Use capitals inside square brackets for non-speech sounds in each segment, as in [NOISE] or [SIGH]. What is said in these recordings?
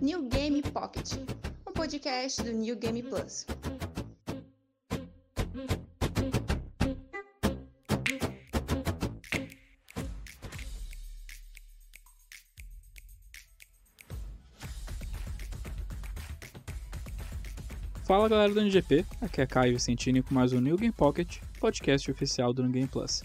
New Game Pocket, um podcast do New Game Plus. Fala galera do NGP, aqui é Caio Vicentini com mais um New Game Pocket, podcast oficial do New Game Plus.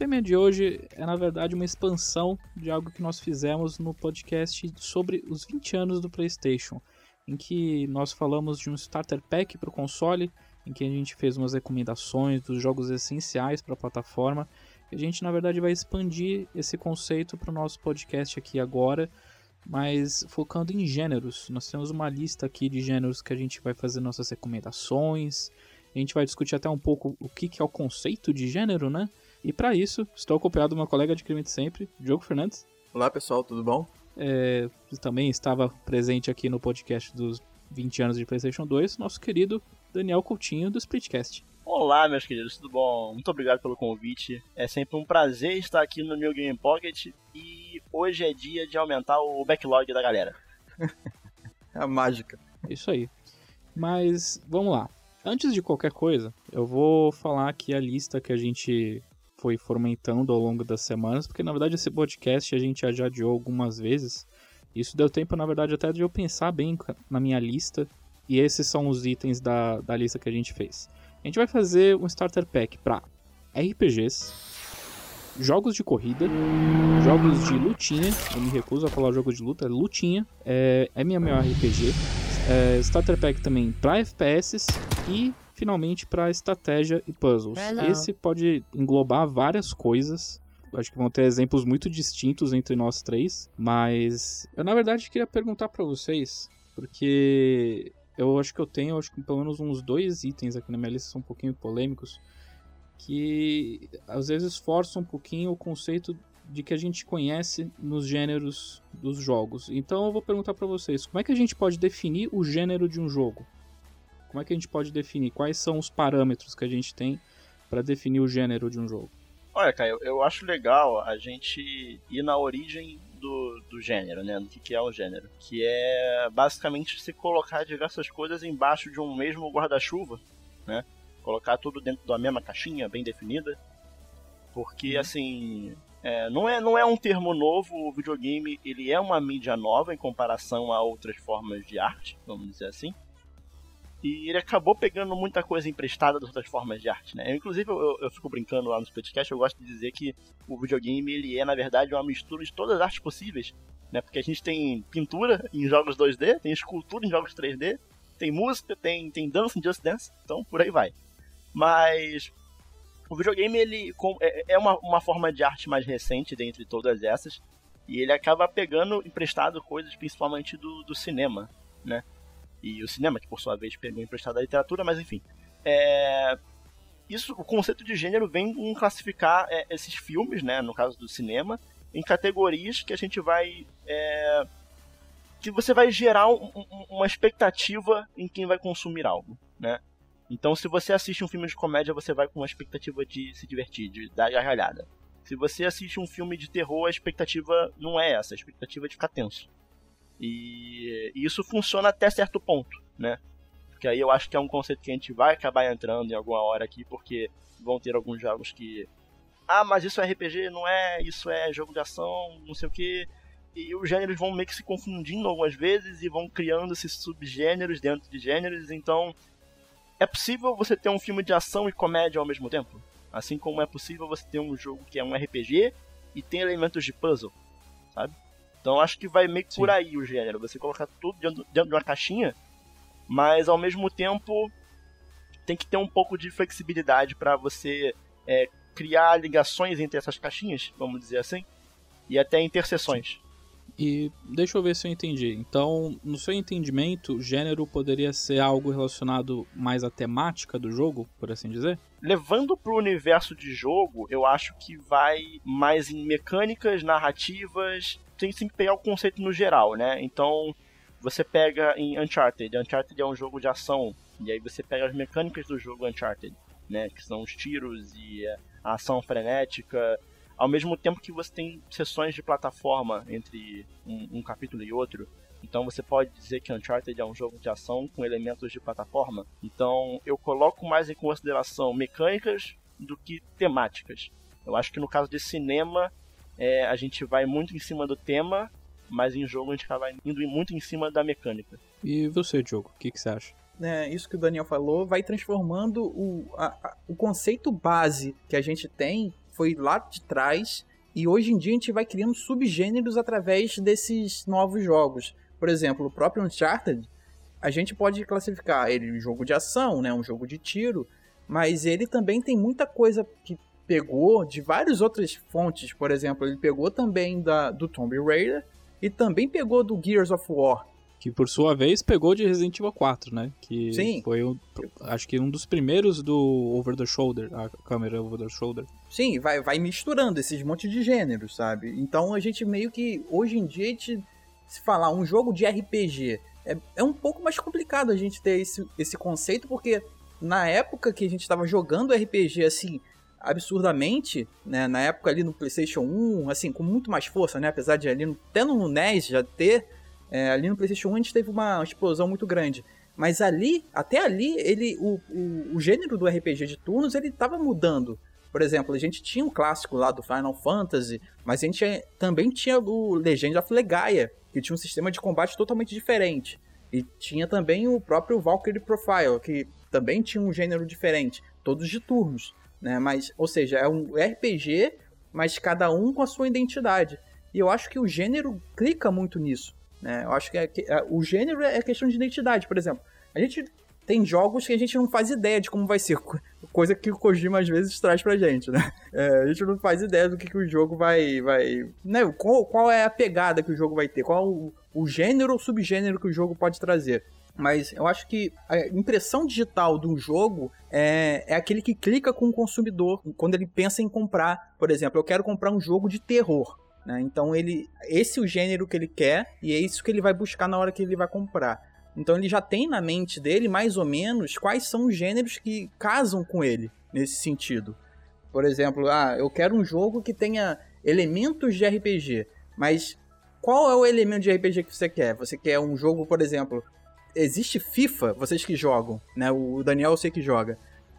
Tema de hoje é na verdade uma expansão de algo que nós fizemos no podcast sobre os 20 anos do PlayStation, em que nós falamos de um starter pack para o console, em que a gente fez umas recomendações dos jogos essenciais para a plataforma. E a gente na verdade vai expandir esse conceito para o nosso podcast aqui agora mas focando em gêneros. Nós temos uma lista aqui de gêneros que a gente vai fazer nossas recomendações. A gente vai discutir até um pouco o que, é o conceito de gênero, né? E para isso, estou acompanhado do meu colega de crime de sempre, Diogo Fernandes. Olá pessoal, tudo bom? É, também estava presente aqui no podcast dos 20 anos de PlayStation 2, nosso querido Daniel Coutinho do Splitcast. Olá, meus queridos, tudo bom? Muito obrigado pelo convite. É sempre um prazer estar aqui no New Game Pocket e hoje é dia de aumentar o backlog da galera. [LAUGHS] é a mágica. Isso aí. Mas vamos lá. Antes de qualquer coisa, eu vou falar aqui a lista que a gente foi fomentando ao longo das semanas, porque na verdade esse podcast a gente já adiou algumas vezes. Isso deu tempo, na verdade, até de eu pensar bem na minha lista. E esses são os itens da, da lista que a gente fez. A gente vai fazer um starter pack para RPGs, jogos de corrida, jogos de lutinha, eu me recuso a falar jogo de luta, é lutinha, é MMORPG, é starter pack também para FPS e finalmente para estratégia e puzzles. Hello. Esse pode englobar várias coisas. Acho que vão ter exemplos muito distintos entre nós três, mas eu na verdade queria perguntar para vocês, porque eu acho que eu tenho, acho que pelo menos uns dois itens aqui na minha lista são um pouquinho polêmicos, que às vezes forçam um pouquinho o conceito de que a gente conhece nos gêneros dos jogos. Então eu vou perguntar para vocês, como é que a gente pode definir o gênero de um jogo? Como é que a gente pode definir? Quais são os parâmetros que a gente tem para definir o gênero de um jogo? Olha, Caio, eu acho legal a gente ir na origem do, do gênero, né? Do que, que é o gênero. Que é basicamente se colocar diversas coisas embaixo de um mesmo guarda-chuva, né? Colocar tudo dentro da mesma caixinha, bem definida. Porque, uhum. assim, é, não, é, não é um termo novo, o videogame ele é uma mídia nova em comparação a outras formas de arte, vamos dizer assim. E ele acabou pegando muita coisa emprestada das outras formas de arte, né? Eu, inclusive, eu, eu fico brincando lá nos podcasts, eu gosto de dizer que o videogame, ele é, na verdade, uma mistura de todas as artes possíveis, né? Porque a gente tem pintura em jogos 2D, tem escultura em jogos 3D, tem música, tem, tem dança em Just Dance, então por aí vai. Mas o videogame, ele é, é uma, uma forma de arte mais recente dentre todas essas, e ele acaba pegando emprestado coisas principalmente do, do cinema, né? E o cinema, que por sua vez pegou emprestado da literatura, mas enfim. É... Isso, o conceito de gênero vem em classificar é, esses filmes, né, no caso do cinema, em categorias que a gente vai. É... que você vai gerar um, um, uma expectativa em quem vai consumir algo, né? Então, se você assiste um filme de comédia, você vai com uma expectativa de se divertir, de dar gargalhada. Se você assiste um filme de terror, a expectativa não é essa, a expectativa é de ficar tenso. E, isso funciona até certo ponto, né? Porque aí eu acho que é um conceito que a gente vai acabar entrando em alguma hora aqui, porque vão ter alguns jogos que. Ah, mas isso é RPG, não é, isso é jogo de ação, não sei o que. E os gêneros vão meio que se confundindo algumas vezes e vão criando esses subgêneros dentro de gêneros, então. É possível você ter um filme de ação e comédia ao mesmo tempo? Assim como é possível você ter um jogo que é um RPG e tem elementos de puzzle, sabe? Então acho que vai meio que por aí o gênero. Você colocar tudo dentro, dentro de uma caixinha, mas ao mesmo tempo tem que ter um pouco de flexibilidade para você é, criar ligações entre essas caixinhas, vamos dizer assim, e até interseções. E deixa eu ver se eu entendi. Então, no seu entendimento, gênero poderia ser algo relacionado mais à temática do jogo, por assim dizer? Levando para o universo de jogo, eu acho que vai mais em mecânicas, narrativas, tem, tem que pegar o conceito no geral, né? Então, você pega em Uncharted. Uncharted é um jogo de ação. E aí você pega as mecânicas do jogo Uncharted, né? Que são os tiros e a ação frenética. ao mesmo tempo que você tem sessões de plataforma entre um, um capítulo e outro, então você pode dizer que Uncharted é um jogo de ação com elementos de plataforma. Então eu coloco mais em consideração mecânicas do que temáticas. Eu acho que no caso de cinema é, a gente vai muito em cima do tema, mas em jogo a gente acaba indo muito em cima da mecânica. E você, Diogo, o que, que você acha? É, isso que o Daniel falou vai transformando o, a, a, o conceito base que a gente tem foi lá de trás e hoje em dia a gente vai criando subgêneros através desses novos jogos. Por exemplo, o próprio Uncharted, a gente pode classificar ele um jogo de ação, né, um jogo de tiro, mas ele também tem muita coisa que pegou de várias outras fontes. Por exemplo, ele pegou também da, do Tomb Raider e também pegou do Gears of War. Que por sua vez pegou de Resident Evil 4, né? Que Sim. foi, um, acho que um dos primeiros do Over the Shoulder, a câmera Over the Shoulder. Sim, vai, vai misturando esses montes de gêneros, sabe? Então a gente meio que, hoje em dia, a gente se falar um jogo de RPG, é, é um pouco mais complicado a gente ter esse, esse conceito, porque na época que a gente estava jogando RPG assim, absurdamente, né, na época ali no PlayStation 1, assim, com muito mais força, né, apesar de ali até no NES já ter, é, ali no PlayStation 1 a gente teve uma explosão muito grande. Mas ali, até ali, ele, o, o, o gênero do RPG de turnos, ele estava mudando. Por exemplo, a gente tinha um clássico lá do Final Fantasy, mas a gente também tinha o Legend of Legaia, que tinha um sistema de combate totalmente diferente. E tinha também o próprio Valkyrie Profile, que também tinha um gênero diferente, todos de turnos, né? Mas, ou seja, é um RPG, mas cada um com a sua identidade. E eu acho que o gênero clica muito nisso, né? Eu acho que, é, é, o gênero é questão de identidade, por exemplo. A gente tem jogos que a gente não faz ideia de como vai ser, coisa que o Kojima às vezes traz pra gente, né? É, a gente não faz ideia do que, que o jogo vai. vai né? qual, qual é a pegada que o jogo vai ter, qual o, o gênero ou subgênero que o jogo pode trazer. Mas eu acho que a impressão digital do jogo é, é aquele que clica com o consumidor quando ele pensa em comprar. Por exemplo, eu quero comprar um jogo de terror. Né? Então ele, esse é o gênero que ele quer e é isso que ele vai buscar na hora que ele vai comprar. Então ele já tem na mente dele mais ou menos quais são os gêneros que casam com ele nesse sentido. Por exemplo, ah, eu quero um jogo que tenha elementos de RPG, mas qual é o elemento de RPG que você quer? Você quer um jogo, por exemplo, existe FIFA, vocês que jogam, né? O Daniel eu sei que joga.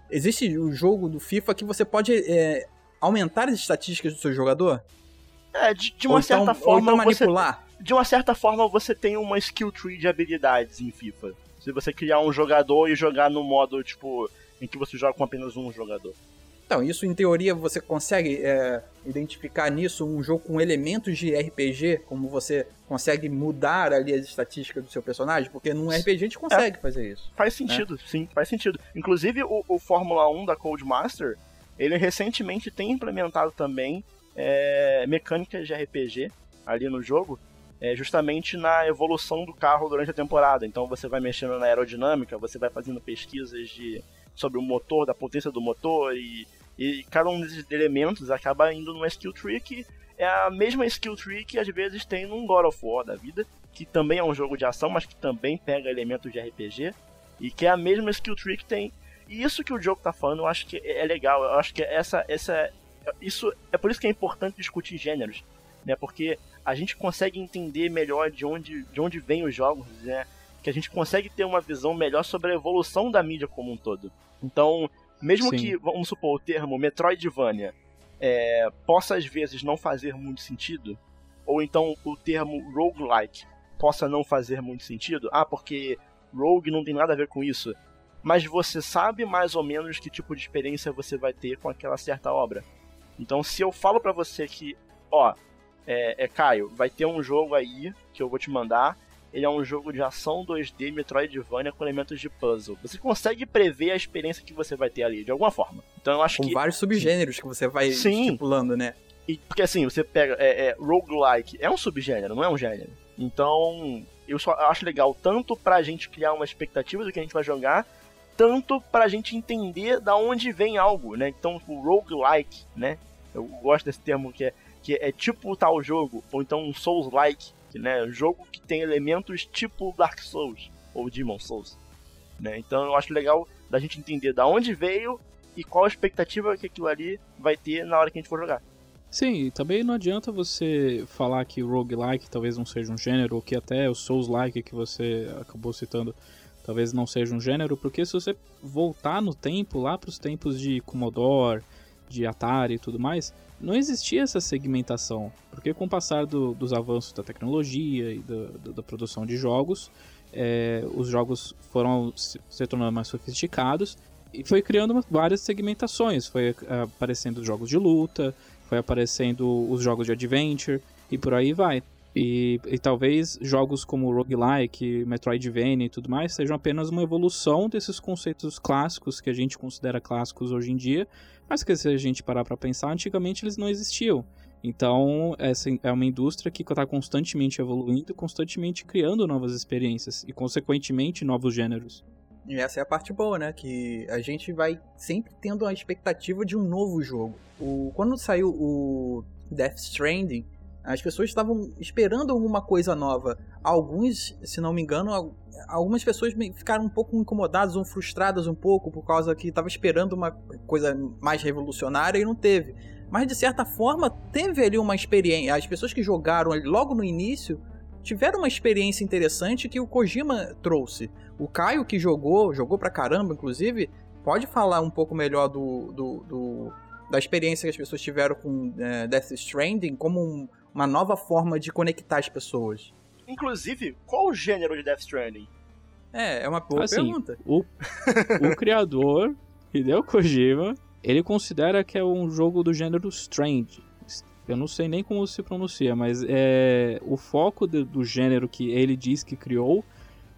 Existe o jogo do FIFA que você pode é, aumentar as estatísticas do seu jogador? É, de, de uma ou certa então, forma. Ou então manipular. Você de uma certa forma você tem uma skill tree de habilidades em FIFA. Se você criar um jogador e jogar no modo, tipo, em que você joga com apenas um jogador. Então, isso em teoria você consegue é, identificar nisso um jogo com elementos de RPG, como você consegue mudar ali as estatísticas do seu personagem, porque num RPG a gente consegue é, fazer isso. Faz né? sentido, né? sim, faz sentido. Inclusive o, o, Fórmula 1 da Codemaster, ele recentemente tem implementado também é, mecânicas de RPG ali no jogo, é, justamente na evolução do carro durante a temporada. Então você vai mexendo na aerodinâmica, você vai fazendo pesquisas de, sobre o motor, da potência do motor e, e cada um desses elementos acaba indo numa skill tree que é a mesma skill tree que às vezes tem num God of War da vida, que também é um jogo de ação, mas que também pega elementos de RPG e que é a mesma skill tree que tem. E isso que o jogo tá falando, eu acho que é legal. Eu acho que essa essa isso é por isso que é importante discutir gêneros, né? Porque a gente consegue entender melhor de onde, de onde vêm os jogos, né? Que a gente consegue ter uma visão melhor sobre a evolução da mídia como um todo. Então, mesmo Sim. que, vamos supor, o termo Metroidvania é, possa às vezes não fazer muito sentido, ou então o termo roguelike possa não fazer muito sentido, ah, porque rogue não tem nada a ver com isso, mas você sabe mais ou menos que tipo de experiência você vai ter com aquela certa obra. Então, se eu falo para você que, ó, é, é, Caio, vai ter um jogo aí que eu vou te mandar. Ele é um jogo de ação 2D Metroidvania com elementos de puzzle. Você consegue prever a experiência que você vai ter ali, de alguma forma. Então eu acho com que. Com vários subgêneros que você vai Sim. estipulando, né? E, porque assim, você pega. É, é, roguelike é um subgênero, não é um gênero. Então, eu só acho legal tanto pra gente criar uma expectativa do que a gente vai jogar, tanto pra gente entender da onde vem algo, né? Então, o roguelike, né? Eu gosto desse termo que é que é tipo tal jogo, ou então um Souls-like, né? Jogo que tem elementos tipo Dark Souls ou Demon Souls. Né? Então eu acho legal da gente entender da onde veio e qual a expectativa que aquilo ali vai ter na hora que a gente for jogar. Sim, também não adianta você falar que o roguelike talvez não seja um gênero, ou que até o Souls-like que você acabou citando talvez não seja um gênero, porque se você voltar no tempo, lá para os tempos de Commodore, de Atari e tudo mais, não existia essa segmentação, porque com o passar do, dos avanços da tecnologia e da, da, produção de jogos, é, os jogos foram se, se tornando mais sofisticados e foi criando uma, várias segmentações. Foi aparecendo jogos de luta, foi aparecendo os jogos de adventure e por aí vai. E, e, talvez jogos como Roguelike, Metroidvania e tudo mais sejam apenas uma evolução desses conceitos clássicos que a gente considera clássicos hoje em dia, mas que se a gente parar para pensar, antigamente eles não existiam. Então, essa é uma indústria que está constantemente evoluindo, constantemente criando novas experiências e, consequentemente, novos gêneros. E essa é a parte boa, né? Que a gente vai sempre tendo a expectativa de um novo jogo. O, quando saiu o Death Stranding, as pessoas estavam esperando alguma coisa nova. Alguns, se não me engano, algumas pessoas ficaram um pouco incomodadas ou frustradas um pouco por causa que estava esperando uma coisa mais revolucionária e não teve. Mas de certa forma teve ali uma experiência. As pessoas que jogaram logo no início tiveram uma experiência interessante que o Kojima trouxe. O Caio que jogou, jogou pra caramba, inclusive, pode falar um pouco melhor do, do, do da experiência que as pessoas tiveram com é, Death Stranding como um, uma nova forma de conectar as pessoas. Inclusive, qual o gênero de Death Stranding? É, é uma boa assim, pergunta. O, o [LAUGHS] criador, Hideo Kojima, ele considera que é um jogo do gênero Strange. Eu não sei nem como se pronuncia, mas é o foco de, do gênero que ele diz que criou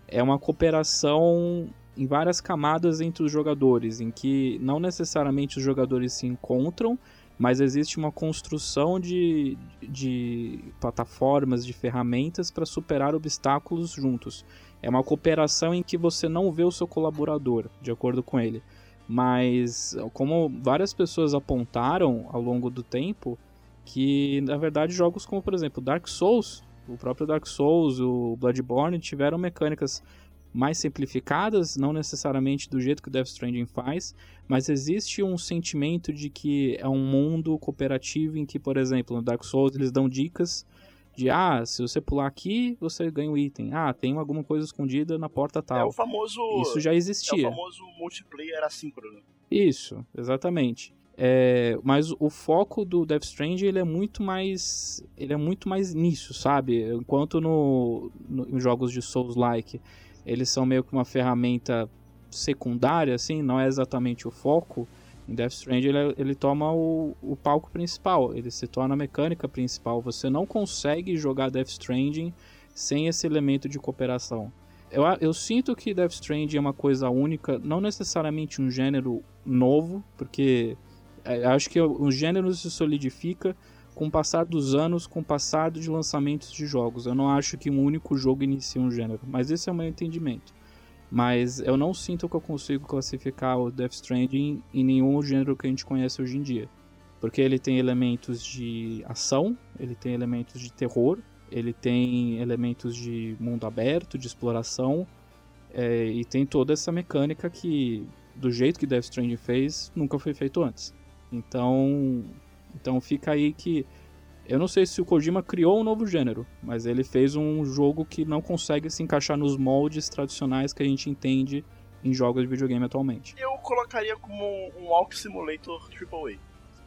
é uma cooperação em várias camadas entre os jogadores, em que não necessariamente os jogadores se encontram, mas existe uma construção de, de plataformas, de ferramentas para superar obstáculos juntos. É uma cooperação em que você não vê o seu colaborador, de acordo com ele. Mas, como várias pessoas apontaram ao longo do tempo, que na verdade jogos como, por exemplo, Dark Souls, o próprio Dark Souls, o Bloodborne, tiveram mecânicas mais simplificadas, não necessariamente do jeito que o Death Stranding faz, mas existe um sentimento de que é um mundo cooperativo em que, por exemplo, no Dark Souls eles dão dicas de ah, se você pular aqui, você ganha um item. Ah, tem alguma coisa escondida na porta tal. É o famoso Isso já existia. É o famoso multiplayer assíncrono. Isso, exatamente. É, mas o foco do Death Stranding ele é muito mais ele é muito mais nisso, sabe? Enquanto no, no em jogos de Souls-like eles são meio que uma ferramenta secundária, assim, não é exatamente o foco. Em Death Stranding ele, ele toma o, o, palco principal, ele se torna a mecânica principal. Você não consegue jogar Death Stranding sem esse elemento de cooperação. Eu, eu sinto que Death Stranding é uma coisa única, não necessariamente um gênero novo, porque é, acho que o, o gênero se solidifica com o passar dos anos, com o passar de lançamentos de jogos. Eu não acho que um único jogo inicie um gênero, mas esse é o meu entendimento. Mas eu não sinto que eu consigo classificar o Death Stranding em nenhum gênero que a gente conhece hoje em dia. Porque ele tem elementos de ação, ele tem elementos de terror, ele tem elementos de mundo aberto, de exploração, é, e tem toda essa mecânica que, do jeito que Death Stranding fez, nunca foi feito antes. Então, então fica aí que eu não sei se o Kojima criou um novo gênero, mas ele fez um jogo que não consegue se encaixar nos moldes tradicionais que a gente entende em jogos de videogame atualmente. Eu colocaria como um Walk Simulator AAA.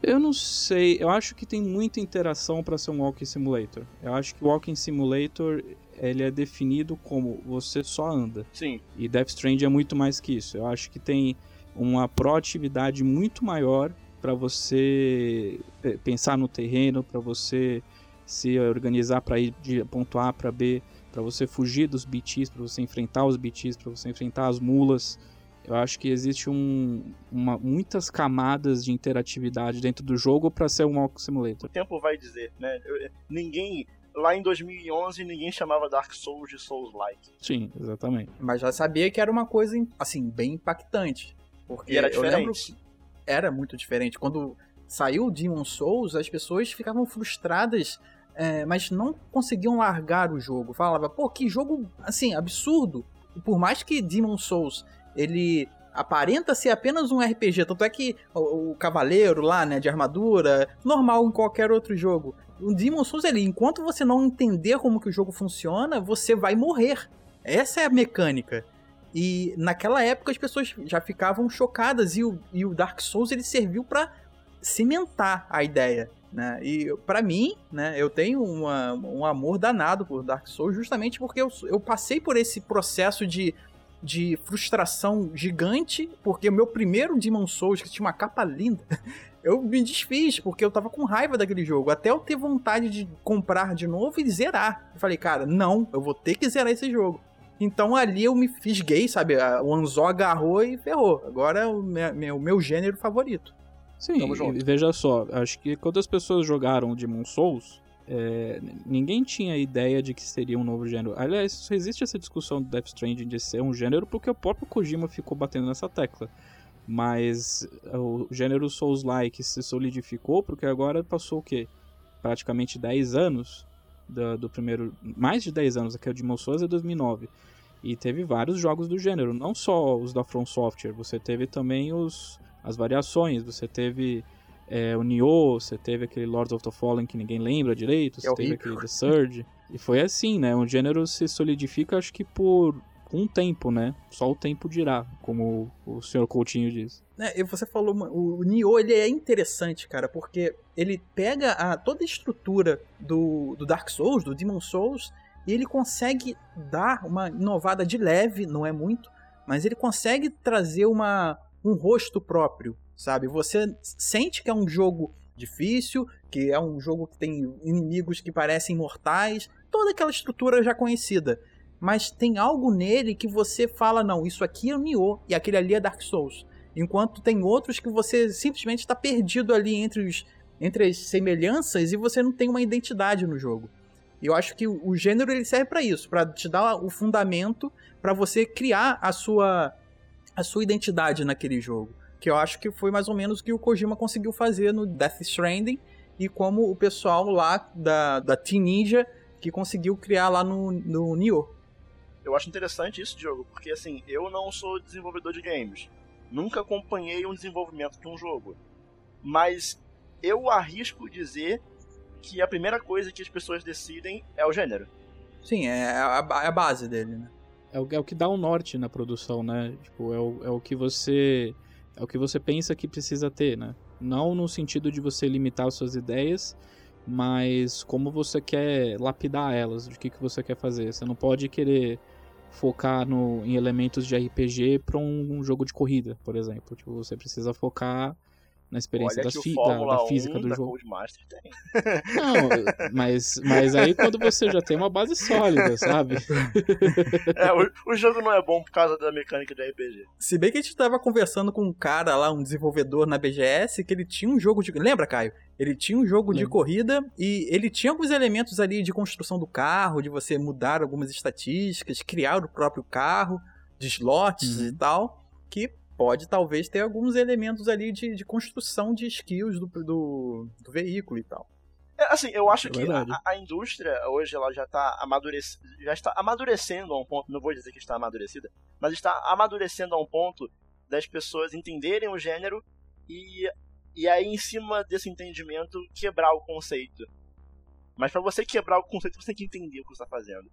Eu não sei, eu acho que tem muita interação para ser um Walking Simulator. Eu acho que o Walking Simulator ele é definido como você só anda. Sim. E Death Stranding é muito mais que isso. Eu acho que tem uma proatividade muito maior para você é, pensar no terreno, para você se organizar para ir de ponto A para B, para você fugir dos BTs, para você enfrentar os BTs, para você enfrentar as mulas. Eu acho que existe um, uma, muitas camadas de interatividade dentro do jogo para ser um Walk Simulator. O tempo vai dizer, né? Ninguém lá em 2011 ninguém chamava Dark Souls de Souls-like. Sim, exatamente. Mas já sabia que era uma coisa assim bem impactante, porque e era diferente. eu lembro era muito diferente. Quando saiu Demon Souls, as pessoas ficavam frustradas, é, mas não conseguiam largar o jogo. Falava, pô, que jogo, assim, absurdo. Por mais que Demon Souls, ele aparenta ser apenas um RPG. Tanto é que o, o cavaleiro lá, né, de armadura, normal em qualquer outro jogo. O Demon Souls ali, enquanto você não entender como que o jogo funciona, você vai morrer. Essa é a mecânica. E naquela época as pessoas já ficavam chocadas e o, e o Dark Souls ele serviu para cimentar a ideia. Né? E para mim, né, eu tenho uma, um amor danado por Dark Souls justamente porque eu, eu passei por esse processo de, de frustração gigante, porque o meu primeiro Demon Souls, que tinha uma capa linda, [LAUGHS] eu me desfiz, porque eu tava com raiva daquele jogo, até eu ter vontade de comprar de novo e zerar. Eu falei, cara, não, eu vou ter que zerar esse jogo. Então ali eu me fiz gay, sabe? O anzol agarrou e ferrou. Agora é o meu, meu gênero favorito. Sim, e veja só, acho que quando as pessoas jogaram Demon Souls, é, ninguém tinha ideia de que seria um novo gênero. Aliás, existe essa discussão do Death Stranding de ser um gênero porque o próprio Kojima ficou batendo nessa tecla. Mas o gênero Souls-like se solidificou porque agora passou o quê? Praticamente 10 anos do, do primeiro. Mais de 10 anos, aqui é o Demon Souls é 2009. E teve vários jogos do gênero, não só os da From Software, você teve também os as variações. Você teve é, o Nioh, você teve aquele Lords of the Fallen que ninguém lembra direito, você é teve aquele The Surge. E foi assim, né? O gênero se solidifica, acho que por um tempo, né? Só o tempo dirá, como o senhor Coutinho diz. É, e você falou, o Nioh, ele é interessante, cara, porque ele pega a, toda a estrutura do, do Dark Souls, do Demon Souls, e ele consegue dar uma inovada de leve, não é muito, mas ele consegue trazer uma, um rosto próprio, sabe? Você sente que é um jogo difícil, que é um jogo que tem inimigos que parecem mortais, toda aquela estrutura já conhecida. Mas tem algo nele que você fala, não, isso aqui é Nioh e aquele ali é Dark Souls. Enquanto tem outros que você simplesmente está perdido ali entre, os, entre as semelhanças e você não tem uma identidade no jogo. Eu acho que o gênero ele serve para isso, para te dar o fundamento para você criar a sua a sua identidade naquele jogo. Que eu acho que foi mais ou menos o que o Kojima conseguiu fazer no Death Stranding e como o pessoal lá da, da Team Ninja que conseguiu criar lá no, no Nioh. Eu acho interessante isso, Diogo, porque assim, eu não sou desenvolvedor de games. Nunca acompanhei um desenvolvimento de um jogo. Mas eu arrisco dizer que a primeira coisa que as pessoas decidem é o gênero. Sim, é a, é a base dele, né? é o, é o que dá o um norte na produção, né? Tipo, é o, é o que você é o que você pensa que precisa ter, né? Não no sentido de você limitar suas ideias, mas como você quer lapidar elas, de que, que você quer fazer. Você não pode querer focar no, em elementos de RPG para um, um, jogo de corrida, por exemplo. Tipo, você precisa focar na experiência da, fi da, da, física do jogo. Não, mas, mas aí quando você já tem uma base sólida, sabe? [LAUGHS] É, o, o, jogo não é bom por causa da mecânica do RPG. Se bem que a gente tava conversando com um cara lá, um desenvolvedor na BGS, que ele tinha um jogo de. Lembra, Caio? Ele tinha um jogo de corrida e ele tinha alguns elementos ali de construção do carro, de você mudar algumas estatísticas, criar o próprio carro, de slots uhum. e tal, que pode talvez ter alguns elementos ali de, de construção de skills do, do, do veículo e tal. É, assim, eu acho é que a, a, indústria hoje ela já está amadurec... já está amadurecendo a um ponto, não vou dizer que está amadurecida, mas está amadurecendo a um ponto das pessoas entenderem o gênero e, e aí em cima desse entendimento quebrar o conceito. Mas para você quebrar o conceito, você tem que entender o que você está fazendo.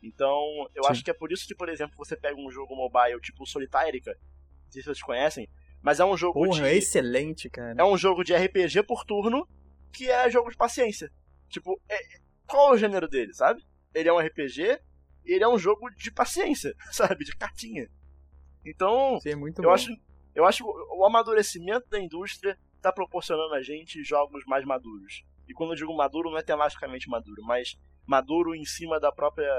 Então, eu Sim. acho que é por isso que, por exemplo, você pega um jogo mobile tipo sei se vocês conhecem, mas é um jogo Porra, de. É excelente, cara. É um jogo de RPG por turno que é jogo de paciência. Tipo, é... qual é o gênero dele, sabe? Ele é um RPG, ele é um jogo de paciência, [LAUGHS] sabe? De cartinha. Então, Sim, é muito eu bom. acho eu acho o amadurecimento da indústria está proporcionando a gente jogos mais maduros. E quando eu digo maduro, não é tematicamente maduro, mas maduro em cima da própria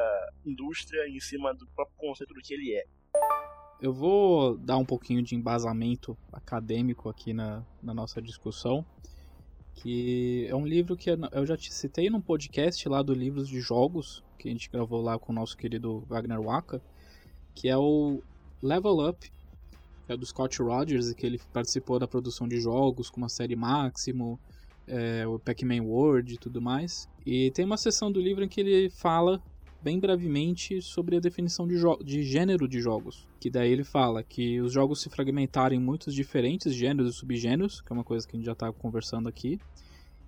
indústria, em cima do próprio conceito do que ele é. Eu vou dar um pouquinho de embasamento acadêmico aqui na, na nossa discussão, que é um livro que eu já te citei num podcast lá do Livros de Jogos, que a gente gravou lá com o nosso querido Wagner Waka, que é o Level Up, que é do Scott Rogers, que ele participou da produção de jogos, como a série Máximo, é, o Pac-Man World e tudo mais. E tem uma seção do livro em que ele fala bem brevemente sobre a definição de, de, gênero de jogos. Que daí ele fala que os jogos se fragmentaram em muitos diferentes gêneros e subgêneros, que é uma coisa que a gente já está conversando aqui.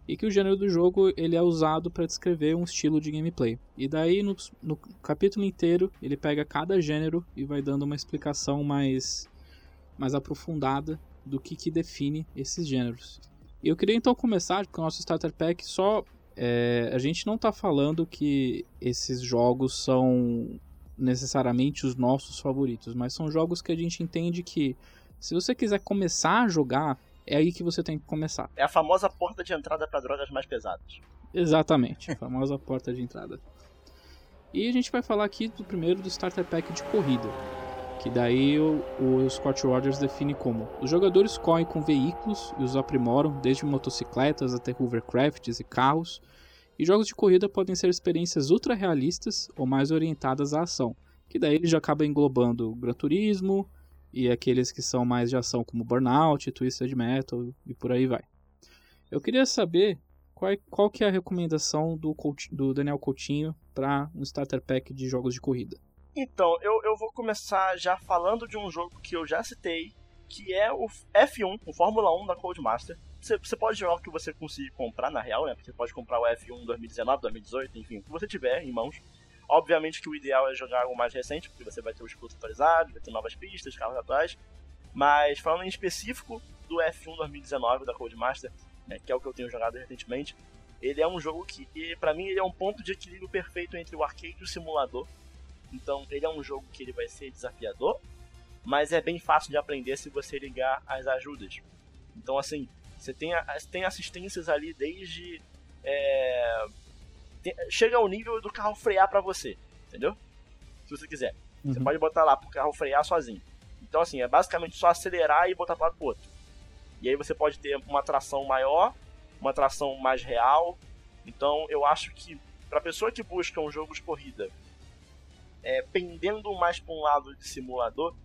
E que o gênero do jogo ele é usado para descrever um estilo de gameplay. E daí no, no capítulo inteiro ele pega cada gênero e vai dando uma explicação mais, mais aprofundada do que, que define esses gêneros. Eu queria então começar com o nosso Starter Pack só é, a gente não está falando que esses jogos são necessariamente os nossos favoritos, mas são jogos que a gente entende que se você quiser começar a jogar, é aí que você tem que começar. É a famosa porta de entrada para drogas mais pesadas. Exatamente, a famosa [LAUGHS] porta de entrada. E a gente vai falar aqui do primeiro do Starter Pack de corrida que daí o, o Scott Rogers define como os jogadores correm com veículos e os aprimoram, desde motocicletas até hovercrafts e carros, e jogos de corrida podem ser experiências ultra realistas ou mais orientadas à ação, que daí ele já acaba englobando Gran Turismo e aqueles que são mais de ação como Burnout, Twisted Metal e por aí vai. Eu queria saber qual, é, qual que é a recomendação do, do Daniel Coutinho para um starter pack de jogos de corrida. Então, eu, eu vou começar já falando de um jogo que eu já citei, que é o F1, o Fórmula 1 da Codemaster. Você, pode jogar o que você conseguir comprar, na real, né? Você pode comprar o F1 2019, 2018, enfim, o que você tiver em mãos. Obviamente que o ideal é jogar algo mais recente, porque você vai ter os cursos atualizados, vai ter novas pistas, carros atuais. Mas falando em específico do F1 2019 da Codemaster, né, que é o que eu tenho jogado recentemente, ele é um jogo que, para mim, ele é um ponto de equilíbrio perfeito entre o arcade e o simulador. Então ele é um jogo que ele vai ser desafiador, mas é bem fácil de aprender se você ligar as ajudas. Então assim, você tem, tem assistências ali desde. É, tem, chega ao nível do carro frear para você, entendeu? Se você quiser. Uhum. Você pode botar lá pro carro frear sozinho. Então assim, é basicamente só acelerar e botar para o outro. E aí você pode ter uma tração maior, uma tração mais real. Então eu acho que para pessoa que busca um jogo de corrida é, pendendo mais para um lado de simulador,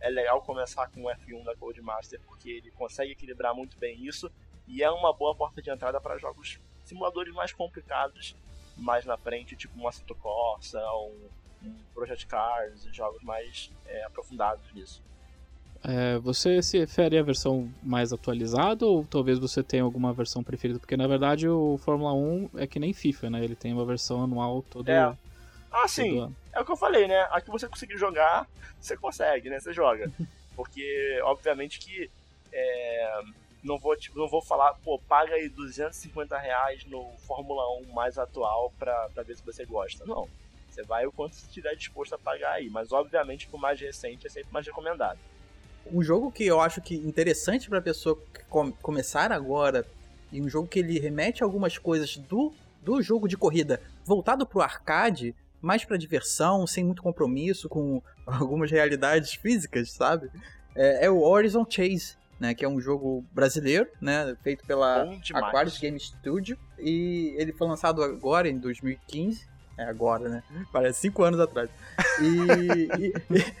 é legal começar com o F1 da Codemaster, porque ele consegue equilibrar muito bem isso e é uma boa porta de entrada para jogos simuladores mais complicados mais na frente, tipo um Assetto Corsa, um, um Project Cars, jogos mais é, aprofundados nisso. É, você se refere à versão mais atualizada ou talvez você tenha alguma versão preferida? Porque na verdade o Fórmula 1 é que nem FIFA, né? Ele tem uma versão anual todo, é. Ah, sim. É o que eu falei, né? Aqui você conseguir jogar, você consegue, né? Você joga. [LAUGHS] Porque, obviamente que. É, não vou, tipo, não vou falar, pô, paga aí 250 reais no Fórmula 1 mais atual pra, pra ver se você gosta. Não. Você vai o quanto você estiver disposto a pagar aí. Mas, obviamente, que o mais recente é sempre mais recomendado. Um jogo que eu acho que interessante pra pessoa começar agora, e um jogo que ele remete algumas coisas do, do jogo de corrida voltado pro arcade, mais para diversão, sem muito compromisso com [LAUGHS] algumas realidades físicas, sabe? É, é, o Horizon Chase, né? Que é um jogo brasileiro, né? Feito pela Aquarius Game Studio. E ele foi lançado agora, em 2015. É agora, né? Parece cinco anos atrás. E, e,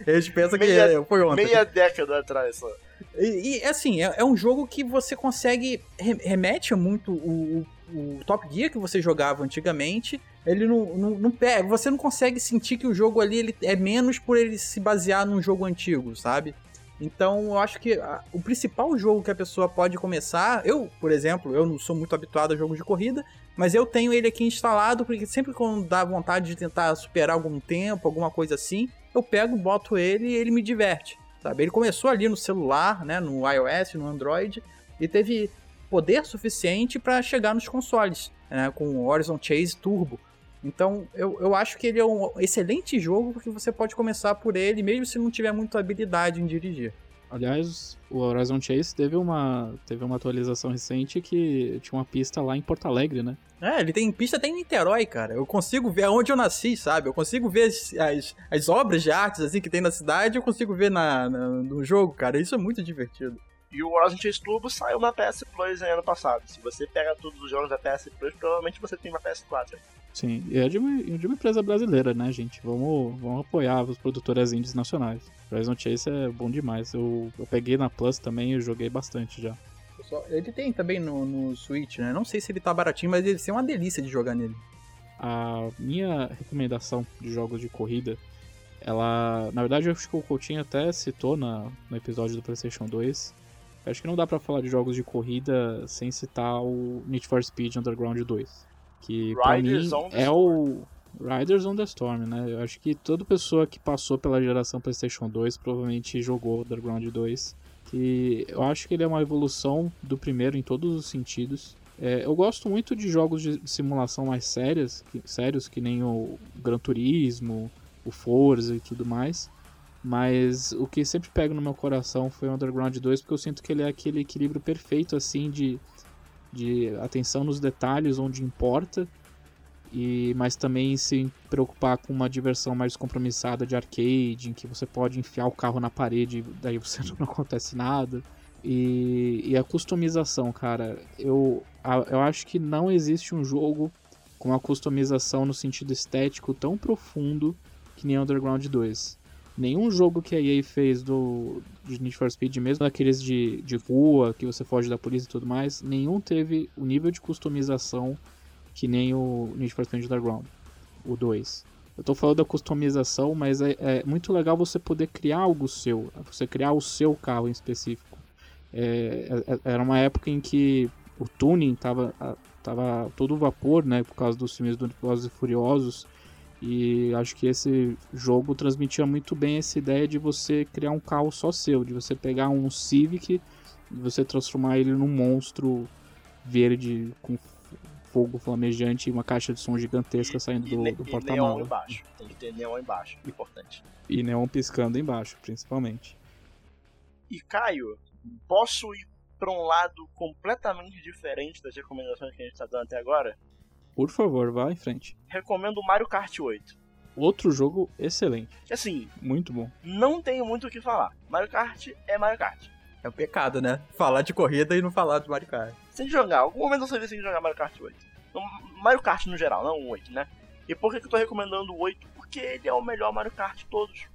e a gente pensa meia, que foi ontem. Meia década atrás só. E, e assim, é, é, um jogo que você consegue. remete muito o, o, o Top Gear que você jogava antigamente ele não, não, não pega. Você não consegue sentir que o jogo ali ele é menos por ele se basear num jogo antigo, sabe? Então, eu acho que a, o principal jogo que a pessoa pode começar, eu, por exemplo, eu não sou muito habituado a jogos de corrida, mas eu tenho ele aqui instalado porque sempre quando dá vontade de tentar superar algum tempo, alguma coisa assim, eu pego, boto ele e ele me diverte, sabe? Ele começou ali no celular, né, no iOS, no Android, e teve poder suficiente para chegar nos consoles, né, com o Horizon Chase Turbo. Então, eu, eu acho que ele é um excelente jogo porque você pode começar por ele, mesmo se não tiver muita habilidade em dirigir. Aliás, o Horizon Chase teve uma, teve uma atualização recente que tinha uma pista lá em Porto Alegre, né? É, ele tem pista até em Niterói, cara. Eu consigo ver onde eu nasci, sabe? Eu consigo ver as, as, as obras de artes assim que tem na cidade, eu consigo ver na, na, no jogo, cara. Isso é muito divertido. E o Horizon Chase Turbo saiu na PS Plus ano passado. Se você pega todos os jogos da PS Plus, provavelmente você tem uma PS4. Sim, e é de uma, de uma empresa brasileira, né, gente? Vamos, vamos apoiar os produtores indies nacionais. Horizon Chase é bom demais. Eu, eu peguei na Plus também e joguei bastante já. Ele tem também no, no Switch, né? Não sei se ele tá baratinho, mas ele tem uma delícia de jogar nele. a minha recomendação de jogos de corrida, ela. Na verdade, eu acho que o Coutinho até citou na, no episódio do PlayStation 2. Eu acho que não dá pra falar de jogos de corrida sem citar o Need for Speed Underground 2. Que pra Riders mim é o Riders on the Storm, né? Eu acho que toda pessoa que passou pela geração PlayStation 2 provavelmente jogou Underground 2. Que eu acho que ele é uma evolução do primeiro em todos os sentidos. É, eu gosto muito de jogos de simulação mais sérias, que, sérios, que nem o Gran Turismo, o Forza e tudo mais. Mas o que sempre pega no meu coração foi o Underground 2, porque eu sinto que ele é aquele equilíbrio perfeito, assim, de, de atenção nos detalhes onde importa, e mas também se preocupar com uma diversão mais compromissada de arcade, em que você pode enfiar o carro na parede e daí você [LAUGHS] não acontece nada. E, e a customização, cara, eu, a- eu acho que não existe um jogo com uma customização no sentido estético tão profundo que nem Underground 2. Nenhum jogo que a EA fez do Need for Speed, mesmo daqueles de, de rua, que você foge da polícia e tudo mais, nenhum teve o nível de customização que nem o Need for Speed Underground, o 2. Eu tô falando da customização, mas é, é muito legal você poder criar algo seu, você criar o seu carro em específico. É, é- era uma época em que o tuning tava, tava todo vapor, né, por causa dos filmes do Velozes e Furiosos, e acho que esse jogo transmitia muito bem essa ideia de você criar um carro só seu, de você pegar um Civic e você transformar ele num monstro verde com fogo flamejante e uma caixa de som gigantesca saindo e, do, ne- do e neon embaixo. Tem que ter neon embaixo, importante. E neon piscando embaixo, principalmente. E Caio, posso ir pra um lado completamente diferente das recomendações que a gente tá dando até agora? Por favor, vá em frente. Recomendo o Mario Kart 8. Outro jogo excelente, assim, muito bom. não tenho muito o que falar. Mario Kart é Mario Kart. É um pecado, né? Falar de corrida e não falar de Mario Kart. Sem jogar, algum momento você ter que jogar Mario Kart 8. Não, Mario Kart no geral, não o 8, né? E por que, que eu tô recomendando o 8? Porque ele é o melhor Mario Kart de todos.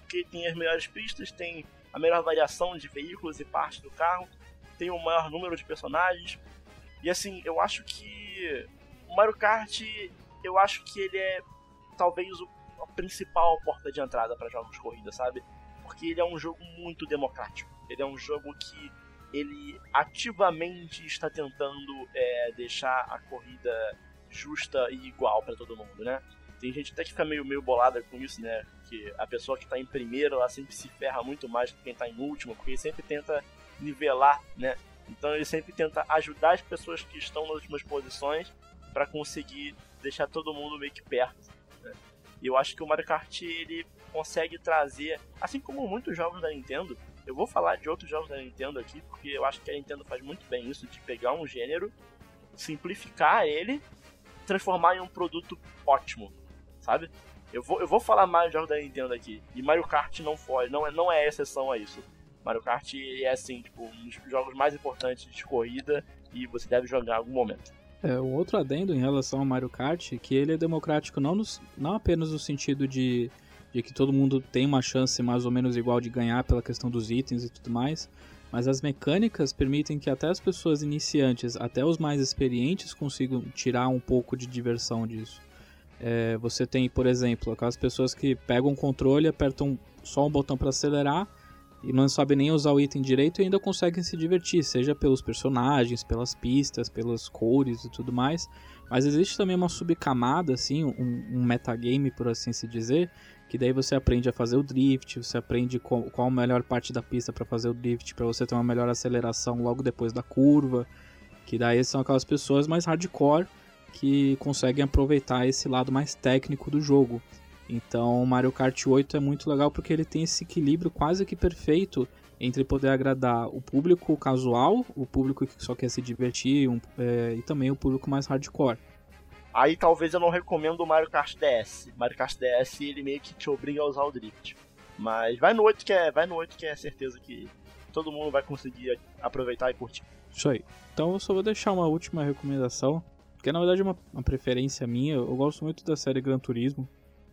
Porque tem as melhores pistas, tem a melhor variação de veículos e partes do carro, tem o maior número de personagens. E assim, eu acho que o Mario Kart, eu acho que ele é talvez o, a principal porta de entrada para jogos de corrida, sabe? Porque ele é um jogo muito democrático. Ele é um jogo que ele ativamente está tentando é, deixar a corrida justa e igual para todo mundo, né? Tem gente até que fica meio, meio bolada com isso, né? Que a pessoa que tá em primeiro, ela sempre se ferra muito mais que quem tá em último, porque ele sempre tenta nivelar, né? Então ele sempre tenta ajudar as pessoas que estão nas últimas posições para conseguir deixar todo mundo meio que perto. Né? E eu acho que o Mario Kart ele consegue trazer, assim como muitos jogos da Nintendo, eu vou falar de outros jogos da Nintendo aqui, porque eu acho que a Nintendo faz muito bem isso, de pegar um gênero, simplificar ele, transformar em um produto ótimo, sabe? Eu vou, eu vou falar mais de jogos da Nintendo aqui, e Mario Kart não foge, não é, não é exceção a isso. Mario Kart é, assim, tipo, um dos jogos mais importantes de corrida, e você deve jogar em algum momento. É, um outro adendo em relação ao Mario Kart, que ele é democrático não, nos- não apenas no sentido de, de que todo mundo tem uma chance mais ou menos igual de ganhar pela questão dos itens e tudo mais, mas as mecânicas permitem que até as pessoas iniciantes, até os mais experientes consigam tirar um pouco de diversão disso. É, você tem, por exemplo, aquelas pessoas que pegam o controle, apertam só um botão para acelerar e não sabem nem usar o item direito e ainda conseguem se divertir, seja pelos personagens, pelas pistas, pelas cores e tudo mais. Mas existe também uma subcamada, assim, um, um metagame, por assim se dizer, que daí você aprende a fazer o drift, você aprende qual, qual a melhor parte da pista para fazer o drift, para você ter uma melhor aceleração logo depois da curva, que daí são aquelas pessoas mais hardcore que conseguem aproveitar esse lado mais técnico do jogo. Então, o Mario Kart 8 é muito legal porque ele tem esse equilíbrio quase que perfeito entre poder agradar o público casual, o público que só quer se divertir um- é, e também o público mais hardcore. Aí talvez eu não recomendo o Mario Kart DS. Mario Kart DS ele meio que te obriga a usar o drift. Mas vai no 8 que é, vai no 8 que é certeza que todo mundo vai conseguir aproveitar e curtir. Isso aí. Então eu só vou deixar uma última recomendação, que na verdade é uma, uma preferência minha. Eu gosto muito da série Gran Turismo.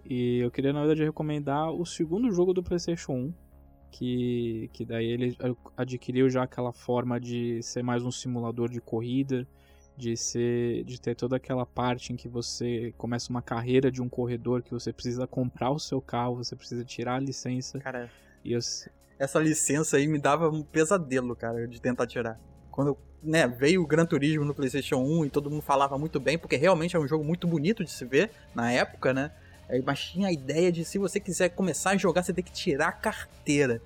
E eu queria, na verdade, recomendar o segundo jogo do PlayStation 1. Que, que daí ele adquiriu já aquela forma de ser mais um simulador de corrida. de ser de ter toda aquela parte em que você começa uma carreira de um corredor que você precisa comprar o seu carro, você precisa tirar a licença. Cara, E eu, essa licença aí me dava um pesadelo, cara, de tentar tirar. Quando né, veio o Gran Turismo no PlayStation 1 e todo mundo falava muito bem, porque realmente é um jogo muito bonito de se ver na época, né? É, Mas tinha a ideia de se você quiser começar a jogar, você tem que tirar a carteira.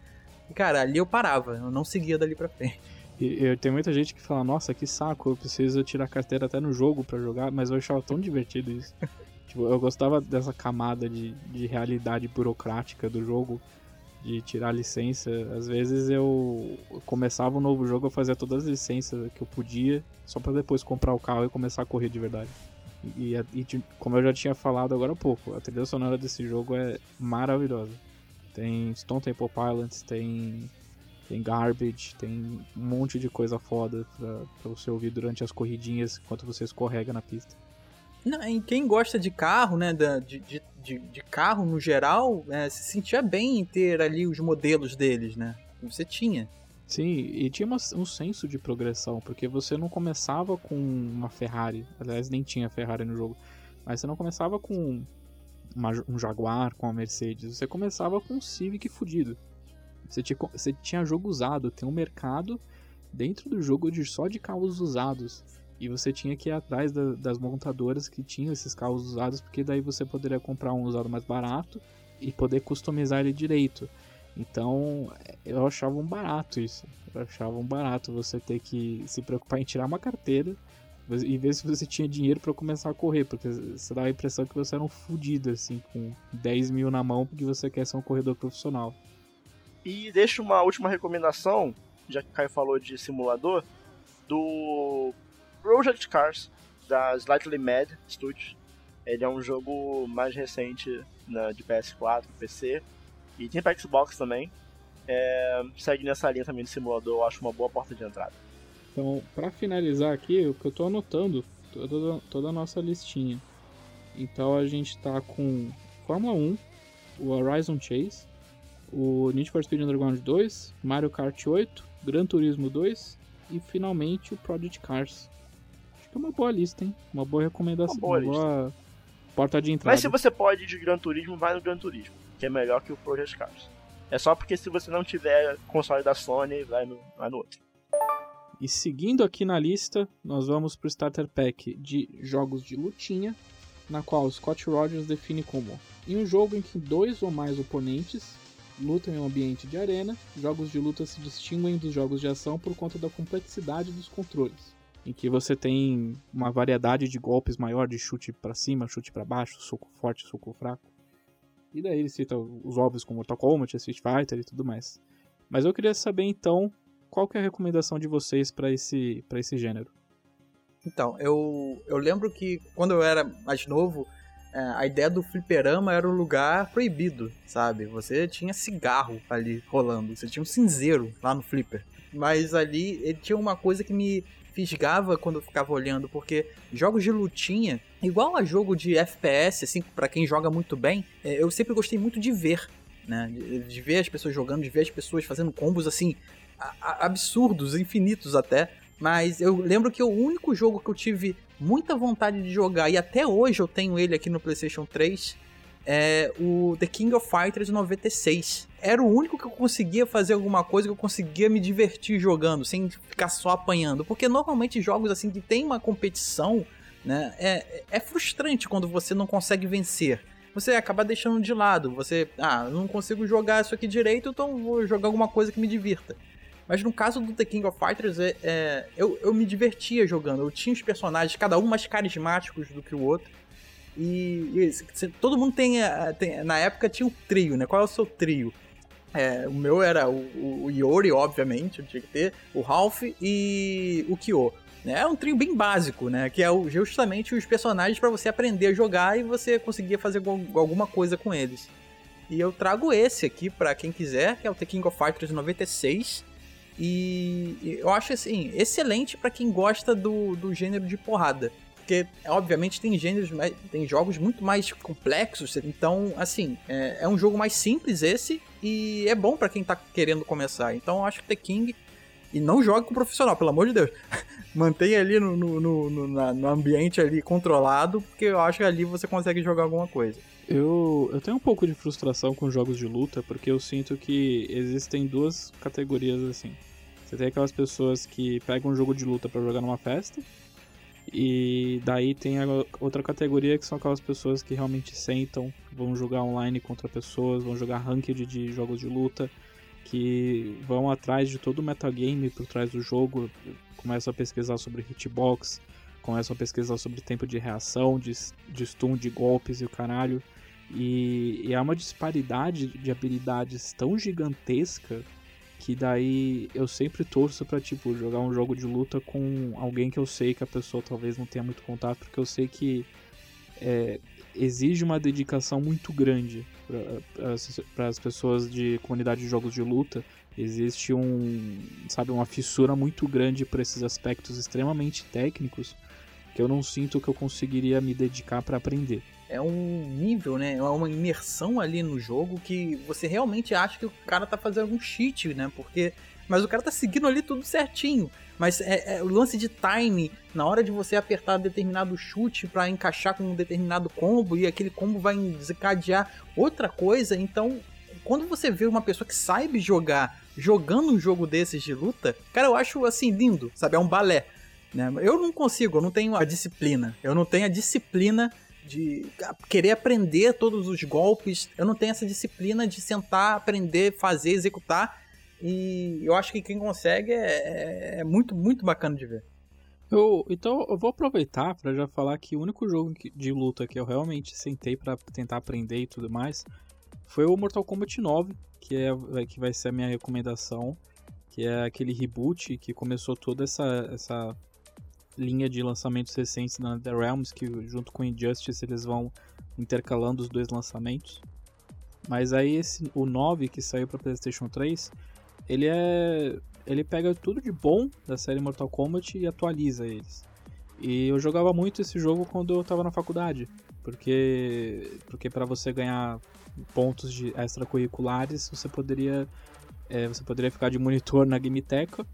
E, cara, ali eu parava, eu não seguia dali pra frente. e- eu tem muita gente que fala, nossa, que saco, eu preciso tirar a carteira até no jogo pra jogar, mas eu achava tão divertido isso. [LAUGHS] tipo, eu gostava dessa camada de, de realidade burocrática do jogo, de tirar licença. Às vezes eu começava um novo jogo, eu fazia todas as licenças que eu podia, só pra depois comprar o carro e começar a correr de verdade. E, e- como eu já tinha falado agora há pouco, a trilha sonora desse jogo é maravilhosa. Tem Stone Temple Pilots, tem, tem Garbage, tem um monte de coisa foda pra, pra você ouvir durante as corridinhas enquanto você escorrega na pista. Não, e quem gosta de carro, né, de, de, de, de carro no geral, é, se sentia bem em ter ali os modelos deles, né? Você tinha. Sim, e tinha uma- um senso de progressão, porque você não começava com uma Ferrari, aliás, nem tinha Ferrari no jogo, mas você não começava com uma- um Jaguar, com uma Mercedes, você começava com um Civic fudido. Você tinha, você tinha jogo usado, tem um mercado dentro do jogo de só de carros usados. E você tinha que ir atrás da- das montadoras que tinham esses carros usados, porque daí você poderia comprar um usado mais barato e poder customizar ele direito. Então, eu achava um barato isso. Eu achava um barato você ter que se preocupar em tirar uma carteira e ver se você tinha dinheiro pra começar a correr, porque você dava a impressão que você era um fudido, assim, com 10 mil na mão, porque você quer ser um corredor profissional. E deixo uma última recomendação, já que o Caio falou de simulador, do Project Cars, da Slightly Mad Studios. Ele é um jogo mais recente né, de PS4, PC, e tem pra Xbox também. É, segue nessa linha também de simulador, eu acho uma boa porta de entrada. Então, pra finalizar aqui, o que eu tô anotando, toda, toda a nossa listinha. Então a gente tá com Fórmula 1, o Horizon Chase, o Need for Speed Underground 2, Mario Kart 8, Gran Turismo 2 e finalmente o Project Cars. Acho que é uma boa lista, hein? Uma boa recomendação, Uma boa uma boa porta de entrada. Mas se você pode ir de Gran Turismo, vai no Gran Turismo, que é melhor que o Project Cars. É só porque se você não tiver console da Sony, vai no, vai no outro. E seguindo aqui na lista, nós vamos pro Starter Pack de jogos de lutinha, na qual Scott Rogers define como em um jogo em que dois ou mais oponentes lutam em um ambiente de arena, jogos de luta se distinguem dos jogos de ação por conta da complexidade dos controles, em que você tem uma variedade de golpes maior de chute para cima, chute para baixo, soco forte, soco fraco. E daí ele cita os óbvios como Mortal Kombat, Street Fighter e tudo mais. Mas eu queria saber então qual que é a recomendação de vocês para esse, pra esse gênero? Então, eu, eu lembro que quando eu era mais novo, é, a ideia do fliperama era um lugar proibido, sabe? Você tinha cigarro ali rolando, você tinha um cinzeiro lá no flipper. Mas ali ele tinha uma coisa que me fisgava quando eu ficava olhando, porque jogos de lutinha, igual a jogo de FPS, assim, para quem joga muito bem, é, eu sempre gostei muito de ver, né? De, de ver as pessoas jogando, de ver as pessoas fazendo combos assim, absurdos, infinitos até. Mas eu lembro que o único jogo que eu tive muita vontade de jogar, e até hoje eu tenho ele aqui no PlayStation 3, é o The King of Fighters 96. Era o único que eu conseguia fazer alguma coisa que eu conseguia me divertir jogando, sem ficar só apanhando. Porque normalmente jogos assim que tem uma competição, né, é, é frustrante quando você não consegue vencer. Você acaba deixando de lado. Você, ah, não consigo jogar isso aqui direito, então vou jogar alguma coisa que me divirta. Mas no caso do The King of Fighters, é, é, eu, eu me divertia jogando. Eu tinha os personagens, cada um mais carismáticos do que o outro. E, e se- todo mundo tem, eh, tem- Na época tinha um trio, né? Qual é o seu trio? É, o meu era o, o, Yori, obviamente, tinha que ter, o Ralph e o Kyo. né? É um trio bem básico, né? Que é justamente os personagens para você aprender a jogar e você conseguir fazer al- alguma coisa com eles. E eu trago esse aqui para quem quiser, que é o The King of Fighters 96. E e eu acho assim, excelente para quem gosta do, do gênero de porrada. Porque, obviamente, tem gêneros, tem jogos muito mais complexos. Então, assim, é, é um jogo mais simples esse. E é bom para quem tá querendo começar. Então, acho que The King. E não jogue com profissional, pelo amor de Deus. [LAUGHS] Mantenha ali no, no, no, no, no ambiente ali controlado, porque eu acho que ali você consegue jogar alguma coisa. Eu, eu tenho um pouco de frustração com jogos de luta, porque eu sinto que existem duas categorias assim. Você tem aquelas pessoas que pegam um jogo de luta para jogar numa festa, e daí tem a outra categoria que são aquelas pessoas que realmente sentam, vão jogar online contra pessoas, vão jogar ranked de jogos de luta, que vão atrás de todo o metagame por trás do jogo, começam a pesquisar sobre hitbox, começam a pesquisar sobre tempo de reação, de, de stun, de golpes e o caralho. E, e há uma disparidade de habilidades tão gigantesca que daí eu sempre torço para tipo jogar um jogo de luta com alguém que eu sei que a pessoa talvez não tenha muito contato, porque eu sei que é, exige uma dedicação muito grande para as pessoas de comunidade de jogos de luta. Existe um, sabe, uma fissura muito grande para esses aspectos extremamente técnicos que eu não sinto que eu conseguiria me dedicar para aprender é um nível, né? É uma imersão ali no jogo que você realmente acha que o cara tá fazendo algum cheat, né? Porque. Mas o cara tá seguindo ali tudo certinho. Mas é, é o lance de time, na hora de você apertar determinado chute para encaixar com um determinado combo e aquele combo vai desencadear outra coisa. Então, quando você vê uma pessoa que sabe jogar, jogando um jogo desses de luta, cara, eu acho assim lindo, sabe? É um balé. Né? Eu não consigo, eu não tenho a disciplina. Eu não tenho a disciplina de querer aprender todos os golpes. Eu não tenho essa disciplina de sentar, aprender, fazer, executar. E eu acho que quem consegue é, é muito, muito bacana de ver. Eu, então eu vou aproveitar para já falar que o único jogo de luta que eu realmente sentei para tentar aprender e tudo mais foi o Mortal Kombat 9, que é que vai ser a minha recomendação, que é aquele reboot que começou toda essa essa linha de lançamentos recentes na The Realms, que junto com Injustice eles vão intercalando os dois lançamentos. Mas aí esse, o 9 que saiu para PlayStation 3, ele é ele pega tudo de bom da série Mortal Kombat e atualiza eles. E eu jogava muito esse jogo quando eu estava na faculdade, porque porque para você ganhar pontos de extracurriculares, você poderia é, você poderia ficar de monitor na Gameteca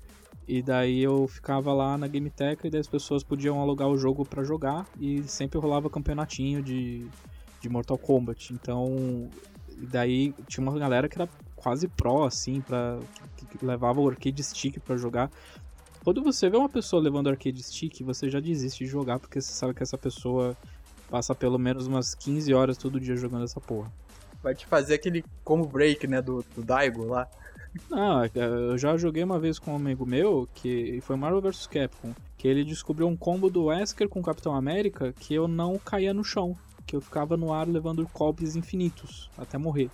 e daí eu ficava lá na Game Tech e daí as pessoas podiam alugar o jogo para jogar e sempre rolava campeonatinho de, de Mortal Kombat. Então, daí tinha uma galera que era quase pro, assim, pra, que, que levava o arcade stick para jogar. Quando você vê uma pessoa levando arcade stick, você já desiste de jogar porque você sabe que essa pessoa passa pelo menos umas 15 horas todo dia jogando essa porra. Vai te fazer aquele combo break, né, do, do Daigo lá. Não, é eu já joguei uma vez com um amigo meu, que foi Marvel vs Capcom, que ele descobriu um combo do Wesker com o Capitão América que eu não caía no chão, que eu ficava no ar levando golpes infinitos até morrer.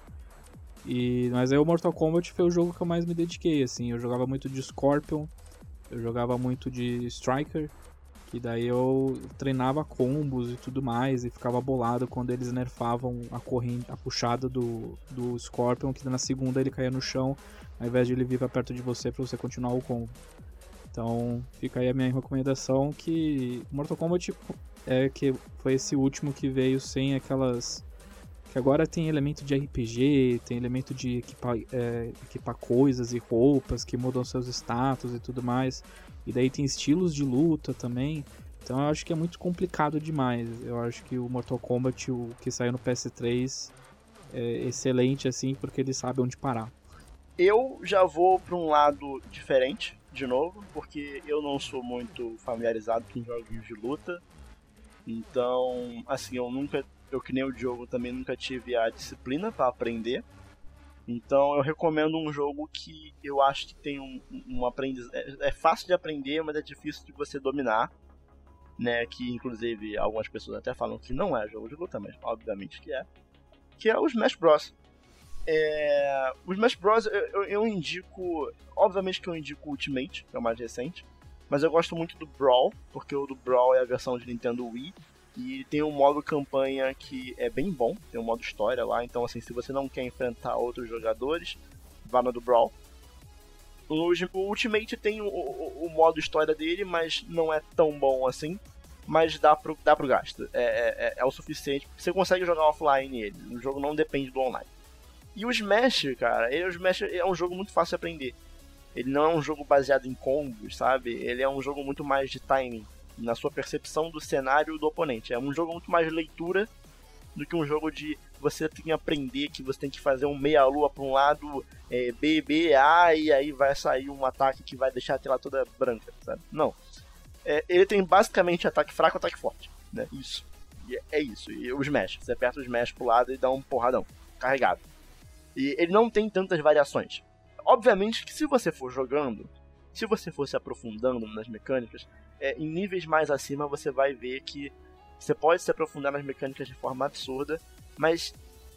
E, mas aí o Mortal Kombat foi o jogo que eu mais me dediquei, assim, eu jogava muito de Scorpion, eu jogava muito de Striker, que daí eu treinava combos e tudo mais e ficava bolado quando eles nerfavam a corrente, a puxada do, do Scorpion, que na segunda ele caía no chão ao invés de ele vir pra perto de você para você continuar o combo. Então fica aí a minha recomendação que Mortal Kombat é que foi esse último que veio sem aquelas que agora tem elemento de RPG, tem elemento de equipar, é, equipar coisas e roupas que mudam seus status e tudo mais. E daí tem estilos de luta também. Então eu acho que é muito complicado demais. Eu acho que o Mortal Kombat, o que saiu no PS3, é excelente assim, porque ele sabe onde parar. Eu já vou para um lado diferente, de novo, porque eu não sou muito familiarizado com jogos de luta. Então, assim, eu nunca, eu que nem o Diogo também nunca tive a disciplina para aprender. Então, eu recomendo um jogo que eu acho que tem um, um aprendizado. É, é fácil de aprender, mas é difícil de você dominar. Né, que inclusive algumas pessoas até falam que não é jogo de luta, mas obviamente que é. Que é o Smash Bros. É, o Smash Bros. Eu, eu, indico. Obviamente que eu indico Ultimate, que é o mais recente. Mas eu gosto muito do Brawl, porque o do Brawl é a versão de Nintendo Wii. E tem um modo campanha que é bem bom, tem um modo história lá. Então, assim, se você não quer enfrentar outros jogadores, vá no do Brawl. O, o Ultimate tem o, o, o, modo história dele, mas não é tão bom assim. Mas dá pro, dá pro gasto. É, é, é o suficiente. Você consegue jogar offline ele. O jogo não depende do online. E o Smash, cara, ele, o Smash é um jogo muito fácil de aprender. Ele não é um jogo baseado em combos, sabe? Ele é um jogo muito mais de timing, na sua percepção do cenário do oponente. É um jogo muito mais de leitura do que um jogo de você tem que aprender que você tem que fazer um meia-lua para um lado, é, B, B, A, e aí vai sair um ataque que vai deixar a tela toda branca, sabe? Não. É, ele tem basicamente ataque fraco ataque forte, né? Isso. E é isso. E o smash. Você aperta o smash pro lado e dá um porradão. Carregado. E ele não tem tantas variações. Obviamente que se você for jogando, se você for se aprofundando nas mecânicas, é, em níveis mais acima você vai ver que você pode se aprofundar nas mecânicas de forma absurda, mas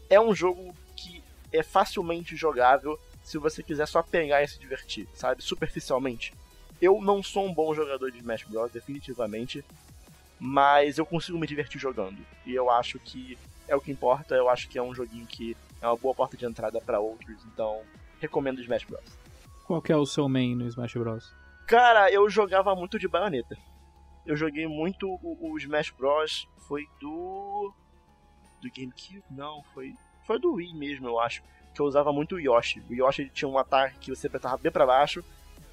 é um jogo que é facilmente jogável se você quiser só pegar e se divertir, sabe? Superficialmente. Eu não sou um bom jogador de Smash Bros, definitivamente, mas eu consigo me divertir jogando. E eu acho que é o que importa, eu acho que é um joguinho que é uma boa porta de entrada para outros, então recomendo Smash Bros. Qual que é o seu main no Smash Bros? Cara, eu jogava muito de baioneta. Eu joguei muito o, o Smash Bros. Foi do. Do GameCube? Não, foi. Foi do Wii mesmo, eu acho. Que eu usava muito o Yoshi. O Yoshi tinha um ataque que você apertava bem pra baixo.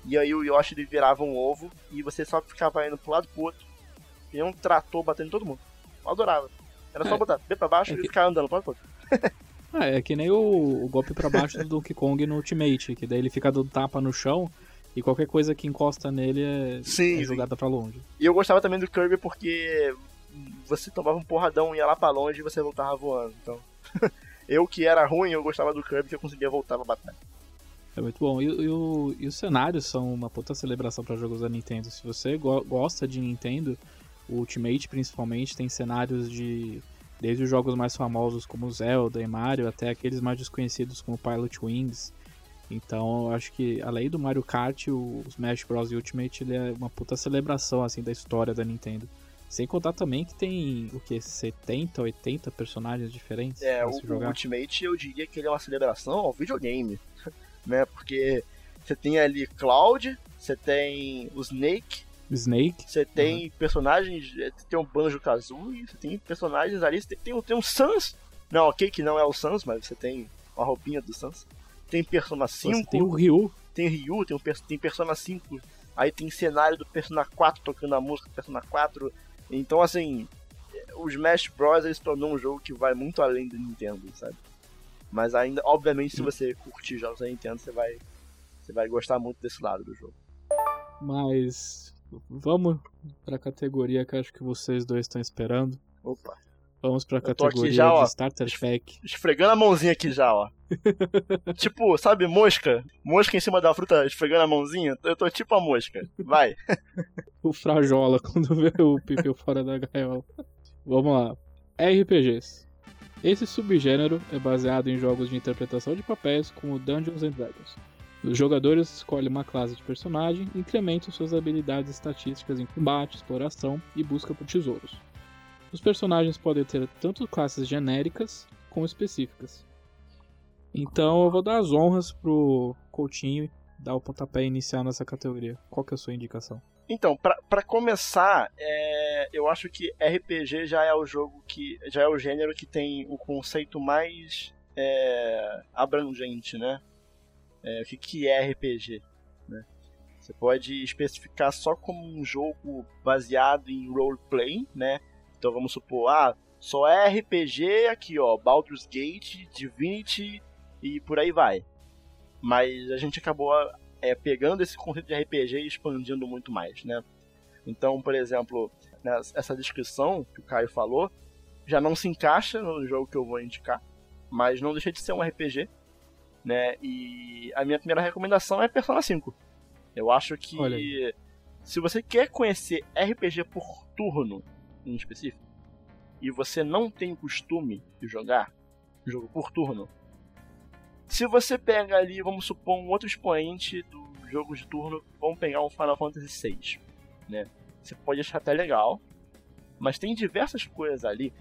E aí o Yoshi ele virava um ovo. E você só ficava indo pro lado pro outro. E um trator batendo em todo mundo. Eu adorava. Era só É. botar bem pra baixo É e que- ficar andando pro lado pro outro. [LAUGHS] Ah, é que nem o, o golpe pra baixo do Donkey Kong no Ultimate, que daí ele fica dando tapa no chão e qualquer coisa que encosta nele é, Sim, é jogada pra longe. E eu gostava também do Kirby porque você tomava um porradão, ia lá pra longe e você voltava voando. Então, [LAUGHS] eu que era ruim, eu gostava do Kirby que eu conseguia voltar pra batalha. É muito bom. E, e o- e os cenários são uma puta celebração para jogos da Nintendo. Se você go- gosta de Nintendo, o Ultimate principalmente tem cenários de. Desde os jogos mais famosos como Zelda e Mario, até aqueles mais desconhecidos como Pilot Wings. Então eu acho que além do Mario Kart, o Smash Bros. Ultimate ele é uma puta celebração assim da história da Nintendo. Sem contar também que tem o que 70, 80 personagens diferentes É, o jogar. Ultimate eu diria que ele é uma celebração ao videogame, [LAUGHS] né? Porque você tem ali Cloud, você tem o Snake, Snake, você tem personagens, eh, tem um Banjo Kazooie, você tem personagens ali, você tem, tem, tem um Sans, não, ok que não é o Sans, mas você tem a roupinha do Sans. Tem Persona 5, você tem o Ryu. tem Ryu, tem, um, tem Persona 5, aí tem cenário do Persona 4 tocando a música do Persona 4. Então, assim, o Smash Bros. ele se tornou um jogo que vai muito além do Nintendo, sabe? Mas ainda, obviamente, se você curtir jogos da Nintendo, você vai, você vai gostar muito desse lado do jogo. Mas vamos pra categoria que acho que vocês dois estão esperando. Opa, Vamos pra categoria já, ó. de Starter Pack. esfregando a mãozinha aqui já, ó. [LAUGHS] tipo, sabe, mosca? Mosca em cima da fruta esfregando a mãozinha? Eu tô tipo a mosca. Vai. [LAUGHS] O Frajola quando vê o Pipiu fora da gaiola. Vamos lá. RPGs. Esse subgênero é baseado em jogos de interpretação de papéis como Dungeons and Dragons. Os jogadores escolhem uma classe de personagem incrementam suas habilidades estatísticas em combate, exploração e busca por tesouros. Os personagens podem ter tanto classes genéricas como específicas. Então eu vou dar as honras pro Coutinho dar o pontapé inicial nessa categoria. Qual que é a sua indicação? Então, pra começar, é, eu acho que RPG já é o jogo que. já é o gênero que tem o conceito mais é, abrangente, né? É, o que, que é RPG? Né? Você pode especificar só como um jogo baseado em roleplay, né? Então vamos supor, ah, só é RPG aqui, ó, Baldur's Gate, Divinity e por aí vai. Mas a gente acabou é, pegando esse conceito de RPG e expandindo muito mais, né? Então, por exemplo, essa descrição que o Caio falou já não se encaixa no jogo que eu vou indicar, mas não deixa de ser um RPG, né? E a minha primeira recomendação é Persona 5. Eu acho que se você quer conhecer RPG por turno em específico e você não tem o costume de jogar jogo por turno, se você pega ali, vamos supor, um outro expoente do jogo de turno, vamos pegar um Final Fantasy VI, né? Você pode achar até legal, mas tem diversas coisas ali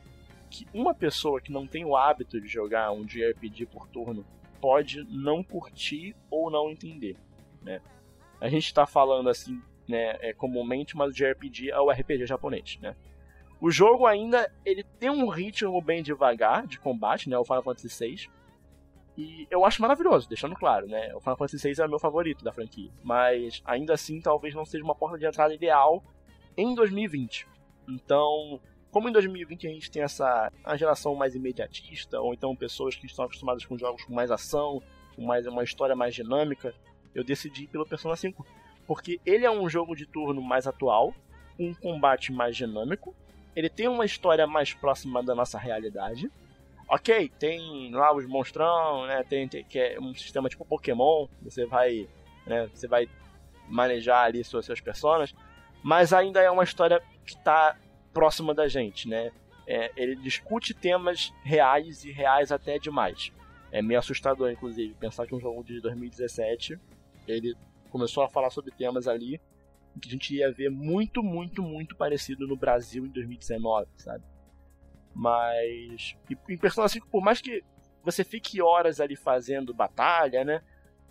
que uma pessoa que não tem o hábito de jogar um JRPG por turno pode não curtir ou não entender, né? A gente está falando assim, né, é, comumente, mas o JRPG é o RPG japonês, né? O jogo ainda ele tem um ritmo bem devagar de combate, né? O Final Fantasy VI. E eu acho maravilhoso, deixando claro, né? O Final Fantasy VI é o meu favorito da franquia. Mas ainda assim, talvez não seja uma porta de entrada ideal em 2020. Então, como em 2020 a gente tem essa a geração mais imediatista, ou então pessoas que estão acostumadas com jogos com mais ação, com mais uma história mais dinâmica, eu decidi pelo Persona 5. Porque ele é um jogo de turno mais atual, um combate mais dinâmico, ele tem uma história mais próxima da nossa realidade, ok, tem lá os monstrão, né? Tem, tem, que é um sistema tipo Pokémon, você vai, né? Você vai manejar ali seus, seus personagens, mas ainda é uma história que está próxima da gente, né? É, ele discute temas reais e reais até demais. É meio assustador, inclusive, pensar que um jogo de 2017 ele começou a falar sobre temas ali que a gente ia ver muito, muito, muito parecido no Brasil em 2019, sabe? Mas. em Persona 5, por mais que você fique horas ali fazendo batalha, né?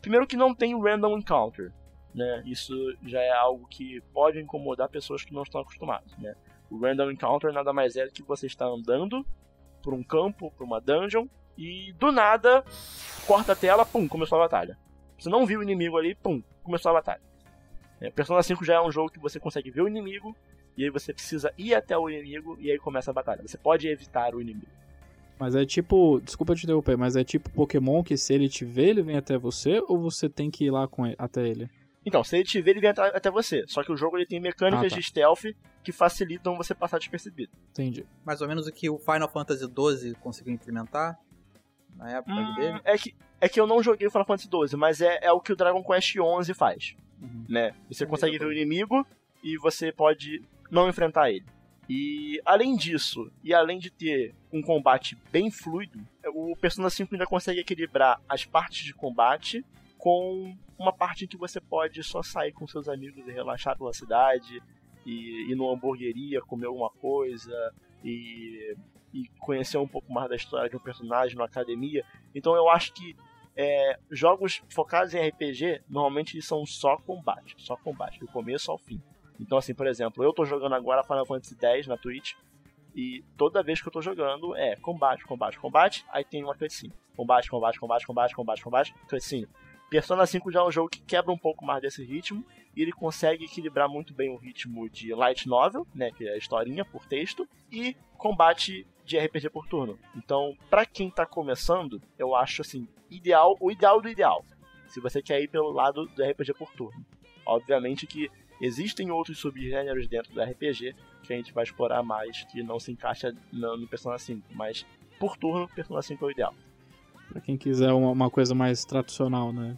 Primeiro que não tem random encounter, né? Isso já é algo que pode incomodar pessoas que não estão acostumadas, né? O random encounter nada mais é do que você está andando por um campo, por uma dungeon, e do nada, corta a tela, pum, começou a batalha. Você não viu o inimigo ali, pum, começou a batalha. É, Persona 5 já é um jogo que você consegue ver o inimigo, e aí você precisa ir até o inimigo e aí começa a batalha. Você pode evitar o inimigo. Mas é tipo, desculpa te interromper, mas é tipo Pokémon que se ele te vê, ele vem até você ou você tem que ir lá com ele, até ele? Então, se ele te vê, ele vem até você. Só que o jogo ele tem mecânicas ah, tá. de stealth que facilitam você passar despercebido. Entendi. Mais ou menos o que o Final Fantasy XII conseguiu implementar na época hum, dele? É que, é que eu não joguei o Final Fantasy XII, mas é, é o que o Dragon Quest XI faz. Uhum. Né? Você consegue ver o inimigo e você pode não enfrentar ele. E além disso, e além de ter um combate bem fluido, o Persona 5 ainda consegue equilibrar as partes de combate com uma parte que você pode só sair com seus amigos e relaxar pela cidade, e ir numa hamburgueria, comer alguma coisa, e, e conhecer um pouco mais da história de um personagem na academia. Então eu acho que é, jogos focados em RPG, normalmente são só combate, só combate, do começo ao fim. Então, assim, por exemplo, eu tô jogando agora Final Fantasy X na Twitch, e toda vez que eu tô jogando é combate, combate, combate, aí tem uma cutscene. Combate, combate, combate, combate, combate, combate, cutscene. Persona 5 já é um jogo que quebra um pouco mais desse ritmo, e ele consegue equilibrar muito bem o ritmo de light novel, né, que é a historinha por texto, e combate de RPG por turno. Então, para quem tá começando, eu acho assim, ideal, o ideal do ideal. Se você quer ir pelo lado do RPG por turno. Obviamente que Existem outros subgêneros dentro do RPG que a gente vai explorar mais, que não se encaixa no, no Persona 5, mas por turno, Persona 5 é o ideal. Pra quem quiser uma, uma coisa mais tradicional, né,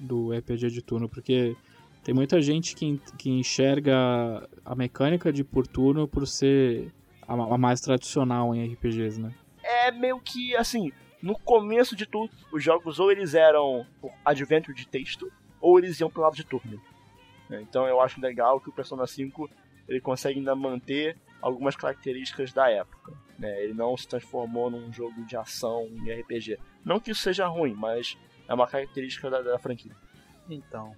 do RPG de turno, porque tem muita gente que, que enxerga a mecânica de por turno por ser a, a mais tradicional em RPGs, né? É meio que, assim, no começo de tudo, os jogos ou eles eram adventure de texto, ou eles iam pro lado de turno. Né? Então eu acho legal que o Persona 5 ele consegue ainda manter algumas características da época. Né? Ele não se transformou num jogo de ação em RPG. Não que isso seja ruim, mas é uma característica da, da franquia. Então,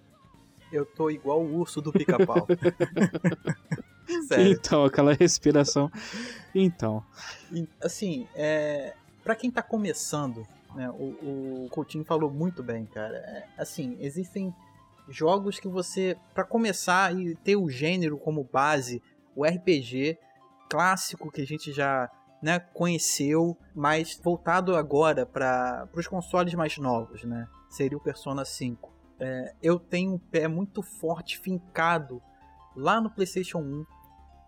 eu tô igual o urso do pica-pau. [LAUGHS] então, aquela respiração. Então. Assim, é, para quem tá começando, né, o, o Coutinho falou muito bem, cara. É, assim, existem jogos que você, para começar e ter o gênero como base, o RPG clássico que a gente já né, conheceu, mas voltado agora para os consoles mais novos, né? Seria o Persona 5. É, eu tenho um pé muito forte, fincado lá no PlayStation 1,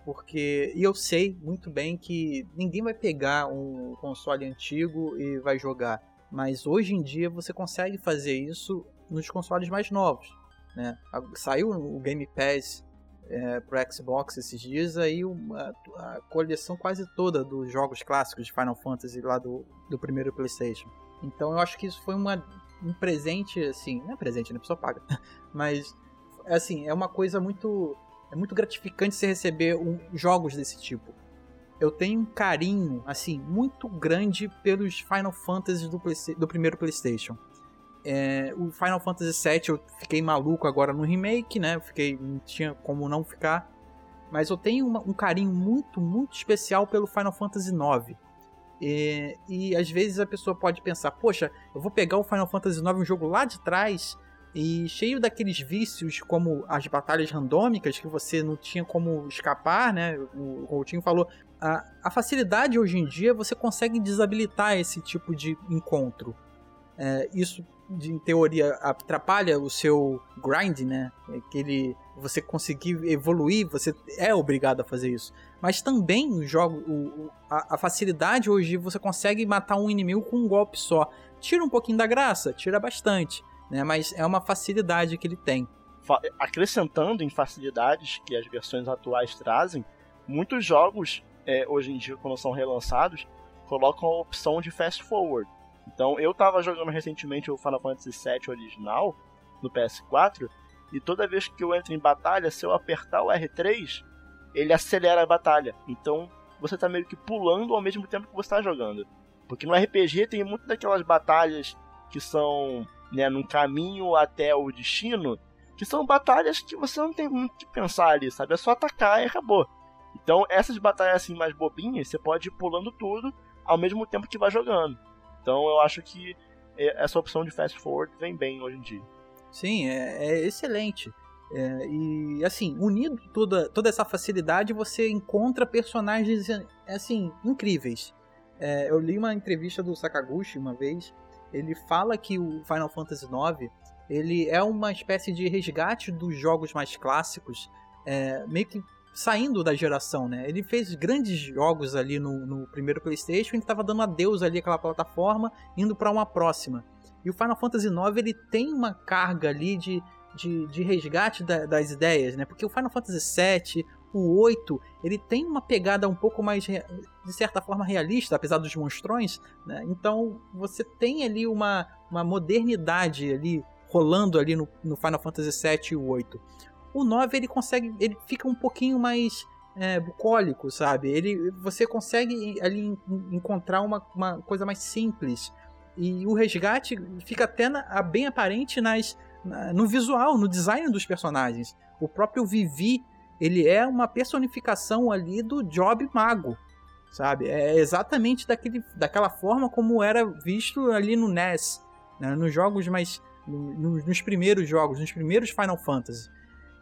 porque e eu sei muito bem que ninguém vai pegar um console antigo e vai jogar, mas hoje em dia você consegue fazer isso nos consoles mais novos. Né? Saiu o Game Pass é, pro Xbox esses dias, aí uma, a coleção quase toda dos jogos clássicos de Final Fantasy lá do, do primeiro PlayStation. Então eu acho que isso foi uma, um presente, assim, não é presente, né? A pessoa paga. [LAUGHS] Mas, assim, é uma coisa muito. É muito gratificante você receber um, jogos desse tipo. Eu tenho um carinho, assim, muito grande pelos Final Fantasy do, do primeiro PlayStation. É, o Final Fantasy VII eu fiquei maluco agora no remake, né? Eu fiquei, não tinha como não ficar. Mas eu tenho uma, um carinho muito, muito especial pelo Final Fantasy IX. E, e às vezes a pessoa pode pensar, poxa, eu vou pegar o Final Fantasy IX, um jogo lá de trás, e cheio daqueles vícios como as batalhas randômicas que você não tinha como escapar, né? O Coutinho falou, a, a facilidade hoje em dia você consegue desabilitar esse tipo de encontro. É, isso de, em teoria atrapalha o seu grind, né? Aquele você conseguir evoluir, você é obrigado a fazer isso. Mas também o jogo, o, a, a, facilidade hoje você consegue matar um inimigo com um golpe só. Tira um pouquinho da graça, tira bastante, né? Mas é uma facilidade que ele tem. Acrescentando em facilidades que as versões atuais trazem, muitos jogos é, hoje em dia, quando são relançados, colocam a opção de fast forward então eu tava jogando recentemente o Final Fantasy VII original no PS4 e toda vez que eu entro em batalha, se eu apertar o R3, ele acelera a batalha. Então você tá meio que pulando ao mesmo tempo que você tá jogando. Porque no RPG tem muito daquelas batalhas que são né, num caminho até o destino, que são batalhas que você não tem muito que pensar ali, sabe? É só atacar e acabou. Então essas batalhas assim mais bobinhas, você pode ir pulando tudo ao mesmo tempo que vai jogando. Então eu acho que é, essa opção de fast forward vem bem hoje em dia. Sim, é, é excelente. É, e assim, unindo toda, toda essa facilidade, você encontra personagens assim incríveis. É, eu li uma entrevista do Sakaguchi uma vez. Ele fala que o Final Fantasy IX ele é uma espécie de resgate dos jogos mais clássicos, é, meio que saindo da geração, né? Ele fez grandes jogos ali no, no primeiro PlayStation e estava dando adeus ali àquela plataforma, indo para uma próxima. E o Final Fantasy IX ele tem uma carga ali de, de, de resgate da, das ideias, né? Porque o Final Fantasy VII, o 8, ele tem uma pegada um pouco mais, de certa forma, realista, apesar dos monstrões, né? Então você tem ali uma, uma modernidade ali rolando ali no, no Final Fantasy VII e o 8. O 9 ele consegue, ele fica um pouquinho mais é, bucólico, sabe? Ele, você consegue ali encontrar uma, uma coisa mais simples. E o resgate fica até na, bem aparente nas, na, no visual, no design dos personagens. O próprio Vivi, ele é uma personificação ali do Job Mago, sabe? É exatamente daquele, daquela forma como era visto ali no NES, né? nos jogos mais... No, nos primeiros jogos, nos primeiros Final Fantasy.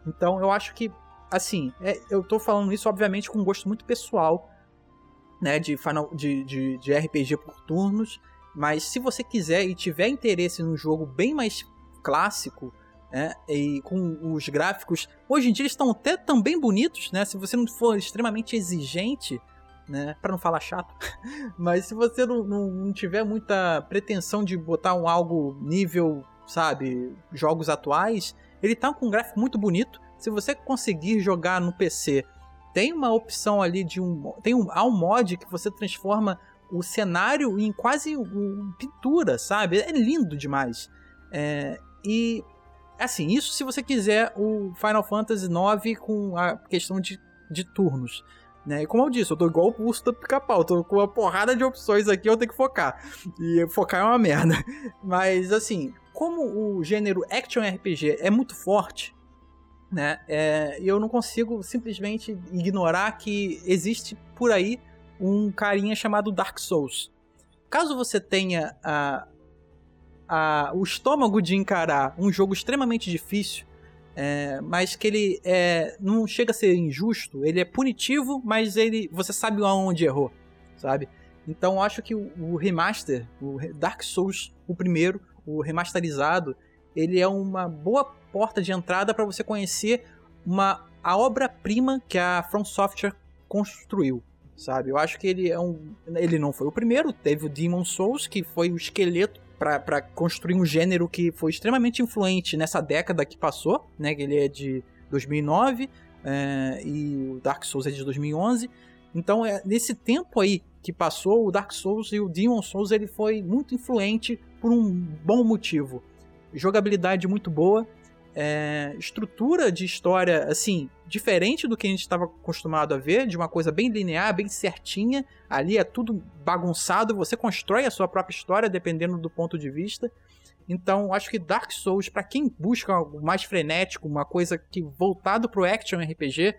Então eu acho que, assim, é, eu tô falando isso obviamente com um gosto muito pessoal, né, de, final, de, de, de RPG por turnos, mas se você quiser e tiver interesse num jogo bem mais clássico, né, e com os gráficos, hoje em dia eles estão até também bonitos, né, se você não for extremamente exigente, né, para não falar chato, [LAUGHS] mas se você não, não, não tiver muita pretensão de botar um algo nível, sabe, jogos atuais, ele tá com um gráfico muito bonito. Se você conseguir jogar no PC, tem uma opção ali de um. Tem um, há um mod que você transforma o cenário em quase uma pintura, sabe? É lindo demais. É, e assim, isso se você quiser o Final Fantasy IX com a questão de, de turnos. Né? E como eu disse, eu tô igual o pulso do pica-pau, tô com uma porrada de opções aqui, eu tenho que focar. E focar é uma merda. [LAUGHS] Mas assim, como o gênero action RPG é muito forte, né? É, eu não consigo simplesmente ignorar que existe por aí um carinha chamado Dark Souls. Caso você tenha a, a, o estômago de encarar um jogo extremamente difícil, é, mas que ele é, não chega a ser injusto, ele é punitivo, mas ele você sabe aonde errou, sabe? Então acho que o, o remaster, o Dark Souls, o primeiro, o remasterizado, ele é uma boa porta de entrada para você conhecer uma a obra-prima que a From Software construiu, sabe? Eu acho que ele é um ele não foi o primeiro, teve o Demon Souls, que foi o esqueleto para construir um gênero que foi extremamente influente nessa década que passou, né? Ele é de 2009 é, e o Dark Souls é de 2011. Então, é, nesse tempo aí que passou, o Dark Souls e o Demon Souls ele foi muito influente por um bom motivo. Jogabilidade muito boa, é, estrutura de história assim diferente do que a gente estava acostumado a ver, de uma coisa bem linear, bem certinha. Ali é tudo bagunçado, você constrói a sua própria história dependendo do ponto de vista. Então, acho que Dark Souls, para quem busca algo mais frenético, uma coisa que voltado pro action RPG,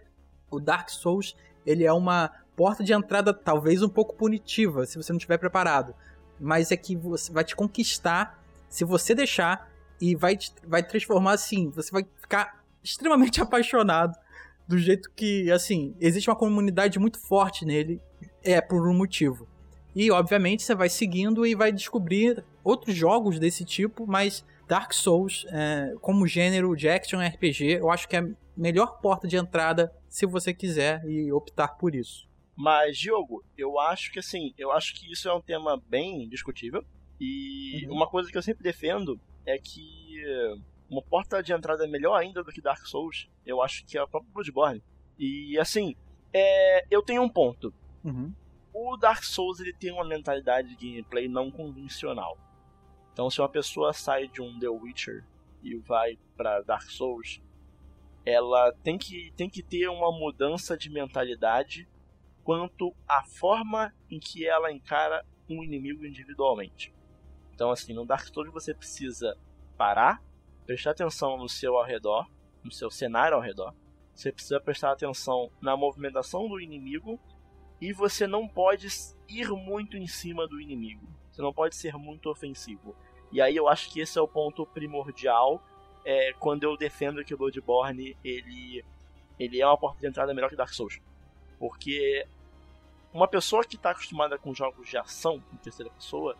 o Dark Souls, ele é uma porta de entrada talvez um pouco punitiva, se você não estiver preparado. Mas é que você vai te conquistar se você deixar e vai te, vai transformar assim, você vai ficar extremamente [LAUGHS] apaixonado do jeito que, assim, existe uma comunidade muito forte nele, é por um motivo. E, obviamente, você vai seguindo e vai descobrir outros jogos desse tipo, mas Dark Souls, é, como gênero de action RPG, eu acho que é a melhor porta de entrada se você quiser e optar por isso. Mas, Diogo, eu acho que assim, eu acho que isso é um tema bem discutível. E uhum. uma coisa que eu sempre defendo é que uma porta de entrada melhor ainda do que Dark Souls, eu acho que é o próprio Bloodborne. E assim, é, eu tenho um ponto. Uhum. O Dark Souls ele tem uma mentalidade de gameplay não convencional. Então, se uma pessoa sai de um The Witcher e vai para Dark Souls, ela tem que, tem que ter uma mudança de mentalidade quanto à forma em que ela encara um inimigo individualmente. Então, assim, no Dark Souls você precisa parar, prestar atenção no seu ao redor, no seu cenário ao redor. Você precisa prestar atenção na movimentação do inimigo e você não pode ir muito em cima do inimigo. Você não pode ser muito ofensivo. E aí eu acho que esse é o ponto primordial é, quando eu defendo que o Bloodborne ele, ele é uma porta de entrada melhor que Dark Souls. Porque uma pessoa que está acostumada com jogos de ação em terceira pessoa,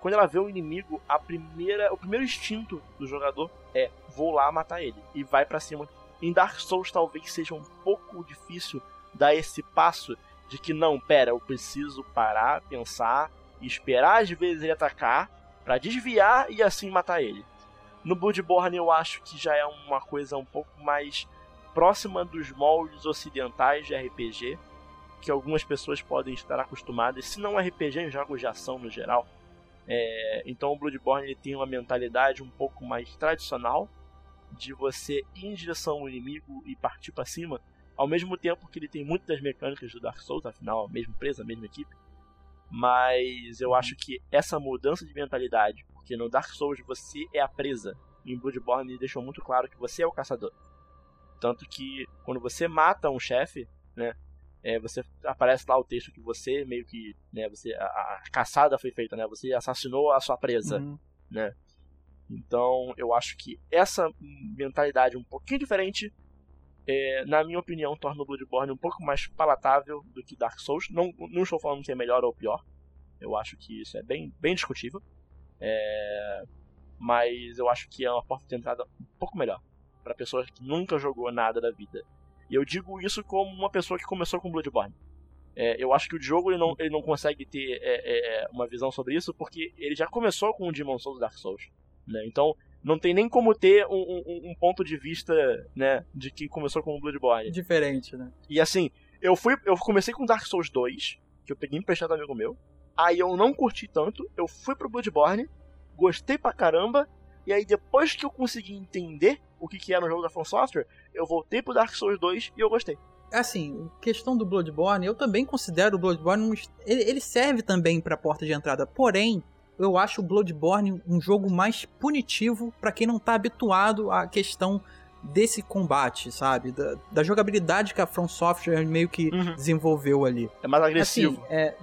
quando ela vê o inimigo, a primeira, o primeiro instinto do jogador é vou lá matar ele e vai para cima. Em Dark Souls talvez seja um pouco difícil dar esse passo de que não, pera, eu preciso parar, pensar e esperar às vezes ele atacar para desviar e assim matar ele. No Bloodborne eu acho que já é uma coisa um pouco mais próxima dos moldes ocidentais de RPG, que algumas pessoas podem estar acostumadas, se não RPG em jogos de ação no geral, é, então o Bloodborne ele tem uma mentalidade um pouco mais tradicional de você ir em direção ao inimigo e partir para cima, ao mesmo tempo que ele tem muitas mecânicas do Dark Souls, afinal, a mesma empresa, a mesma equipe. Mas eu acho que essa mudança de mentalidade, porque no Dark Souls você é a presa, em Bloodborne ele deixou muito claro que você é o caçador. Tanto que quando você mata um chefe, né, é, você aparece lá o texto que você meio que, né, você a, a, caçada foi feita, né? Você assassinou a sua presa, uhum. né? Então, eu acho que essa mentalidade um pouquinho diferente, é, na minha opinião, torna o Bloodborne um pouco mais palatável do que Dark Souls. Não, não estou falando que é melhor ou pior. Eu acho que isso é bem, bem discutível. É, mas eu acho que é uma porta de entrada um pouco melhor para pessoas que nunca jogou nada da vida. E eu digo isso como uma pessoa que começou com Bloodborne. É, eu acho que o jogo ele não, ele não consegue ter é, é, uma visão sobre isso porque ele já começou com o Demon Souls Dark Souls. Né? Então não tem nem como ter um, um, um, ponto de vista né, de que começou com o Bloodborne. Diferente, né? E assim, eu fui eu comecei com Dark Souls 2, que eu peguei emprestado do amigo meu. Aí eu não curti tanto, eu fui pro Bloodborne, gostei pra caramba, e aí depois que eu consegui entender o que, que é no jogo da From Software, eu voltei pro Dark Souls 2 e eu gostei. Assim, questão do Bloodborne, eu também considero o Bloodborne um, ele, ele serve também para porta de entrada. Porém, eu acho o Bloodborne um jogo mais punitivo para quem não tá habituado à questão desse combate, sabe? Da, da, jogabilidade que a From Software meio que uhum. desenvolveu ali. É mais agressivo. Assim, é,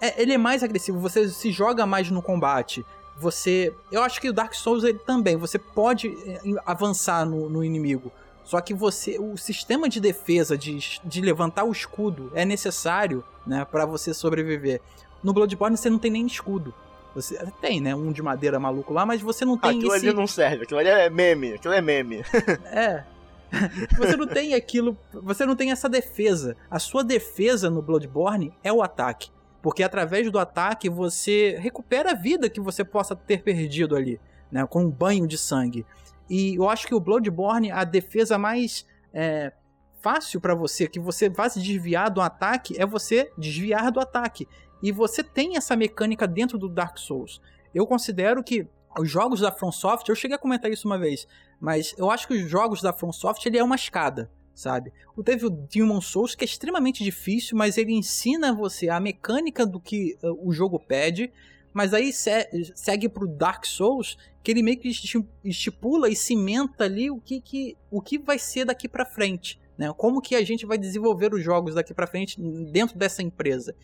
é, ele é mais agressivo, você se joga mais no combate você. Eu acho que o Dark Souls ele também. Você pode eh, avançar no, no inimigo. Só que você, o sistema de defesa de, de levantar o escudo é necessário, né, para você sobreviver. No Bloodborne você não tem nem escudo. Você tem, né, um de madeira maluco lá, mas você não tem aquilo esse... ali não serve, aquilo ali é meme, aquilo é meme. [LAUGHS] é. [LAUGHS] você não tem aquilo, você não tem essa defesa. A sua defesa no Bloodborne é o ataque. Porque através do ataque você recupera a vida que você possa ter perdido ali, né? Com um banho de sangue. E eu acho que o Bloodborne, a defesa mais é, fácil para você, que você vá se desviar do ataque, é você desviar do ataque. E você tem essa mecânica dentro do Dark Souls. Eu considero que os jogos da From Software, eu cheguei a comentar isso uma vez, mas eu acho que os jogos da From Software ele é uma escada sabe? O o Demon Souls que é extremamente difícil, mas ele ensina você a mecânica do que uh, o jogo pede, mas aí se segue pro Dark Souls, que ele meio que estipula e cimenta ali o que, que, o que vai ser daqui para frente, Né? Como que a gente vai desenvolver os jogos daqui para frente dentro dessa empresa?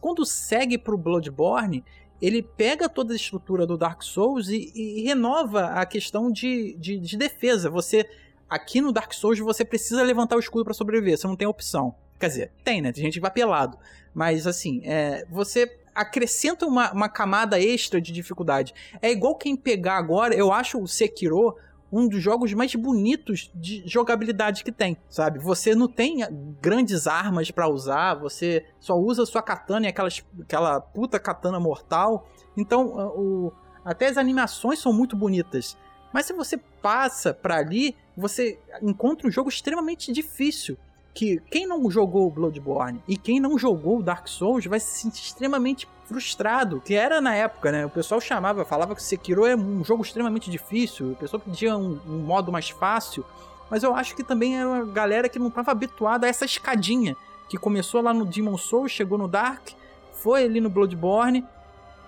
Quando segue para o Bloodborne, ele pega toda a estrutura do Dark Souls e, e renova a questão de, de, de, defesa. Você aqui no Dark Souls você precisa levantar o escudo para sobreviver, você não tem opção. Quer dizer, tem, né? Tem gente que vai pelado. Mas assim, é, você acrescenta uma, uma camada extra de dificuldade. É igual quem pegar agora, eu acho o Sekiro um dos jogos mais bonitos de jogabilidade que tem, sabe? Você não tem grandes armas para usar, você só usa sua katana e aquelas, aquela puta katana mortal. Então, o, até as animações são muito bonitas. Mas se você passa para ali, você encontra um jogo extremamente difícil que quem não jogou Bloodborne e quem não jogou Dark Souls vai se sentir extremamente frustrado, que era na época, né? O pessoal chamava, falava que Sekiro é um jogo extremamente difícil, o pessoal pedia um, um modo mais fácil, mas eu acho que também era uma galera que não estava habituada a essa escadinha, que começou lá no Demon Souls, chegou no Dark, foi ali no Bloodborne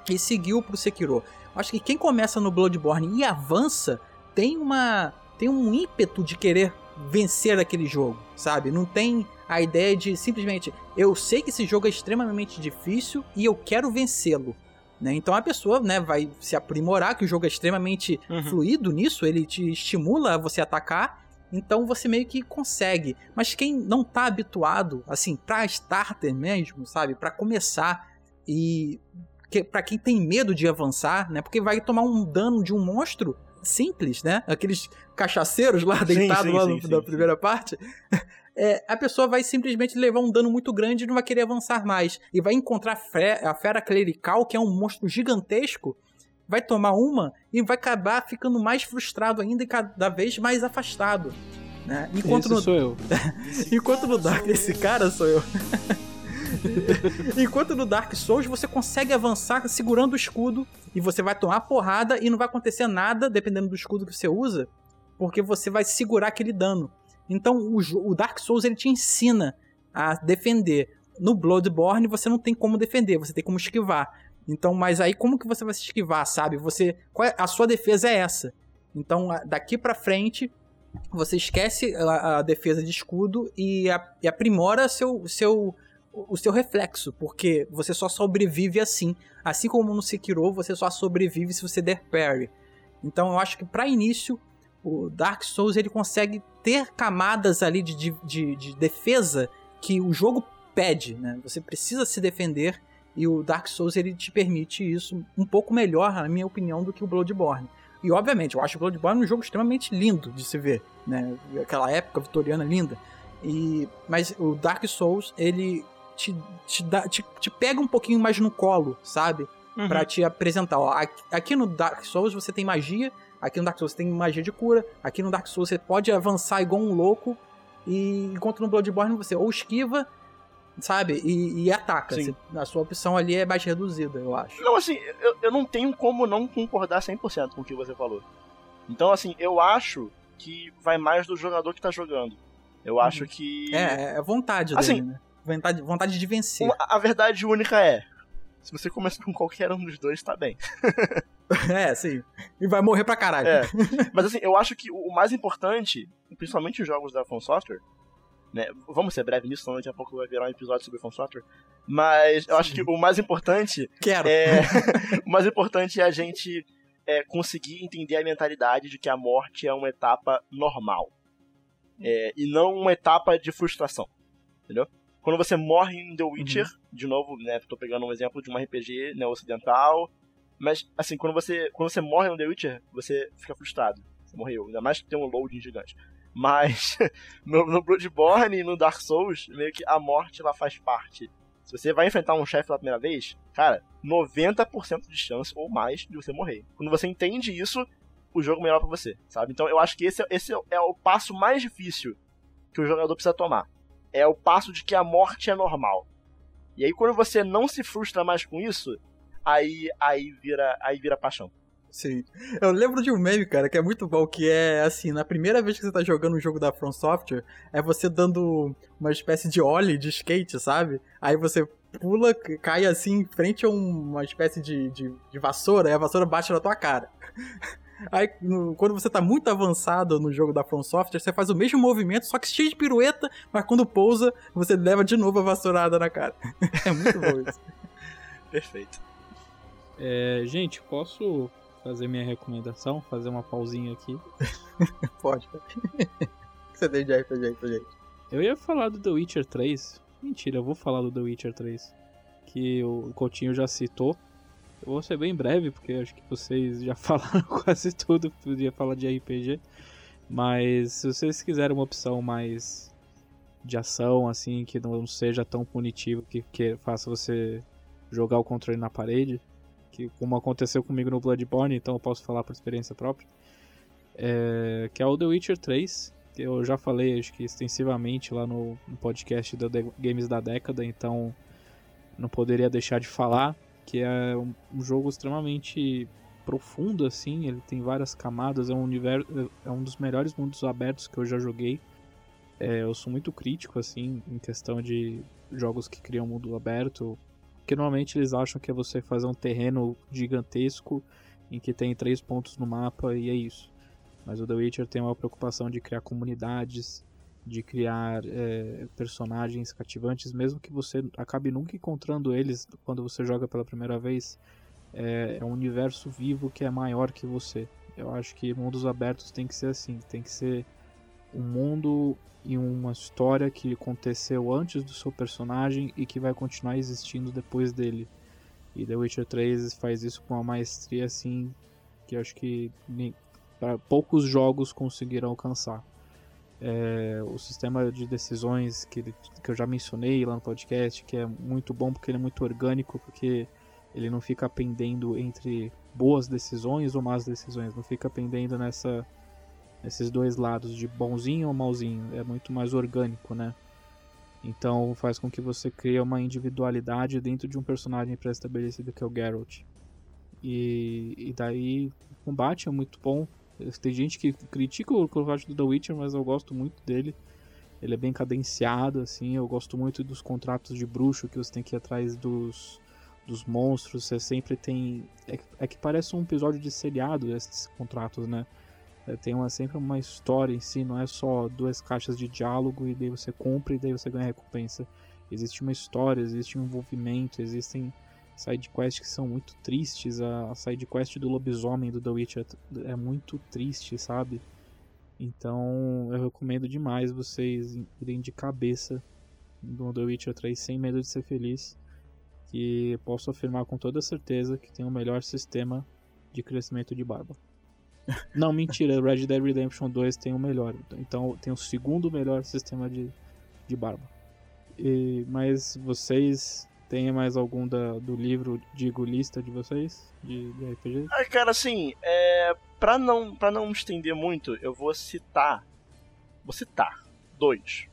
e seguiu pro Sekiro. Acho que quem começa no Bloodborne e avança tem uma tem um ímpeto de querer vencer aquele jogo, sabe? Não tem a ideia de simplesmente eu sei que esse jogo é extremamente difícil e eu quero vencê-lo. Né? Então a pessoa né, vai se aprimorar, que o jogo é extremamente uhum. fluido nisso, ele te estimula a você atacar, então você meio que consegue. Mas quem não tá habituado, assim, pra starter mesmo, sabe? para começar e que, para quem tem medo de avançar, né? Porque vai tomar um dano de um monstro simples, né? Aqueles cachaceiros lá deitados lá no, sim, na sim, primeira parte. [LAUGHS] É, a pessoa vai simplesmente levar um dano muito grande e não vai querer avançar mais. E vai encontrar a fera clerical, que é um monstro gigantesco, vai tomar uma e vai acabar ficando mais frustrado ainda e cada vez mais afastado. Né? Enquanto esse no... sou eu. [LAUGHS] Enquanto no Dark, esse cara sou eu. [LAUGHS] [LAUGHS] Enquanto no Dark Souls você consegue avançar segurando o escudo e você vai tomar porrada e não vai acontecer nada dependendo do escudo que você usa, porque você vai segurar aquele dano. Então o, o Dark Souls ele te ensina a defender. No Bloodborne você não tem como defender, você tem como esquivar. Então, mas aí como que você vai se esquivar, sabe? Você é, a sua defesa é essa. Então, daqui para frente, você esquece a, a, defesa de escudo e, a, e aprimora seu, seu o seu reflexo, porque você só sobrevive assim. Assim como no Sekiro, você só sobrevive se você der parry. Então eu acho que para início, o Dark Souls ele consegue ter camadas ali de, de, de, defesa que o jogo pede, né? Você precisa se defender e o Dark Souls ele te permite isso um pouco melhor, na minha opinião, do que o Bloodborne. E obviamente, eu acho o Bloodborne um jogo extremamente lindo de se ver, né? Aquela época vitoriana linda. E, mas o Dark Souls, ele te, te, dá, te, te pega um pouquinho mais no colo, sabe? Uhum. Pra te apresentar. Ó, aqui no Dark Souls você tem magia, aqui no Dark Souls você tem magia de cura, aqui no Dark Souls você pode avançar igual um louco, e enquanto no Bloodborne você ou esquiva, sabe? E, e ataca. Você, a sua opção ali é mais reduzida, eu acho. Não, assim, eu, eu não tenho como não concordar 100% com o que você falou. Então, assim, eu acho que vai mais do jogador que tá jogando. Eu uhum. acho que. É, é vontade assim, dele, né? Vontade, vontade de vencer. A verdade única é: se você começa com qualquer um dos dois, tá bem. [LAUGHS] é, sim. E vai morrer pra caralho. É. [LAUGHS] Mas assim, eu acho que o mais importante, principalmente os jogos da From Software, né? Vamos ser breve nisso, senão daqui a pouco vai virar um episódio sobre From Software. Mas eu sim. acho que o mais importante. Quero. É, [LAUGHS] o mais importante é a gente é, conseguir entender a mentalidade de que a morte é uma etapa normal. É, e não uma etapa de frustração. Entendeu? Quando você morre em The Witcher, uhum. de novo, né, tô pegando um exemplo de um RPG né, ocidental, mas assim, quando você, quando você morre no The Witcher, você fica frustrado. Você morreu, ainda mais que tem um loading gigante. Mas [LAUGHS] no, no Bloodborne e no Dark Souls, meio que a morte ela faz parte. Se você vai enfrentar um chefe pela primeira vez, cara, 90% de chance ou mais de você morrer. Quando você entende isso, o jogo melhora pra você, sabe? Então eu acho que esse, esse é o passo mais difícil que o jogador precisa tomar é o passo de que a morte é normal. E aí quando você não se frustra mais com isso, aí aí vira aí vira paixão. Sim. Eu lembro de um meme, cara, que é muito bom, que é assim, na primeira vez que você tá jogando um jogo da From Software, é você dando uma espécie de ollie de skate, sabe? Aí você pula, cai assim em frente a uma espécie de, de, de vassoura, e a vassoura bate na tua cara. Aí, no- quando você tá muito avançado no jogo da From Software, você faz o mesmo movimento, só que cheio de pirueta, mas quando pousa, você leva de novo a vassourada na cara. [LAUGHS] É muito bom isso. Perfeito. É, gente, posso fazer minha recomendação? Fazer uma pausinha aqui. [LAUGHS] Pode. O [LAUGHS] que você tem de RPG aí pra gente? Eu ia falar do The Witcher 3. Mentira, eu vou falar do The Witcher 3. Que o Coutinho já citou. Eu vou ser bem breve, porque acho que vocês já [LAUGHS] falaram quase tudo que podia falar de RPG. Mas se vocês quiserem uma opção mais de ação, assim, que não seja tão punitivo, que, que faça você jogar o controle na parede, que como aconteceu comigo no Bloodborne, então eu posso falar por experiência própria, é, que é o The Witcher 3, que eu já falei, acho que extensivamente lá no, no podcast The Games da Década, então não poderia deixar de falar, que é um, um jogo extremamente profundo, assim, ele tem várias camadas, é um universo, é um dos melhores mundos abertos que eu já joguei. É, eu sou muito crítico, assim, em questão de jogos que criam mundo aberto, porque normalmente eles acham que é você fazer um terreno gigantesco em que tem três pontos no mapa e é isso. Mas o The Witcher tem uma preocupação de criar comunidades, de criar é, personagens cativantes, mesmo que você acabe nunca encontrando eles quando você joga pela primeira vez. É, é um universo vivo que é maior que você. Eu acho que mundos abertos tem que ser assim, tem que ser um mundo e uma história que aconteceu antes do seu personagem e que vai continuar existindo depois dele. E The Witcher 3 faz isso com uma maestria assim que acho que poucos jogos conseguiram alcançar. É, o sistema de decisões que, ele- que eu já mencionei lá no podcast, que é muito bom porque ele é muito orgânico, porque ele não fica pendendo entre boas decisões ou más decisões, não fica pendendo nessa nesses dois lados de bonzinho ou malzinho, é muito mais orgânico, né? Então faz com que você crie uma individualidade dentro de um personagem pré-estabelecido que é o Geralt. E, e daí o combate é muito bom. Tem gente que critica o combate do The Witcher, mas eu gosto muito dele. Ele é bem cadenciado, assim. Eu gosto muito dos contratos de bruxo que você tem que ir atrás dos, dos monstros. Você sempre tem. É, é que parece um episódio de seriado esses contratos, né? É, tem uma, sempre uma história em si, não é só duas caixas de diálogo e daí você compra e daí você ganha recompensa. Existe uma história, existe um envolvimento, existem side quests que são muito tristes. A, a side quest do lobisomem do The Witcher é muito triste, sabe? Então eu recomendo demais vocês irem de cabeça no The Witcher 3 sem medo de ser feliz. Que posso afirmar com toda certeza que tem o melhor sistema de crescimento de barba. [LAUGHS] Não, mentira, Red Dead Redemption 2 tem o melhor. Então tem o segundo melhor sistema de, de barba. E, mas vocês têm mais algum da, do livro, digo, lista de vocês? De, de RPG? Ah, cara, assim, é, pra, não, pra não estender muito, eu vou citar. Vou citar dois.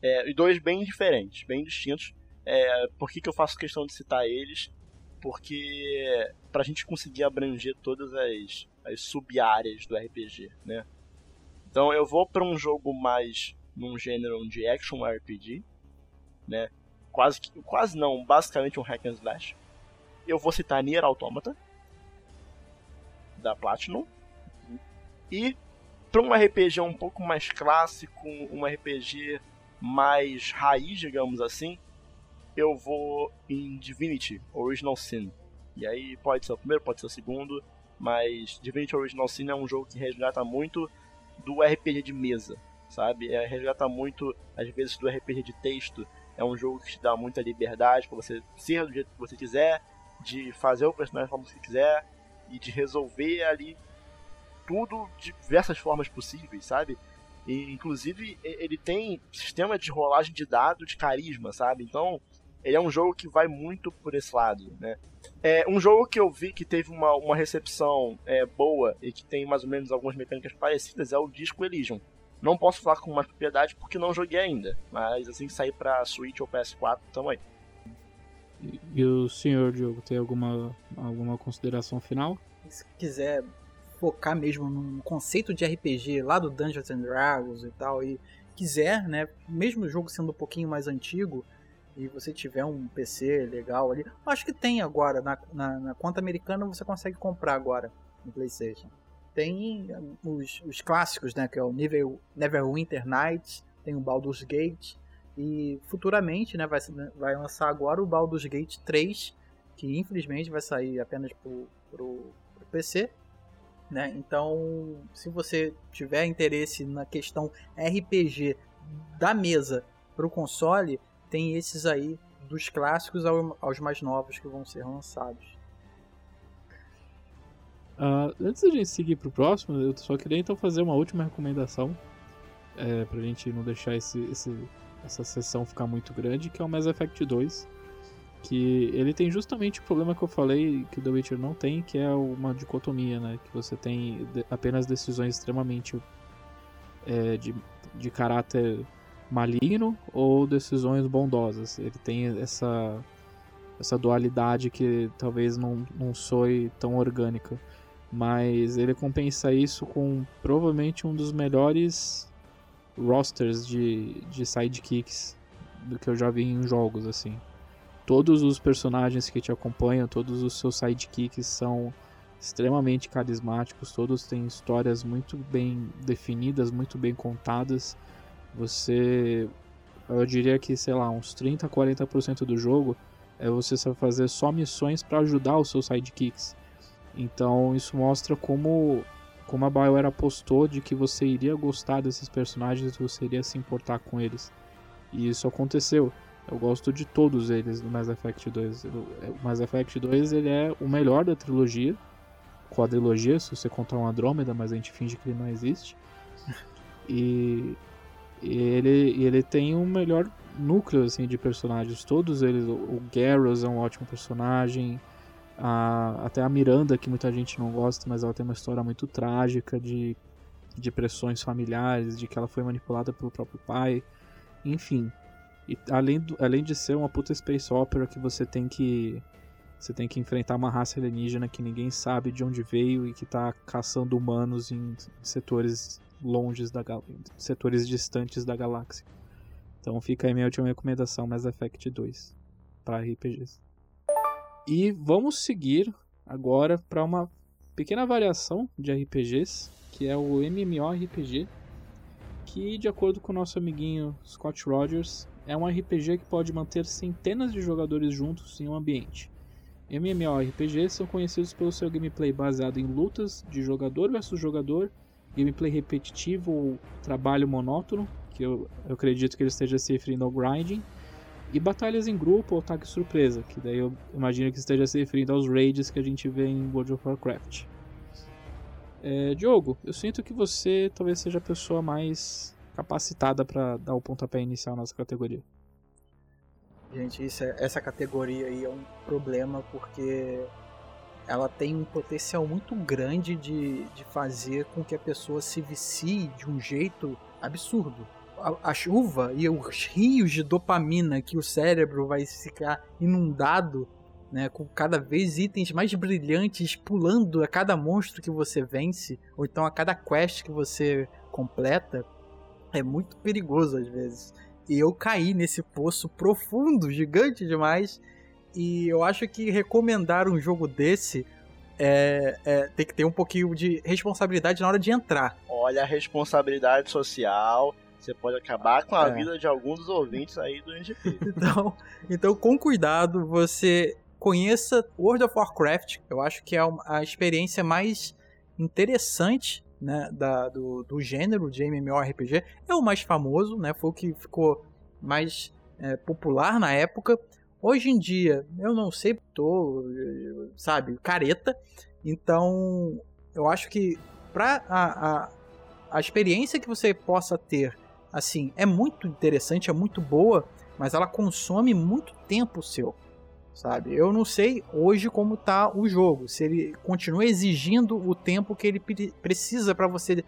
É, e dois bem diferentes, bem distintos. É, por que, que eu faço questão de citar eles? Porque pra gente conseguir abranger todas as, as sub-áreas do RPG, né? Então eu vou pra um jogo mais num gênero de action RPG, né? Quase, quase não, basicamente um hack and slash. Eu vou citar Nier Automata, da Platinum. E para um RPG um pouco mais clássico, um RPG mais raiz, digamos assim, eu vou em Divinity Original Sin. E aí pode ser o primeiro, pode ser o segundo, mas Divinity Original Sin é um jogo que resgata muito do RPG de mesa, sabe? É, resgata muito, às vezes, do RPG de texto. É um jogo que te dá muita liberdade para você ser do jeito que você quiser, de fazer o personagem que você quiser e de resolver ali tudo de diversas formas possíveis, sabe? E, inclusive, ele tem sistema de rolagem de dado de carisma, sabe? Então, ele é um jogo que vai muito por esse lado, né? É um jogo que eu vi que teve uma, uma recepção é, boa e que tem mais ou menos algumas mecânicas parecidas é o Disco Elysium. Não posso falar com mais propriedade porque não joguei ainda, mas assim que sair pra Switch ou PS4, tamo aí. E, e o senhor Diogo tem alguma, alguma consideração final? Se quiser focar mesmo no conceito de RPG lá do Dungeons and Dragons e tal, e quiser, né, mesmo o jogo sendo um pouquinho mais antigo, e você tiver um PC legal ali, acho que tem agora, na, na, na conta americana você consegue comprar agora no Playstation. Tem os, os clássicos, né? Que é o nível Neverwinter Nights, tem o Baldur's Gate. E futuramente, né, vai, vai lançar agora o Baldur's Gate 3, que infelizmente vai sair apenas pro, pro, pro PC. Né? Então, se você tiver interesse na questão RPG da mesa para o console, tem esses aí dos clássicos aos mais novos que vão ser lançados. Uh, antes da gente seguir pro próximo, eu só queria então fazer uma última recomendação. É, pra gente não deixar esse, esse, essa sessão ficar muito grande, que é o Mass Effect 2. Que ele tem justamente o problema que eu falei que o The Witcher não tem, que é uma dicotomia, né? Que você tem apenas decisões extremamente é, de, de caráter maligno ou decisões bondosas. Ele tem essa, essa dualidade que talvez não, não soe tão orgânica mas ele compensa isso com provavelmente um dos melhores rosters de, de sidekicks do que eu já vi em jogos assim. Todos os personagens que te acompanham, todos os seus sidekicks são extremamente carismáticos, todos têm histórias muito bem definidas, muito bem contadas. Você eu diria que, sei lá, uns 30 a 40% do jogo é você fazer só missões para ajudar os seus sidekicks então isso mostra como, como a BioWare apostou de que você iria gostar desses personagens você iria se importar com eles. E isso aconteceu. Eu gosto de todos eles no Mass Effect 2. O Mass Effect 2 ele é o melhor da trilogia, quadrilogia, se você contar um Andrômeda, mas a gente finge que ele não existe. E, e ele, ele tem um melhor núcleo assim, de personagens. Todos eles. O Garrus é um ótimo personagem. A, até a Miranda, que muita gente não gosta, mas ela tem uma história muito trágica de, de pressões familiares, de que ela foi manipulada pelo próprio pai, enfim. E além, do, além de ser uma puta space opera que você tem que você tem que enfrentar uma raça alienígena que ninguém sabe de onde veio e que está caçando humanos em setores longes da setores distantes da galáxia. Então fica aí minha última recomendação, Mass Effect 2 para RPGs. E vamos seguir agora para uma pequena variação de RPGs, que é o MMORPG, que de acordo com o nosso amiguinho Scott Rogers, é um RPG que pode manter centenas de jogadores juntos em um ambiente. MMORPGs são conhecidos pelo seu gameplay baseado em lutas de jogador versus jogador, gameplay repetitivo ou trabalho monótono, que eu, eu acredito que ele esteja se referindo ao grinding, e batalhas em grupo ou ataque surpresa, que daí eu imagino que esteja se referindo aos raids que a gente vê em World of Warcraft. É, Diogo, eu sinto que você talvez seja a pessoa mais capacitada para dar o pontapé inicial nessa categoria. Gente, é, essa categoria aí é um problema porque ela tem um potencial muito grande de, de fazer com que a pessoa se vicie de um jeito absurdo a, a, chuva e os rios de dopamina que o cérebro vai ficar inundado, né, com cada vez itens mais brilhantes pulando a cada monstro que você vence, ou então a cada quest que você completa, é muito perigoso às vezes. E eu caí nesse poço profundo, gigante demais, e eu acho que recomendar um jogo desse é, é, tem que ter um pouquinho de responsabilidade na hora de entrar. Olha a responsabilidade social você pode acabar com a é. vida de alguns dos ouvintes aí do NGP. [LAUGHS] então, então, com cuidado, você conheça World of Warcraft. Eu acho que é a experiência mais interessante né, da, do, do gênero de MMORPG. É o mais famoso, né? Foi o que ficou mais é, popular na época. Hoje em dia, eu não sei, tô, sabe, careta. Então, eu acho que para a, a, a experiência que você possa ter assim, é muito interessante, é muito boa, mas ela consome muito tempo seu, sabe? Eu não sei hoje como tá o jogo, se ele continua exigindo o tempo que ele precisa para você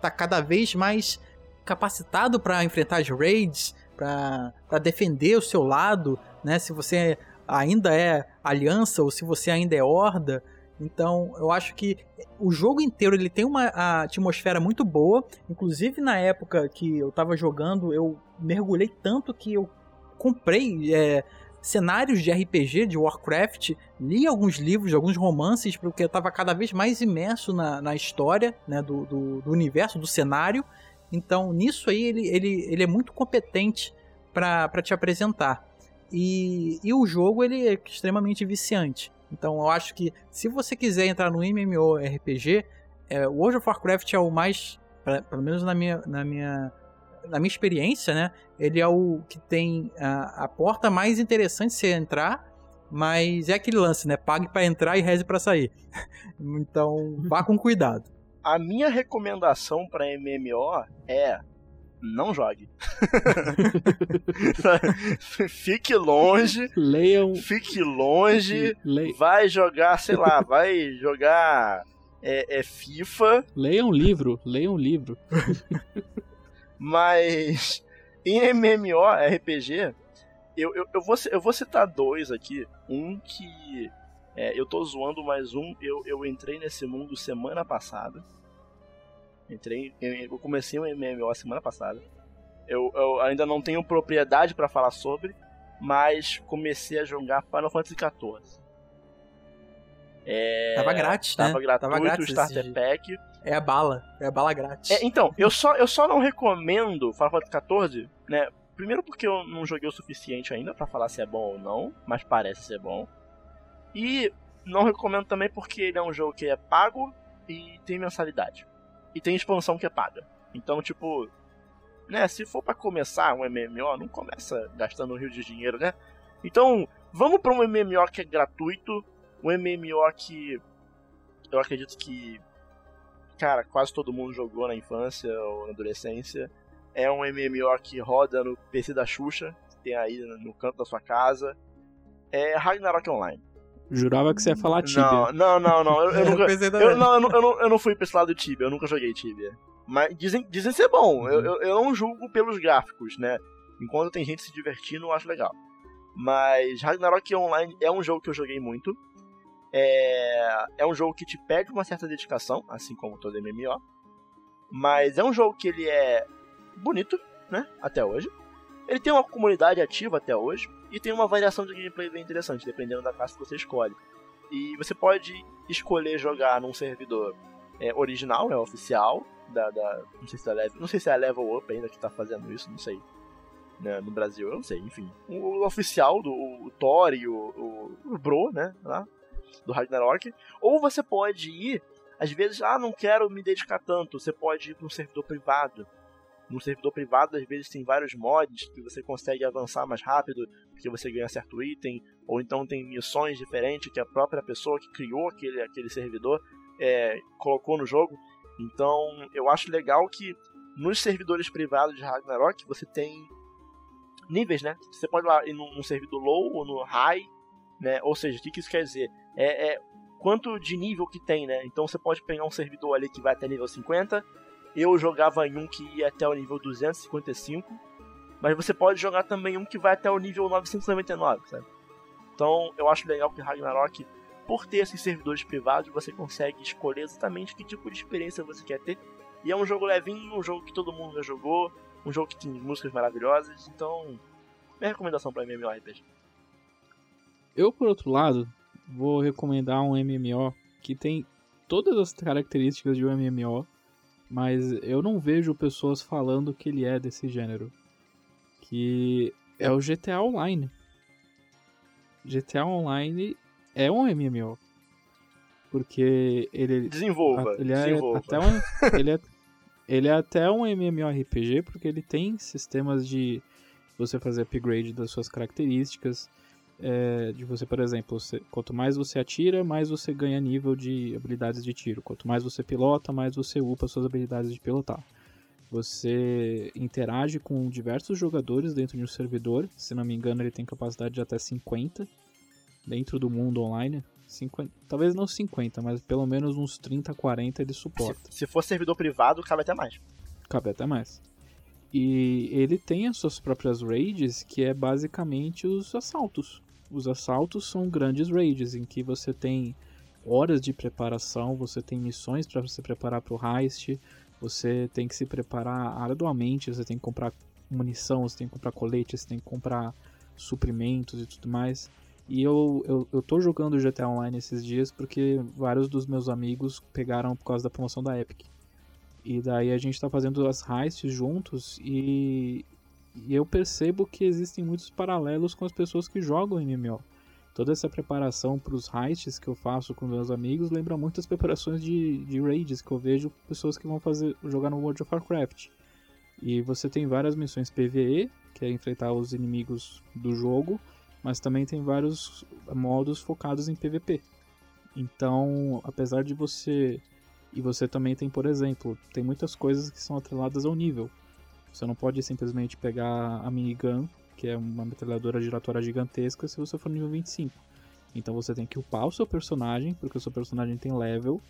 tá cada vez mais capacitado para enfrentar as raids, para defender o seu lado, né? Se você ainda é aliança ou se você ainda é horda, então, eu acho que o jogo inteiro ele tem uma atmosfera muito boa. Inclusive, na época que eu tava jogando, eu mergulhei tanto que eu comprei é, cenários de RPG, de Warcraft, li alguns livros, alguns romances, porque eu estava cada vez mais imerso na, na história né, do, do, do, universo, do cenário. Então, nisso aí, ele, ele, ele é muito competente para te apresentar. E, e o jogo ele é extremamente viciante. Então, eu acho que se você quiser entrar no MMORPG, é, World of Warcraft é o mais, pra, pelo menos na minha, na minha na minha experiência, né? Ele é o que tem a, a porta mais interessante se entrar, mas é aquele lance, né? Pague para entrar e reze para sair. [LAUGHS] então, vá com cuidado. A minha recomendação para MMO é não jogue. [LAUGHS] fique longe. Leiam. Fique longe. Le... Vai jogar, sei lá, vai jogar é, é FIFA. Leia um livro. Leia um livro. Mas em MMORPG, eu, eu, eu, vou, eu vou citar dois aqui. Um que é, eu tô zoando, mas um eu, eu entrei nesse mundo semana passada. Entrei, eu comecei um MMO semana passada. Eu, eu ainda não tenho propriedade para falar sobre, mas comecei a jogar Final Fantasy XIV. É, tava grátis, tava né? Gratuito, tava grátis o Starter Pack. É a bala, é a bala grátis. É, então, eu só, eu só não recomendo Final Fantasy XIV, né? Primeiro porque eu não joguei o suficiente ainda para falar se é bom ou não, mas parece ser bom. E não recomendo também porque ele é um jogo que é pago e tem mensalidade. E tem expansão que é paga. Então, tipo, né, se for para começar um MMO, não começa gastando um rio de dinheiro, né? Então, vamos para um MMO que é gratuito, um MMO que eu acredito que, cara, quase todo mundo jogou na infância ou na adolescência. É um MMO que roda no PC da Xuxa, que tem aí no canto da sua casa. É Ragnarok Online. Jurava que você ia falar Tibia. Não, não, não, não. Eu, eu [LAUGHS] nunca, eu, não, eu, não, eu, não, eu não fui pra esse lado do Tibia, eu nunca joguei Tibia. Mas dizem, dizem ser bom, uhum. eu, eu, eu não julgo pelos gráficos, né? Enquanto tem gente se divertindo, eu acho legal. Mas Ragnarok Online é um jogo que eu joguei muito. É, é um jogo que te pede uma certa dedicação, assim como todo MMO. Mas é um jogo que ele é bonito, né? Até hoje. Ele tem uma comunidade ativa até hoje. E tem uma variação de gameplay bem interessante, dependendo da classe que você escolhe. E você pode escolher jogar num servidor é, original, né, oficial, da, da, não sei se é level, não sei se é a Level Up ainda que está fazendo isso, não sei. Né, no Brasil, eu não sei, enfim. O, o oficial do o Thor e o, o, o Bro, né, lá, do Ragnarok, ou você pode ir, às vezes, ah, não quero me dedicar tanto, você pode ir para um servidor privado. No servidor privado, às vezes, tem vários mods que você consegue avançar mais rápido, porque você ganha certo item, ou então tem missões diferentes que a própria pessoa que criou aquele, aquele servidor é, colocou no jogo. Então, eu acho legal que nos servidores privados de Ragnarok você tem níveis, né? Você pode ir lá num servidor low ou no high, né? Ou seja, o que isso quer dizer? É, é, quanto de nível que tem, né? Então você pode pegar um servidor ali que vai até nível 50. Eu jogava em um que ia até o nível 255. Mas você pode jogar também um que vai até o nível 999, sabe? Então eu acho legal que Ragnarok, por ter esses servidores privados, você consegue escolher exatamente que tipo de experiência você quer ter. E é um jogo levinho, um jogo que todo mundo já jogou, um jogo que tem músicas maravilhosas. Então, minha recomendação para MMORPG. Eu, por outro lado, vou recomendar um MMO que tem todas as características de um MMO, mas eu não vejo pessoas falando que ele é desse gênero. Que é o GTA Online. GTA Online é um MMO. Porque ele. Desenvolva. Ele é desenvolva. até um. ele, é, ele é até um MMORPG porque ele tem sistemas de você fazer upgrade das suas características é, de você, por exemplo, você, quanto mais você atira, mais você ganha nível de habilidades de tiro. Quanto mais você pilota, mais você upa suas habilidades de pilotar. Você interage com diversos jogadores dentro de um servidor. Se não me engano, ele tem capacidade de até 50 dentro do mundo online. 50, talvez não 50, mas pelo menos uns 30, 40 ele suporta. Se, se for servidor privado, cabe até mais. Cabe até mais. E ele tem as suas próprias raids, que é basicamente os assaltos. Os assaltos são grandes raids em que você tem horas de preparação, você tem missões para se preparar para o heist, você tem que se preparar arduamente, você tem que comprar munição, você tem que comprar colete, você tem que comprar suprimentos e tudo mais. E eu, eu, eu tô jogando GTA Online esses dias porque vários dos meus amigos pegaram por causa da promoção da Epic. E daí a gente tá fazendo as heists juntos e, e eu percebo que existem muitos paralelos com as pessoas que jogam MMO. Toda essa preparação para os heists que eu faço com meus amigos lembra muito as [LAUGHS] preparações de, de raids que eu vejo pessoas que vão fazer jogar no World of Warcraft. E você tem várias missões PvE, que é enfrentar os inimigos do jogo, mas também tem vários modos focados em PVP. Então, apesar de você. E você também tem, por exemplo, tem muitas coisas que são atreladas ao nível. Você não pode simplesmente pegar a minigun, que é uma metralhadora giratória gigantesca, se você for nível 25. Então você tem que upar o seu personagem, porque o seu personagem tem level,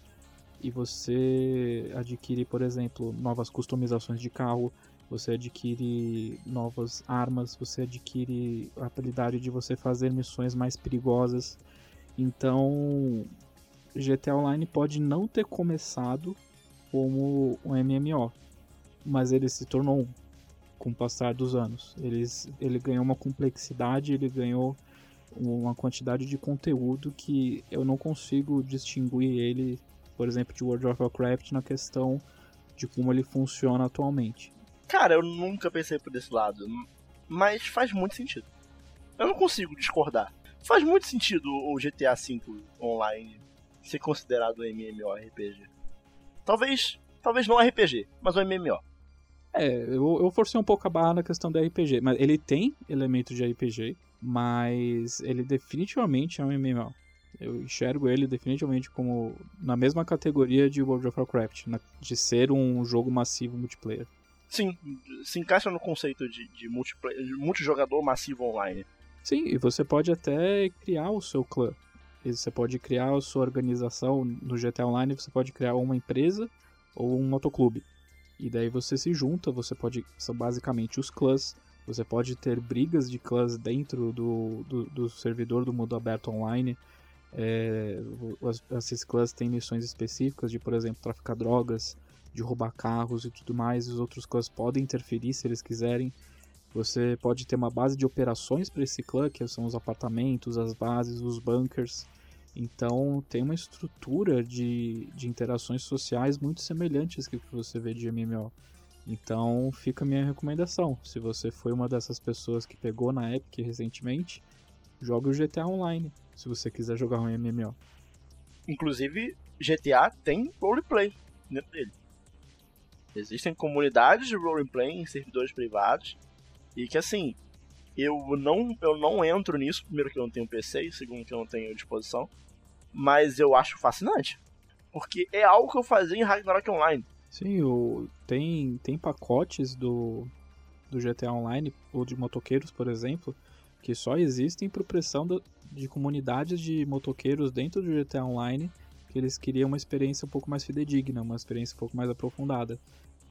e você adquire, por exemplo, novas customizações de carro, você adquire novas armas, você adquire a habilidade de você fazer missões mais perigosas. Então, GTA Online pode não ter começado como um MMO, mas ele se tornou um com o passar dos anos. Ele, ele ganhou uma complexidade, ele ganhou uma quantidade de conteúdo que eu não consigo distinguir ele, por exemplo, de World of Warcraft na questão de como ele funciona atualmente. Cara, eu nunca pensei por esse lado, mas faz muito sentido. Eu não consigo discordar. Faz muito sentido o GTA V online ser considerado um MMORPG. Talvez, talvez não RPG, mas um MMO. É, eu, eu forcei um pouco a barra na questão do RPG, mas ele tem elementos de RPG, mas ele definitivamente é um MMO. Eu enxergo ele definitivamente como na mesma categoria de World of Warcraft, de ser um jogo massivo multiplayer. Sim, se encaixa no conceito de, de, multiplayer, de multijogador massivo online. Sim, e você pode até criar o seu clã. Você pode criar a sua organização no GTA Online, você pode criar uma empresa ou um motoclube. E daí você se junta, você pode. São basicamente os clãs. Você pode ter brigas de clãs dentro do, do, do servidor do mundo aberto online. É, esses clãs têm missões específicas de, por exemplo, traficar drogas, de roubar carros e tudo mais. Os outros clãs podem interferir se eles quiserem. Você pode ter uma base de operações para esse clã, que são os apartamentos, as bases, os bunkers. Então tem uma estrutura de, de interações sociais muito semelhantes que você vê de MMO. Então fica a minha recomendação. Se você foi uma dessas pessoas que pegou na Epic recentemente, jogue o GTA Online, se você quiser jogar um MMO. Inclusive, GTA tem roleplay dentro dele. Existem comunidades de roleplay em servidores privados e que assim, eu não, eu não entro nisso, primeiro que eu não tenho PC e segundo que eu não tenho disposição, mas eu acho fascinante. Porque é algo que eu fazia em Ragnarok Online. Sim, o, tem, tem pacotes do, do GTA Online, ou de motoqueiros, por exemplo, que só existem por pressão do, de comunidades de motoqueiros dentro do GTA Online, que eles queriam uma experiência um pouco mais fidedigna, uma experiência um pouco mais aprofundada.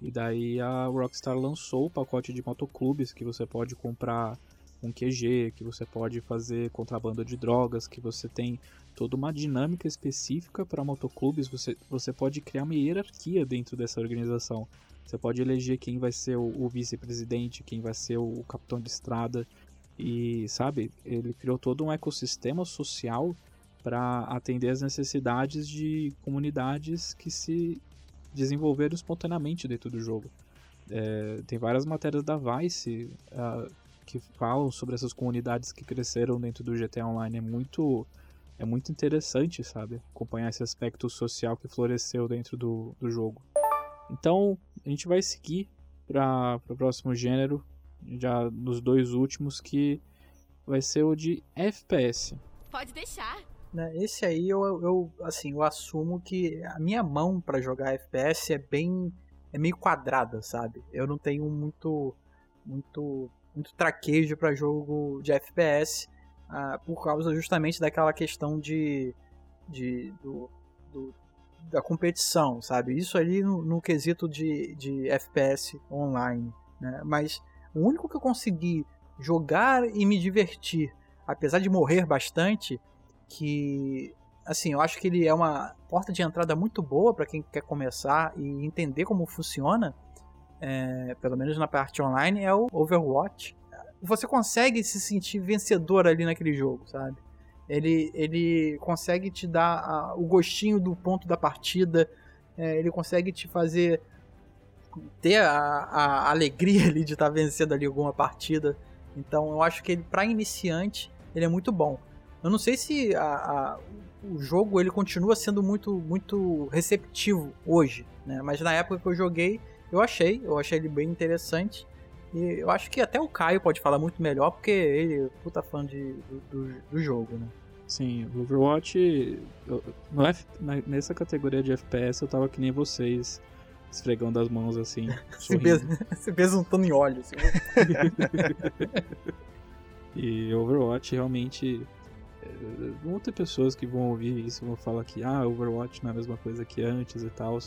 E daí a Rockstar lançou o pacote de motoclubes que você pode comprar um QG, que você pode fazer contrabando de drogas, que você tem toda uma dinâmica específica para motoclubes, você, você pode criar uma hierarquia dentro dessa organização. Você pode eleger quem vai ser o, o vice-presidente, quem vai ser o, o capitão de estrada. E, sabe, ele criou todo um ecossistema social para atender as necessidades de comunidades que se desenvolveram espontaneamente dentro do jogo. É, tem várias matérias da Vice uh, que falam sobre essas comunidades que cresceram dentro do GTA Online. É muito, é muito interessante, sabe? Acompanhar esse aspecto social que floresceu dentro do, do jogo. Então, a gente vai seguir para o próximo gênero, já nos dois últimos, que vai ser o de FPS. Pode deixar. Né, esse aí eu, eu, assim, eu assumo que a minha mão para jogar FPS é bem é meio quadrada, sabe? Eu não tenho muito muito muito traquejo para jogo de FPS ah, por causa justamente daquela questão de, de do, do, da competição, sabe? Isso ali no, no quesito de, de FPS online, né? Mas o único que eu consegui jogar e me divertir, apesar de morrer bastante, que assim, eu acho que ele é uma porta de entrada muito boa para quem quer começar e entender como funciona, é, pelo menos na parte online, é o Overwatch. Você consegue se sentir vencedor ali naquele jogo, sabe? Ele, ele consegue te dar a, o gostinho do ponto da partida, é, ele consegue te fazer ter a, a alegria [LAUGHS] ali de estar tá vencendo ali alguma partida. Então eu acho que ele, para iniciante, ele é muito bom. Eu não sei se a, o jogo ele continua sendo muito, muito receptivo hoje, né? Mas na época que eu joguei, eu achei, eu achei ele bem interessante. E eu acho que até o Caio pode falar muito melhor, porque ele é puta fã de, do, do jogo, né? Sim, o Overwatch. Eu, F, na, nessa categoria de FPS eu tava que nem vocês, esfregando as mãos assim. [LAUGHS] se, bes, [LAUGHS] se besuntando em óleo. Assim. [LAUGHS] e Overwatch realmente. Eh, vão ter pessoas que vão ouvir isso e vão falar que ah, Overwatch não é a mesma coisa que antes e tal.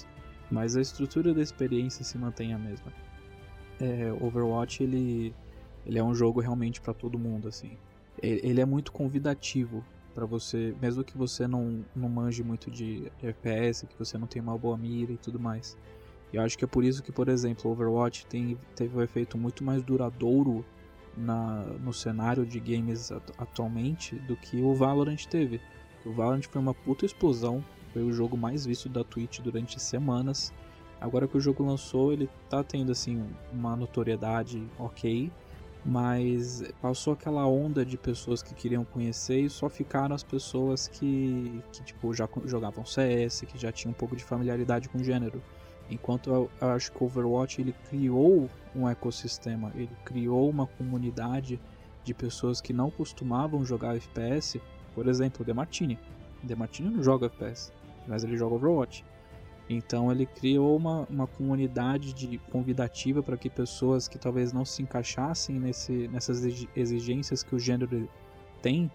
Mas a estrutura da experiência se mantém a mesma é, Overwatch ele, ele é um jogo realmente para todo mundo assim. Ele é muito convidativo para você, mesmo que você não, não manje muito de FPS, que você não tenha uma boa mira e tudo mais. Eu acho que é por isso que, por exemplo, Overwatch tem, teve um efeito muito mais duradouro na, no cenário de games atualmente do que o Valorant teve. O Valorant foi uma puta explosão, foi o jogo mais visto da Twitch durante semanas. Agora que o jogo lançou, ele tá tendo assim uma notoriedade ok, mas passou aquela onda de pessoas que queriam conhecer e só ficaram as pessoas que, que tipo já jogavam CS, que já tinham um pouco de familiaridade com o gênero. Enquanto eu, eu acho que o Overwatch ele criou um ecossistema, ele criou uma comunidade de pessoas que não costumavam jogar FPS, por exemplo, o Demartini. O Demartini não joga FPS, mas ele joga Overwatch. Então ele criou uma, uma comunidade de convidativa para que pessoas que talvez não se encaixassem nesse, nessas exigências que o gênero tem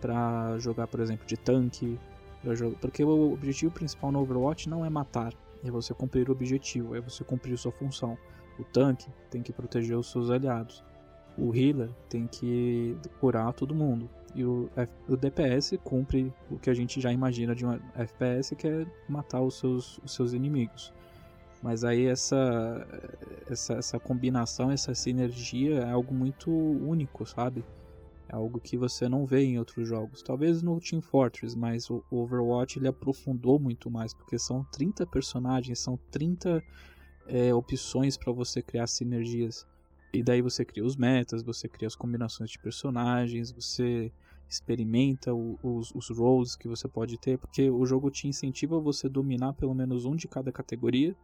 para jogar, por exemplo, de tanque, jogar, porque o objetivo principal no Overwatch não é matar, é você cumprir o objetivo, é você cumprir sua função. O tanque tem que proteger os seus aliados. O healer tem que curar todo mundo. E o, o DPS cumpre o que a gente já imagina de um FPS, que é matar os seus, os seus inimigos. Mas aí essa, essa, essa combinação, essa sinergia é algo muito único, sabe? É algo que você não vê em outros jogos. Talvez no Team Fortress, mas o Overwatch ele aprofundou muito mais, porque são 30 personagens, são 30 é, opções para você criar sinergias. E daí você cria os metas, você cria as combinações de personagens, você experimenta os, os roles que você pode ter, porque o jogo te incentiva a você dominar pelo menos um de cada categoria,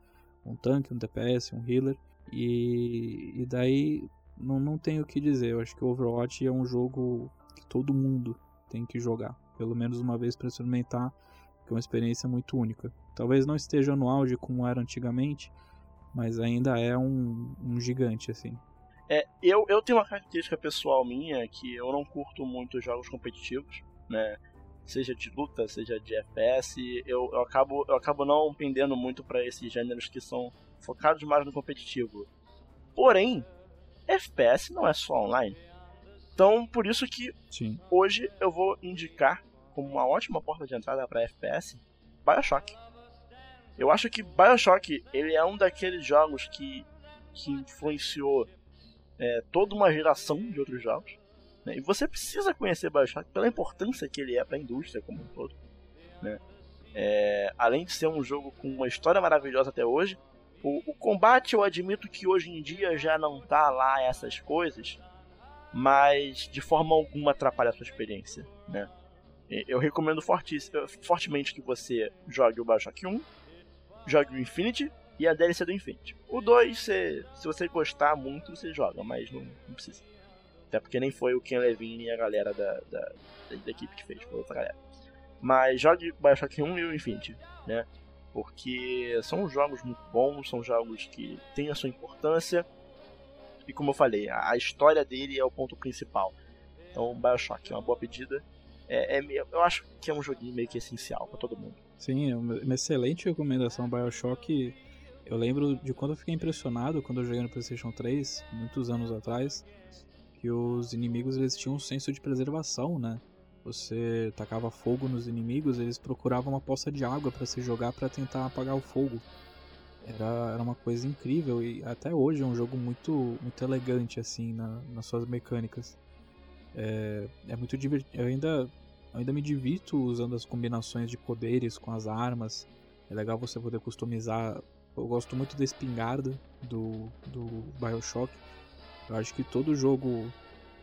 um tanque, um DPS, um healer, e, e daí não, não tenho o que dizer, eu acho que o Overwatch é um jogo que todo mundo tem que jogar, pelo menos uma vez para experimentar, que é uma experiência muito única. Talvez não esteja no auge como era antigamente, mas ainda é um, um gigante assim. É, eu, eu tenho uma característica pessoal minha que eu não curto muito jogos competitivos, né? Seja de luta, seja de FPS, eu, eu, acabo, eu acabo não pendendo muito para esses gêneros que são focados mais no competitivo. Porém, FPS não é só online. Então, por isso que Sim. hoje eu vou indicar como uma ótima porta de entrada para FPS BioShock. Eu acho que BioShock ele é um daqueles jogos que, que influenciou é, toda uma geração de outros jogos. Né? E você precisa conhecer Bioshock pela importância que ele é para a indústria como um todo. Né? É, além de ser um jogo com uma história maravilhosa até hoje, o, o, combate eu admito que hoje em dia já não tá lá essas coisas, mas de forma alguma atrapalha a sua experiência. Né? Eu recomendo fortemente que você jogue o Bioshock 1, jogue o Infinity e a DLC do Infinity. O 2, se você gostar muito, você joga, mas não, não, precisa. Até porque nem foi o Ken Levine e a galera da, da, da, equipe que fez, foi outra galera. Mas jogue Bioshock 1 e o Infinity, né? Porque são jogos muito bons, são jogos que têm a sua importância. E como eu falei, a, a história dele é o ponto principal. Então, Bioshock é uma boa pedida. É, é, eu acho que é um joguinho meio que essencial para todo mundo. Sim, é uma excelente recomendação. Bioshock eu lembro de quando eu fiquei impressionado quando eu joguei no PlayStation 3, muitos anos atrás, que os inimigos eles tinham um senso de preservação, né? Você tacava fogo nos inimigos, eles procuravam uma poça de água para se jogar para tentar apagar o fogo. era, era uma coisa incrível e até hoje é um jogo muito, muito elegante assim na, nas suas mecânicas. É, é muito divertido. Eu ainda, eu ainda me divirto usando as combinações de poderes com as armas. É legal você poder customizar. Eu gosto muito da espingarda do, do Bioshock. Eu acho que todo jogo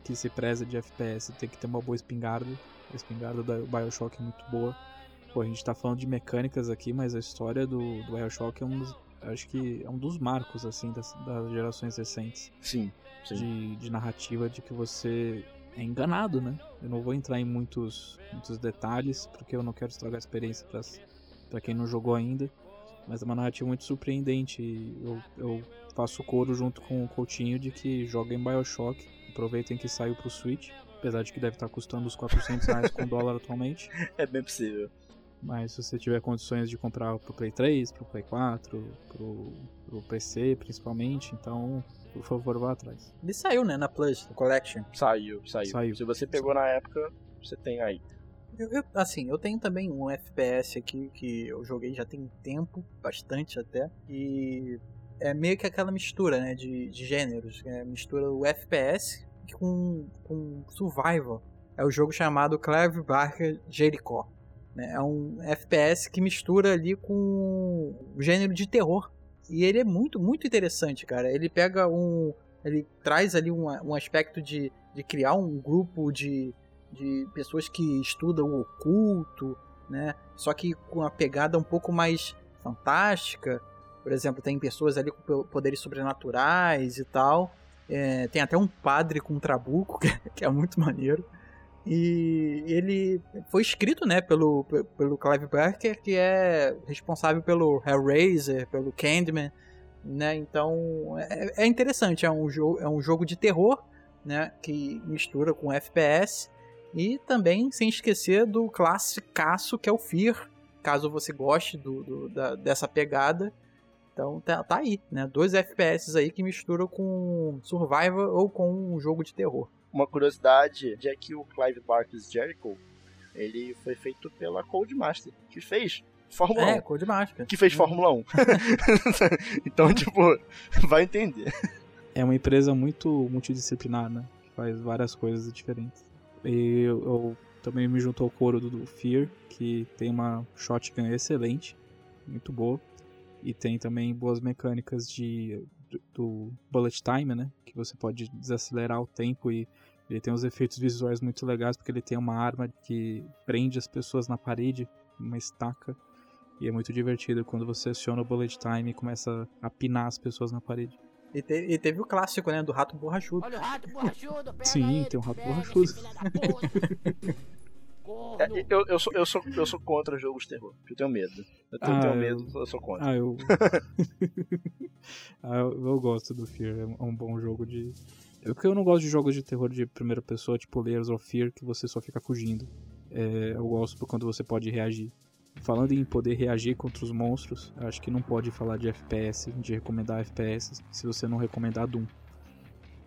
que se preza de FPS tem que ter uma boa espingarda. A espingarda da Bioshock é muito boa. Pô, a gente tá falando de mecânicas aqui, mas a história do, do Bioshock é um dos, acho que é um dos marcos assim das, das gerações recentes. Sim. sim. De, de narrativa de que você é enganado, né? Eu não vou entrar em muitos, muitos detalhes, porque eu não quero estragar a experiência para quem não jogou ainda. Mas é uma narrativa muito surpreendente. E eu, eu faço coro junto com o Coutinho de que joguem Bioshock. Aproveitem que saiu pro Switch. Apesar de que deve estar custando os 400 reais com dólar [LAUGHS] atualmente. É bem possível. Mas se você tiver condições de comprar pro Play 3, pro Play 4, pro, pro PC principalmente, então por favor, vá atrás. Ele saiu, né, na Plus, no Collection. Saiu, saiu. Saiu. Se você pegou na época, você tem aí. Eu, eu, assim, eu tenho também um FPS aqui que eu joguei já tem tempo, bastante até, e é meio que aquela mistura, né, de, de gêneros. É, mistura o FPS com, com survival. É o jogo chamado Clive Barker Jericho. Né? É um FPS que mistura ali com o gênero de terror. E ele é muito, muito interessante, cara. Ele pega um. Ele traz ali um, um aspecto de, de criar um grupo de, de pessoas que estudam o oculto, né? Só que com uma pegada um pouco mais fantástica. Por exemplo, tem pessoas ali com poderes sobrenaturais e tal. É, tem até um padre com um trabuco, [LAUGHS] que é muito maneiro. E ele foi escrito, né, pelo, pelo Clive Barker, que é responsável pelo Hellraiser, pelo Candyman, né? Então é, é interessante, é um, jogo, é um jogo de terror, né, que mistura com FPS e também sem esquecer do classicaço que é o Fear, caso você goste do, do da, dessa pegada. Então tá, tá, aí, né? Dois FPS aí que misturam com survival ou com um jogo de terror uma curiosidade é que o Clive Barker's Jericho ele foi feito pela Codemaster, que fez Fórmula é, 1. Codemaster. Que fez Fórmula 1. [LAUGHS] então, tipo, vai entender. É uma empresa muito multidisciplinar, né? Faz várias coisas diferentes. E eu, eu também me junto ao coro do, do Fear, que tem uma shotgun excelente, muito boa. E tem também boas mecânicas de do bullet time, né? Que você pode desacelerar o tempo e ele tem uns efeitos visuais muito legais porque ele tem uma arma que prende as pessoas na parede, uma estaca. E é muito divertido quando você aciona o bullet time e começa a pinar as pessoas na parede. E, te, e teve o clássico, né? Do rato borrachudo. Olha o rato borrachudo, Sim, ele, tem um rato pega borrachudo. é, eu, eu, sou, eu, sou, eu sou contra jogos de terror, porque eu tenho medo. Eu tenho, ah, tenho medo, eu sou contra. Ah, eu... [LAUGHS] [LAUGHS] ah, eu, eu gosto do Fear, é um bom jogo de. É porque eu não gosto de jogos de terror de primeira pessoa, tipo Layers of Fear, que você só fica fugindo. É, eu gosto quando você pode reagir. Falando em poder reagir contra os monstros, acho que não pode falar de FPS, de recomendar FPS, se você não recomendar Doom.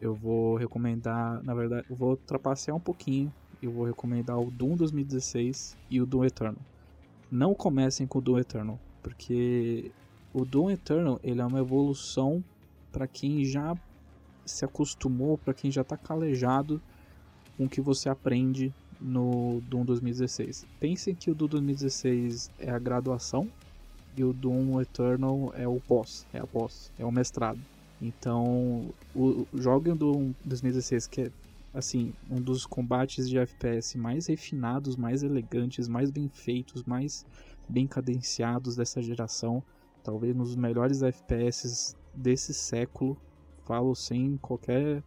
Eu vou recomendar, na verdade, eu vou trapacear um pouquinho eu vou recomendar o Doom 2016 e o Doom Eternal. Não comecem com o Doom Eternal, porque o Doom Eternal ele é uma evolução para quem já se acostumou, para quem já está calejado com o que você aprende no Doom 2016. Pensem que o Doom 2016 é a graduação e o Doom Eternal é o pós, é a pós, é o mestrado. Então, o, joguem o Doom 2016 que é assim, um dos combates de FPS mais refinados, mais elegantes, mais bem feitos, mais bem cadenciados dessa geração. Talvez um dos melhores FPS desse século. Falo sem qualquer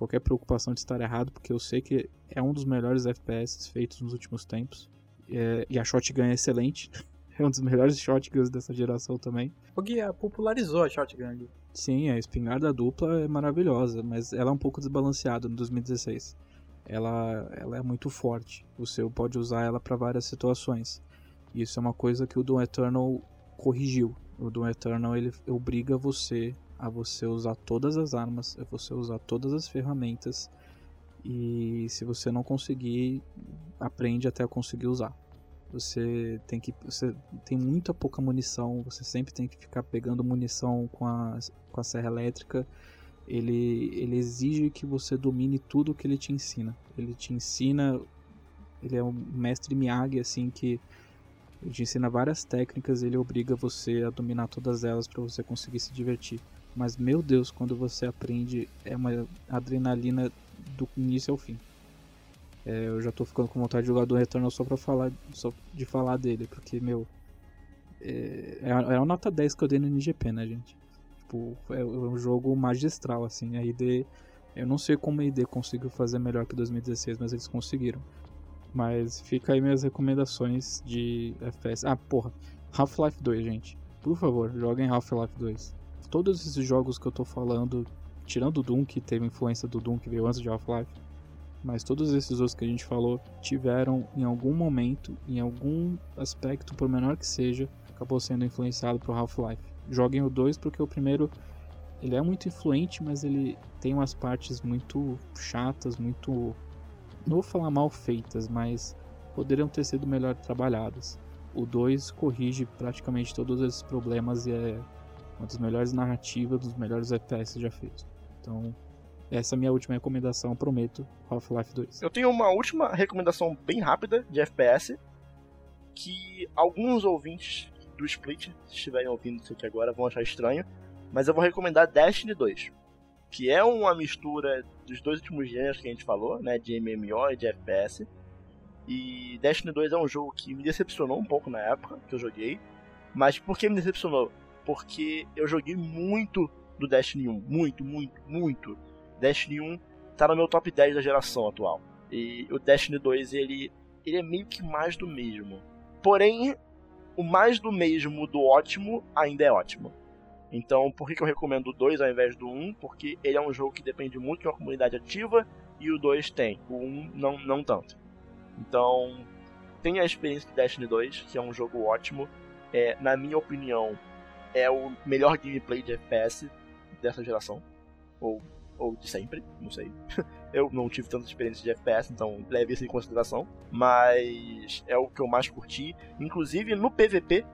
qualquer preocupação de estar errado, porque eu sei que é um dos melhores FPS feitos nos últimos tempos. É, e a shotgun é excelente. [LAUGHS] É um dos melhores shotguns dessa geração também. O Guia popularizou a shotgun ali. Sim, a espingarda dupla é maravilhosa, mas ela é um pouco desbalanceada no 2016. Ela, ela é muito forte. Você pode usar ela para várias situações. Isso é uma coisa que o Doom Eternal corrigiu. O Doom Eternal ele obriga você a você usar todas as armas, a você usar todas as ferramentas. E se você não conseguir, aprende até conseguir usar. Você tem que. Você tem muita pouca munição, você sempre tem que ficar pegando munição com a, com a serra elétrica. Ele, ele exige que você domine tudo o que ele te ensina. Ele te ensina. Ele é um mestre Miyagi, assim, que ele te ensina várias técnicas ele obriga você a dominar todas elas para você conseguir se divertir. Mas, meu Deus, quando você aprende, é uma adrenalina do início ao fim. É, eu já tô ficando com vontade de jogar do Returnal só pra falar, só de falar dele, porque, meu. É, é a, é nota 10 que eu dei no NGP, né, gente? Tipo, é, é um jogo magistral, assim. A ID. Eu não sei como a ID conseguiu fazer melhor que 2016, mas eles conseguiram. Mas fica aí minhas recomendações de FPS. Ah, porra. Half-Life 2, gente. Por favor, joguem Half-Life 2. Todos esses jogos que eu tô falando, tirando o Doom, que teve influência do Doom que veio antes de Half-Life, mas todos esses outros que a gente falou tiveram em algum momento, em algum aspecto, por menor que seja, acabou sendo influenciado por Half-Life. Joguem o 2 porque o primeiro ele é muito influente, mas ele tem umas partes muito chatas, muito não vou falar mal feitas, mas poderiam ter sido melhor trabalhadas. O 2 corrige praticamente todos esses problemas e é uma das melhores narrativas, dos melhores FPS já feitos. Então, essa é a minha última recomendação, prometo, Half-Life 2. Eu tenho uma última recomendação bem rápida de FPS, que alguns ouvintes do Split, se estiverem ouvindo isso aqui agora, vão achar estranho, mas eu vou recomendar Destiny 2, que é uma mistura dos dois últimos gêneros que a gente falou, né, de MMO e de FPS. E Destiny 2 é um jogo que me decepcionou um pouco na época que eu joguei, mas por que me decepcionou? Porque eu joguei muito do Destiny 1, muito, muito, muito Destiny 1 tá no meu top 10 da geração atual. E o Destiny 2, ele, ele é meio que mais do mesmo. Porém, o mais do mesmo do ótimo ainda é ótimo. Então, por que, que eu recomendo o 2 ao invés do 1? Porque ele é um jogo que depende muito de uma comunidade ativa e o 2 tem. O 1 não, não tanto. Então, tenha a experiência de Destiny 2, que é um jogo ótimo. É, na minha opinião, é o melhor gameplay de FPS dessa geração. Ou ou de sempre, não sei. [LAUGHS] eu não tive tanta experiência de FPS, então leve isso em consideração. Mas é o que eu mais curti. Inclusive no PVP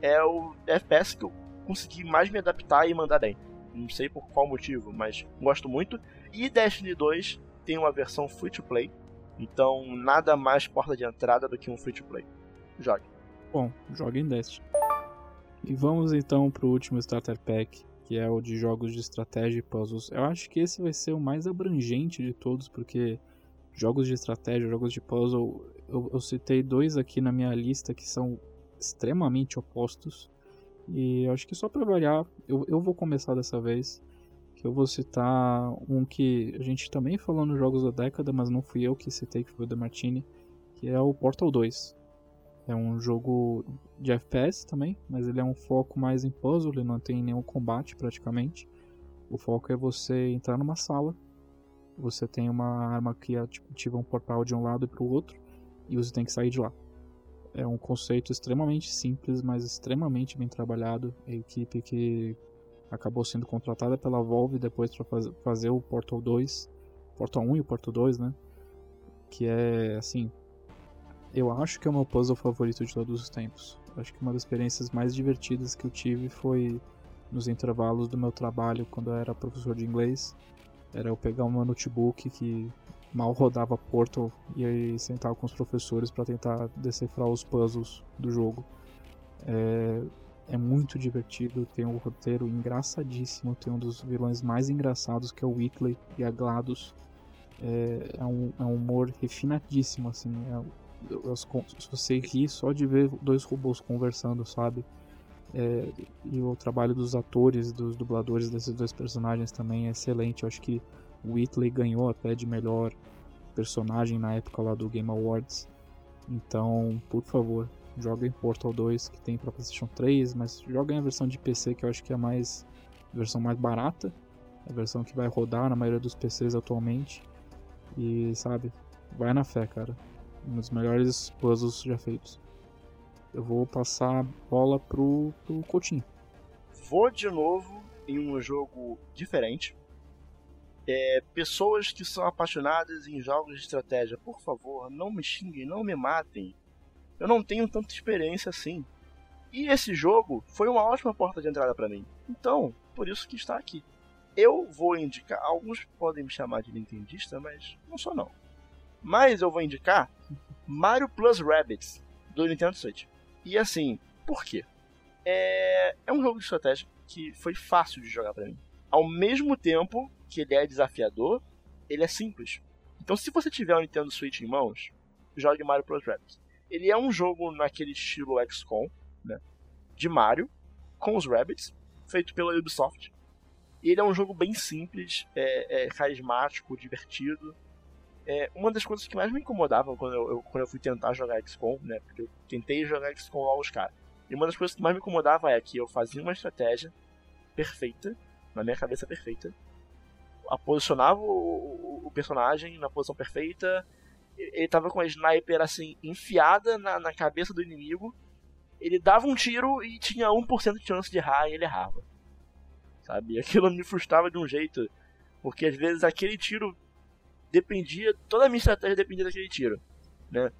é o FPS que eu consegui mais me adaptar e mandar bem. Não sei por qual motivo, mas gosto muito. E Destiny 2 tem uma versão free to play. Então nada mais porta de entrada do que um free to play. Jogue. Bom, jogue em Destiny. E vamos então pro último Starter Pack, que é o de jogos de estratégia e puzzles. Eu acho que esse vai ser o mais abrangente de todos, porque jogos de estratégia, jogos de puzzle, eu, eu citei dois aqui na minha lista que são extremamente opostos. E acho que só para variar, eu, eu vou começar dessa vez. Que eu vou citar um que a gente também falou nos jogos da década, mas não fui eu que citei, que foi o The Martini, que é o Portal 2. É um jogo de FPS também, mas ele é um foco mais em puzzle, ele não tem nenhum combate praticamente. O foco é você entrar numa sala, você tem uma arma que ativa um portal de um lado para o outro e você tem que sair de lá. É um conceito extremamente simples, mas extremamente bem trabalhado. A equipe que acabou sendo contratada pela Valve depois para fazer o Portal 2, Portal 1 e o Portal 2, né? Que é assim, eu acho que é o meu puzzle favorito de todos os tempos. Acho que uma das experiências mais divertidas que eu tive foi nos intervalos do meu trabalho quando eu era professor de inglês. Era eu pegar uma notebook que mal rodava Portal e aí sentar com os professores para tentar decifrar os puzzles do jogo. É, é muito divertido, tem um roteiro engraçadíssimo, tem um dos vilões mais engraçados que é o Whitley e a GLaDOS. É, é, um, é um humor refinadíssimo, assim, é, se você ri só de ver dois robôs conversando, sabe? É, e o trabalho dos atores, dos dubladores desses dois personagens também é excelente. Eu acho que o Whitley ganhou até de melhor personagem na época lá do Game Awards. Então, por favor, joguem Portal 2 que tem para PlayStation 3, mas joguem a versão de PC que eu acho que é a mais a versão mais barata, a versão que vai rodar na maioria dos PCs atualmente. E sabe, vai na fé, cara um dos melhores puzzles já feitos. Eu vou passar a bola pro, pro Coutinho. Vou de novo em um jogo diferente. É, pessoas que são apaixonadas em jogos de estratégia, por favor, não me xinguem, não me matem. eu não tenho tanta experiência assim. E esse jogo foi uma ótima porta de entrada para mim. Então, por isso que está aqui. Eu vou indicar, alguns podem me chamar de nintendista, mas não sou não. Mas eu vou indicar Mario Plus Rabbids do Nintendo Switch. E assim, por quê? É, é um jogo de estratégia que foi fácil de jogar para mim. Ao mesmo tempo que ele é desafiador, ele é simples. Então, se você tiver o Nintendo Switch em mãos, jogue Mario Plus Rabbids. Ele é um jogo naquele estilo XCOM, né, de Mario, com os Rabbids, feito pela Ubisoft. Ele é um jogo bem simples, é, é carismático, divertido. É, uma das coisas que mais me incomodavam quando eu, eu, quando eu fui tentar jogar XCOM, né, porque eu tentei jogar XCOM lá os caras. E uma das coisas que mais me incomodava é que eu fazia uma estratégia perfeita, na minha cabeça perfeita, posicionava o, o, o personagem na posição perfeita, ele tava com a sniper assim, enfiada na, na cabeça do inimigo, ele dava um tiro e tinha 1% de chance de errar e ele errava. Sabe? Aquilo me frustrava de um jeito, porque às vezes aquele tiro dependia, toda a minha estratégia dependia daquele tiro, né?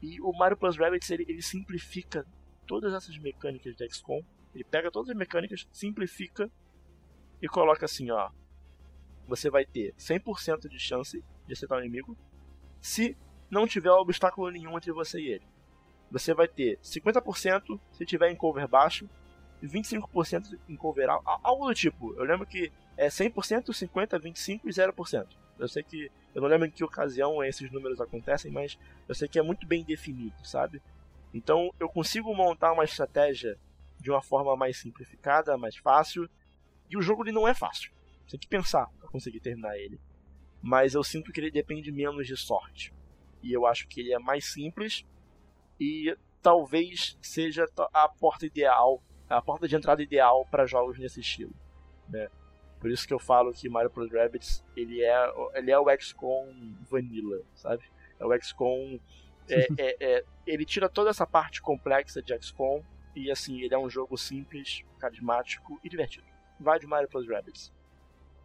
E o Mario Plus Rabbids ele, ele simplifica todas essas mecânicas de XCOM, ele pega todas as mecânicas, simplifica e coloca assim, ó, você vai ter 100% de chance de acertar o inimigo se não tiver obstáculo nenhum entre você e ele. Você vai ter 50% se tiver em cover baixo e 25% em cover alto, algo do tipo. Eu lembro que é 100%, 50%, 25% e 0%. Eu sei que eu não lembro em que ocasião esses números acontecem, mas eu sei que é muito bem definido, sabe? Então eu consigo montar uma estratégia de uma forma mais simplificada, mais fácil. E o jogo ele não é fácil. Você tem que pensar para conseguir terminar ele. Mas eu sinto que ele depende menos de sorte. E eu acho que ele é mais simples e talvez seja a porta ideal, a porta de entrada ideal para jogos nesse estilo, né? Por isso que eu falo que Mario Plus Rabbids ele é, ele é o XCOM Vanilla, sabe? É o XCOM é, [LAUGHS] é, é, ele tira toda essa parte complexa de XCOM e assim ele é um jogo simples, carismático e divertido. Vai de Mario Plus Rabbids.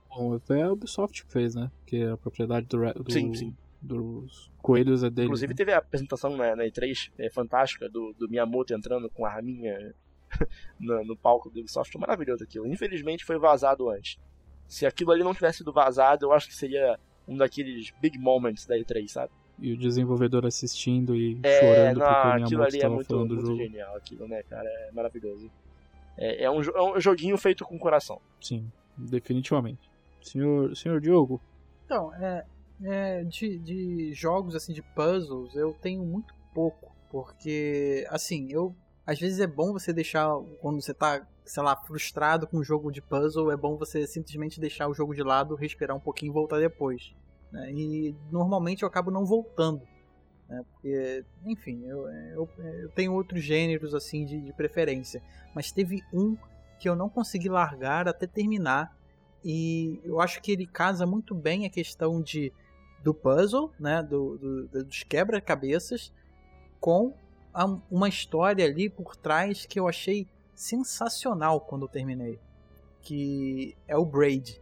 Bom, até a Ubisoft fez, né? Que é a propriedade do, do, sim, sim. dos coelhos é dele. Inclusive né? teve a apresentação na, na E3 é, fantástica do, do Miyamoto entrando com a arminha [LAUGHS] no, no, palco do Ubisoft. Maravilhoso aquilo. Infelizmente foi vazado antes. Se aquilo ali não tivesse sido vazado, eu acho que seria um daqueles big moments da E3, sabe? E o desenvolvedor assistindo e é, chorando não, porque o aquilo ali é estava muito, falando do muito jogo. genial, aquilo, né, cara? É maravilhoso. É, é, um, é um joguinho feito com coração. Sim, definitivamente. Senhor, senhor Diogo, Então, é, é, de, de jogos assim de puzzles eu tenho muito pouco, porque assim, eu às vezes é bom você deixar quando você tá, sei lá, frustrado com um jogo de puzzle, é bom você simplesmente deixar o jogo de lado, respirar um pouquinho e voltar depois. né? E normalmente eu acabo não voltando, né? Porque, enfim, eu, eu, eu tenho outros gêneros assim de, de preferência, mas teve um que eu não consegui largar até terminar e eu acho que ele casa muito bem a questão de do puzzle, né, do, do- dos quebra-cabeças, com uma história ali por trás que eu achei sensacional quando eu terminei, que é o Braid.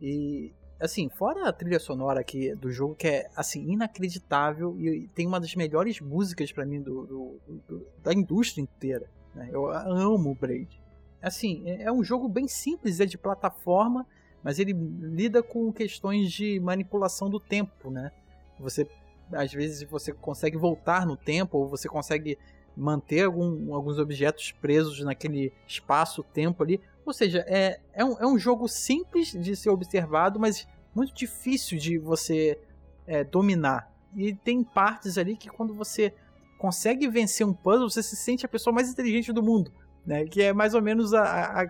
E assim, fora a trilha sonora aqui do jogo que é assim inacreditável e tem uma das melhores músicas pra mim do, do- do- da indústria inteira. né? Eu amo o Braid. Assim, é é um jogo bem simples, é de plataforma, mas ele lida com questões de manipulação do tempo, né? Você às vezes você consegue voltar no tempo ou você consegue manter algum- alguns objetos presos naquele espaço-tempo ali. Ou seja, é, é, um, é um jogo simples de ser observado, mas muito difícil de você é, dominar. E tem partes ali que quando você consegue vencer um puzzle, você se sente a pessoa mais inteligente do mundo né? Que é mais ou menos a, a, a.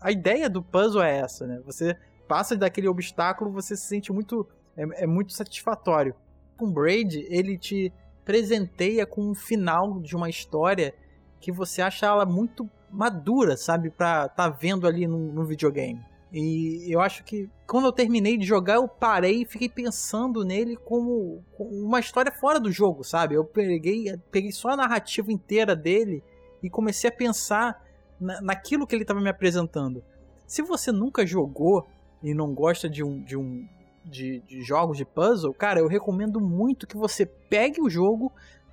A ideia do puzzle é essa, né? Você passa daquele obstáculo, você se sente muito. É, é muito satisfatório. Com Braid, ele te presenteia com um final de uma história que você acha ela muito madura, sabe? Pra tá vendo ali no, no videogame. E eu acho que quando eu terminei de jogar, eu parei e fiquei pensando nele como, uma história fora do jogo, sabe? Eu peguei, peguei só a narrativa inteira dele e comecei a pensar na, naquilo que ele estava me apresentando. Se você nunca jogou e não gosta de um, de um de, de jogos de puzzle, cara, eu recomendo muito que você pegue o jogo,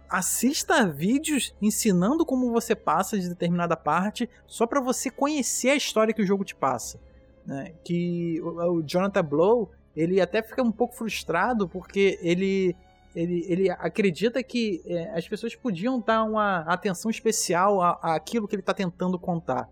assista vídeos ensinando como você passa de determinada parte, só para você conhecer a história que o jogo te passa. Né? Que o, o Jonathan Blow, ele até fica um pouco frustrado porque ele ele, ele acredita que é, as pessoas podiam dar uma atenção especial àquilo que ele está tentando contar.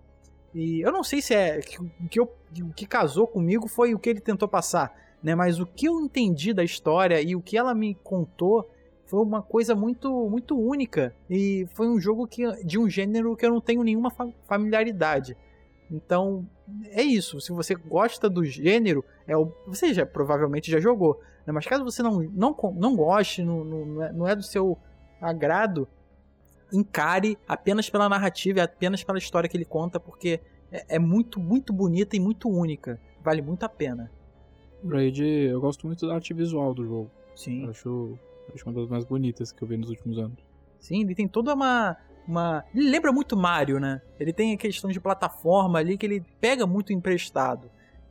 E eu não sei se é que, o que casou comigo foi o que ele tentou passar, né? Mas o que eu entendi da história e o que ela me contou foi uma coisa muito muito única e foi um jogo que de um gênero que eu não tenho nenhuma familiaridade. Então, é isso. Se você gosta do gênero, é o, você já provavelmente já jogou. Né? Mas caso você não, não, não goste, não, não, é, não é do seu agrado, encare apenas pela narrativa, apenas pela história que ele conta, porque é, é muito, muito bonita e muito única. Vale muito a pena. Raid, eu gosto muito da arte visual do jogo. Sim. Eu acho, acho uma das mais bonitas que eu vi nos últimos anos. Sim, ele tem toda uma. uma... Ele lembra muito Mario, né? Ele tem a questão de plataforma ali que ele pega muito emprestado.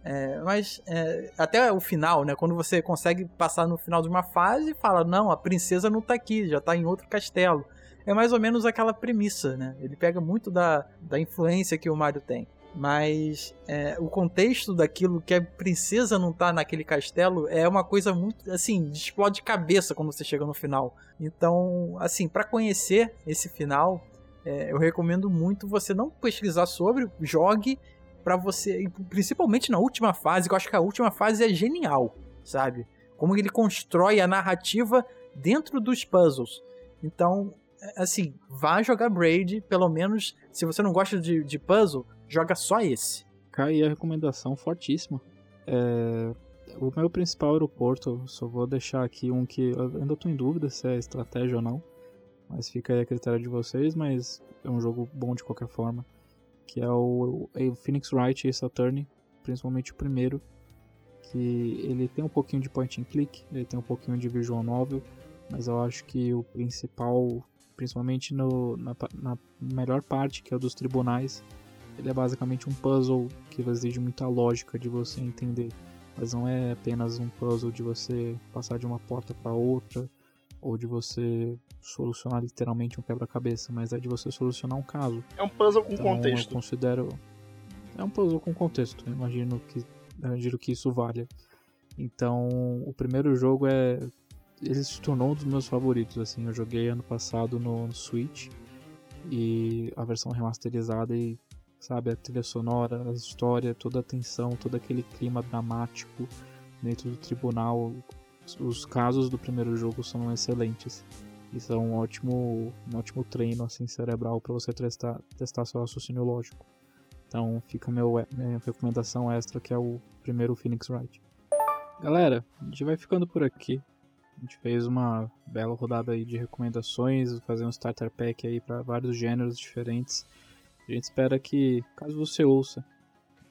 É, mas é, até o final, né? Quando você consegue passar no final de uma fase e fala, não, a princesa não tá aqui, já tá em outro castelo. É mais ou menos aquela premissa, né? Ele pega muito da, da influência que o Mario tem. Mas é, o contexto daquilo que a princesa não tá naquele castelo é uma coisa muito, assim, explode cabeça quando você chega no final. Então, assim, para conhecer esse final, é, eu recomendo muito você não pesquisar sobre, jogue para você, principalmente na última fase, que eu acho que a última fase é genial, sabe? Como ele constrói a narrativa dentro dos puzzles. Então, é, assim, vá jogar Braid, pelo menos, se você não gosta de, de puzzle, joga só esse. Cai a recomendação fortíssima. É, o meu principal aeroporto, só vou deixar aqui um que ainda estou em dúvida se é estratégia ou não, mas fica aí a critério de vocês, mas é um jogo bom de qualquer forma que é o, o Phoenix Wright Ace Attorney, principalmente o primeiro, que ele tem um pouquinho de point and click, ele tem um pouquinho de visual novel, mas eu acho que o principal, principalmente no, na, na melhor parte, que é o dos tribunais, ele é basicamente um puzzle que exige muita lógica de você entender, mas não é apenas um puzzle de você passar de uma porta para outra, ou de você solucionar literalmente um quebra-cabeça, mas é de você solucionar um caso. É um puzzle com então, contexto. Eu considero. É um puzzle com contexto, eu imagino que, imagino que isso valha. Então, o primeiro jogo é. Ele se tornou um dos meus favoritos, assim. Eu joguei ano passado no Switch e a versão remasterizada e, sabe, a trilha sonora, a história, toda a tensão, todo aquele clima dramático dentro do tribunal, os casos do primeiro jogo são excelentes. Isso é um ótimo, um ótimo treino assim cerebral para você testar, testar seu raciocínio lógico. Então fica meu, minha recomendação extra que é o primeiro Phoenix Wright. Galera, a gente vai ficando por aqui. A gente fez uma bela rodada aí de recomendações, fazer um starter pack aí para vários gêneros diferentes. A gente espera que, caso você ouça,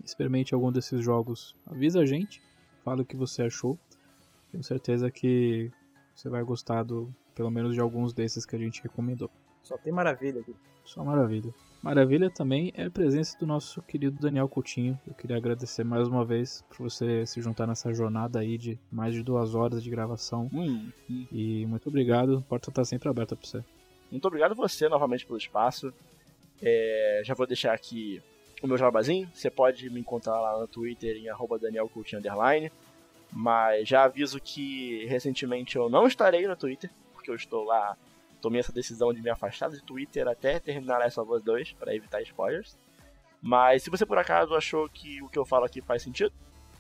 experimente algum desses jogos, avisa a gente, fala o que você achou. Tenho certeza que você vai gostar do, pelo menos de alguns desses que a gente recomendou. Só tem maravilha aqui. Só maravilha. Maravilha também é a presença do nosso querido Daniel Coutinho. Eu queria agradecer mais uma vez por você se juntar nessa jornada aí de mais de duas horas de gravação. Hum, hum. E muito obrigado. A porta está sempre aberta para você. Muito obrigado a você novamente pelo espaço. É, já vou deixar aqui o meu jabazinho. Você pode me encontrar lá no Twitter em arroba. Mas já aviso que recentemente eu não estarei no Twitter, porque eu estou lá, tomei essa decisão de me afastar do Twitter até terminar of Us 2, para evitar spoilers. Mas se você por acaso achou que o que eu falo aqui faz sentido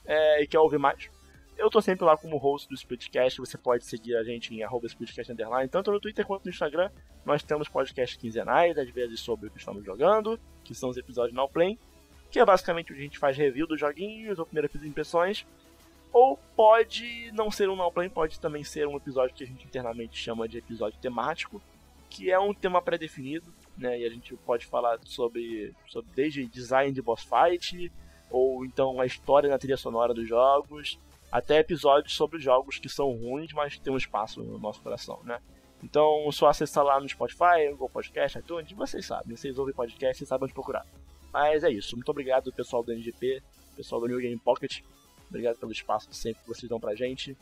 é, e quer ouvir mais, eu tô sempre lá como host do Splitcast, você pode seguir a gente em arroba Splitcast Underline, tanto no Twitter quanto no Instagram. Nós temos podcasts quinzenais, às vezes sobre o que estamos jogando, que são os episódios Now Play, que é basicamente onde a gente faz review dos joguinhos ou primeiras impressões. Ou pode não ser um play, pode também ser um episódio que a gente internamente chama de episódio temático, que é um tema pré-definido, né? E a gente pode falar sobre, sobre desde design de boss fight, ou então a história na trilha sonora dos jogos, até episódios sobre jogos que são ruins, mas que tem um espaço no nosso coração, né? Então, só acessar lá no Spotify, Google Podcast, iTunes, vocês sabem, vocês ouvem podcast, vocês sabem onde procurar. Mas é isso, muito obrigado pessoal do NGP, pessoal do New Game Pocket, Obrigado pelo espaço sempre que vocês dão pra gente.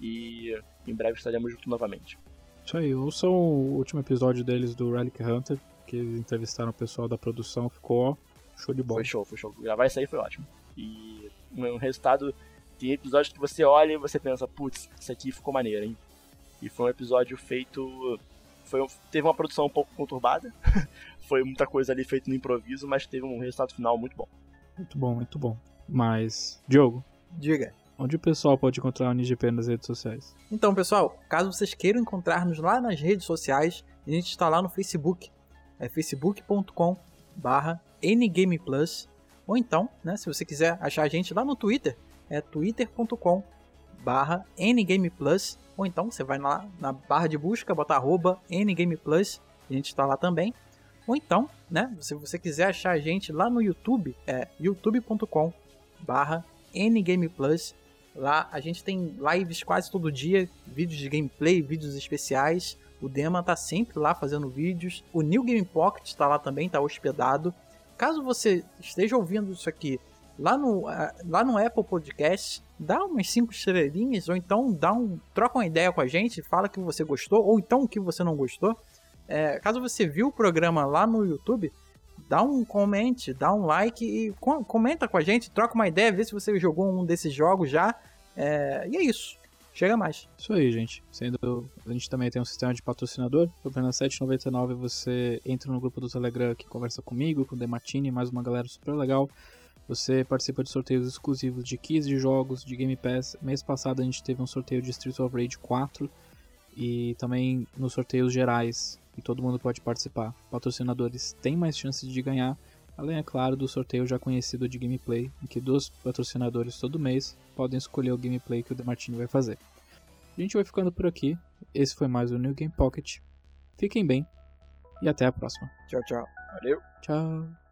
E em breve estaremos juntos novamente. Isso aí, ouçam o último episódio deles do Relic Hunter, que eles entrevistaram o pessoal da produção, ficou show de bola. Foi show, foi show. Gravar isso aí foi ótimo. E um resultado. Tem episódios que você olha e você pensa, putz, isso aqui ficou maneiro, hein? E foi um episódio feito. Foi, um- teve uma produção um pouco conturbada. [LAUGHS] foi muita coisa ali feita no improviso, mas teve um resultado final muito bom. Muito bom, muito bom. Mas, Diogo, Diga. onde o pessoal pode encontrar o NGP nas redes sociais? Então, pessoal, caso vocês queiram encontrar-nos lá nas redes sociais, a gente está lá no Facebook. É facebook.com barra ngameplus. Ou então, né, se você quiser achar a gente lá no Twitter, é twitter.com barra ngameplus. Ou então você vai lá na barra de busca, bota arroba ngameplus, a gente está lá também. Ou então, né, se você quiser achar a gente lá no YouTube, é youtube.com barra ngameplus. Lá a gente tem lives quase todo dia, vídeos de gameplay, vídeos especiais. O Dema tá sempre lá fazendo vídeos. O New Game Pocket está lá também, tá hospedado. Caso você esteja ouvindo isso aqui lá no, lá no Apple Podcast, dá umas 5 estrelinhas, ou então dá um, troca uma ideia com a gente, fala que você gostou, ou então o que você não gostou. É, caso você viu o programa lá no YouTube, dá um comente, dá um like e co- comenta com a gente, troca uma ideia, vê se você jogou um desses jogos já. É, e é isso. Chega mais. Isso aí, gente. Sendo, a gente também tem um sistema de patrocinador. Por R$ 7,99 você entra no grupo do Telegram que conversa comigo, com o Demartini, mais uma galera super legal. Você participa de sorteios exclusivos de keys de jogos, de Game Pass. Mês passado a gente teve um sorteio de Streets of Rage 4 e também nos sorteios gerais, e todo mundo pode participar. Patrocinadores têm mais chances de ganhar, além, é claro, do sorteio já conhecido de gameplay, em que dois patrocinadores todo mês podem escolher o gameplay que o Demartini vai fazer. A gente vai ficando por aqui. Esse foi mais o New Game Pocket. Fiquem bem e até a próxima. Tchau, tchau. Valeu! Tchau.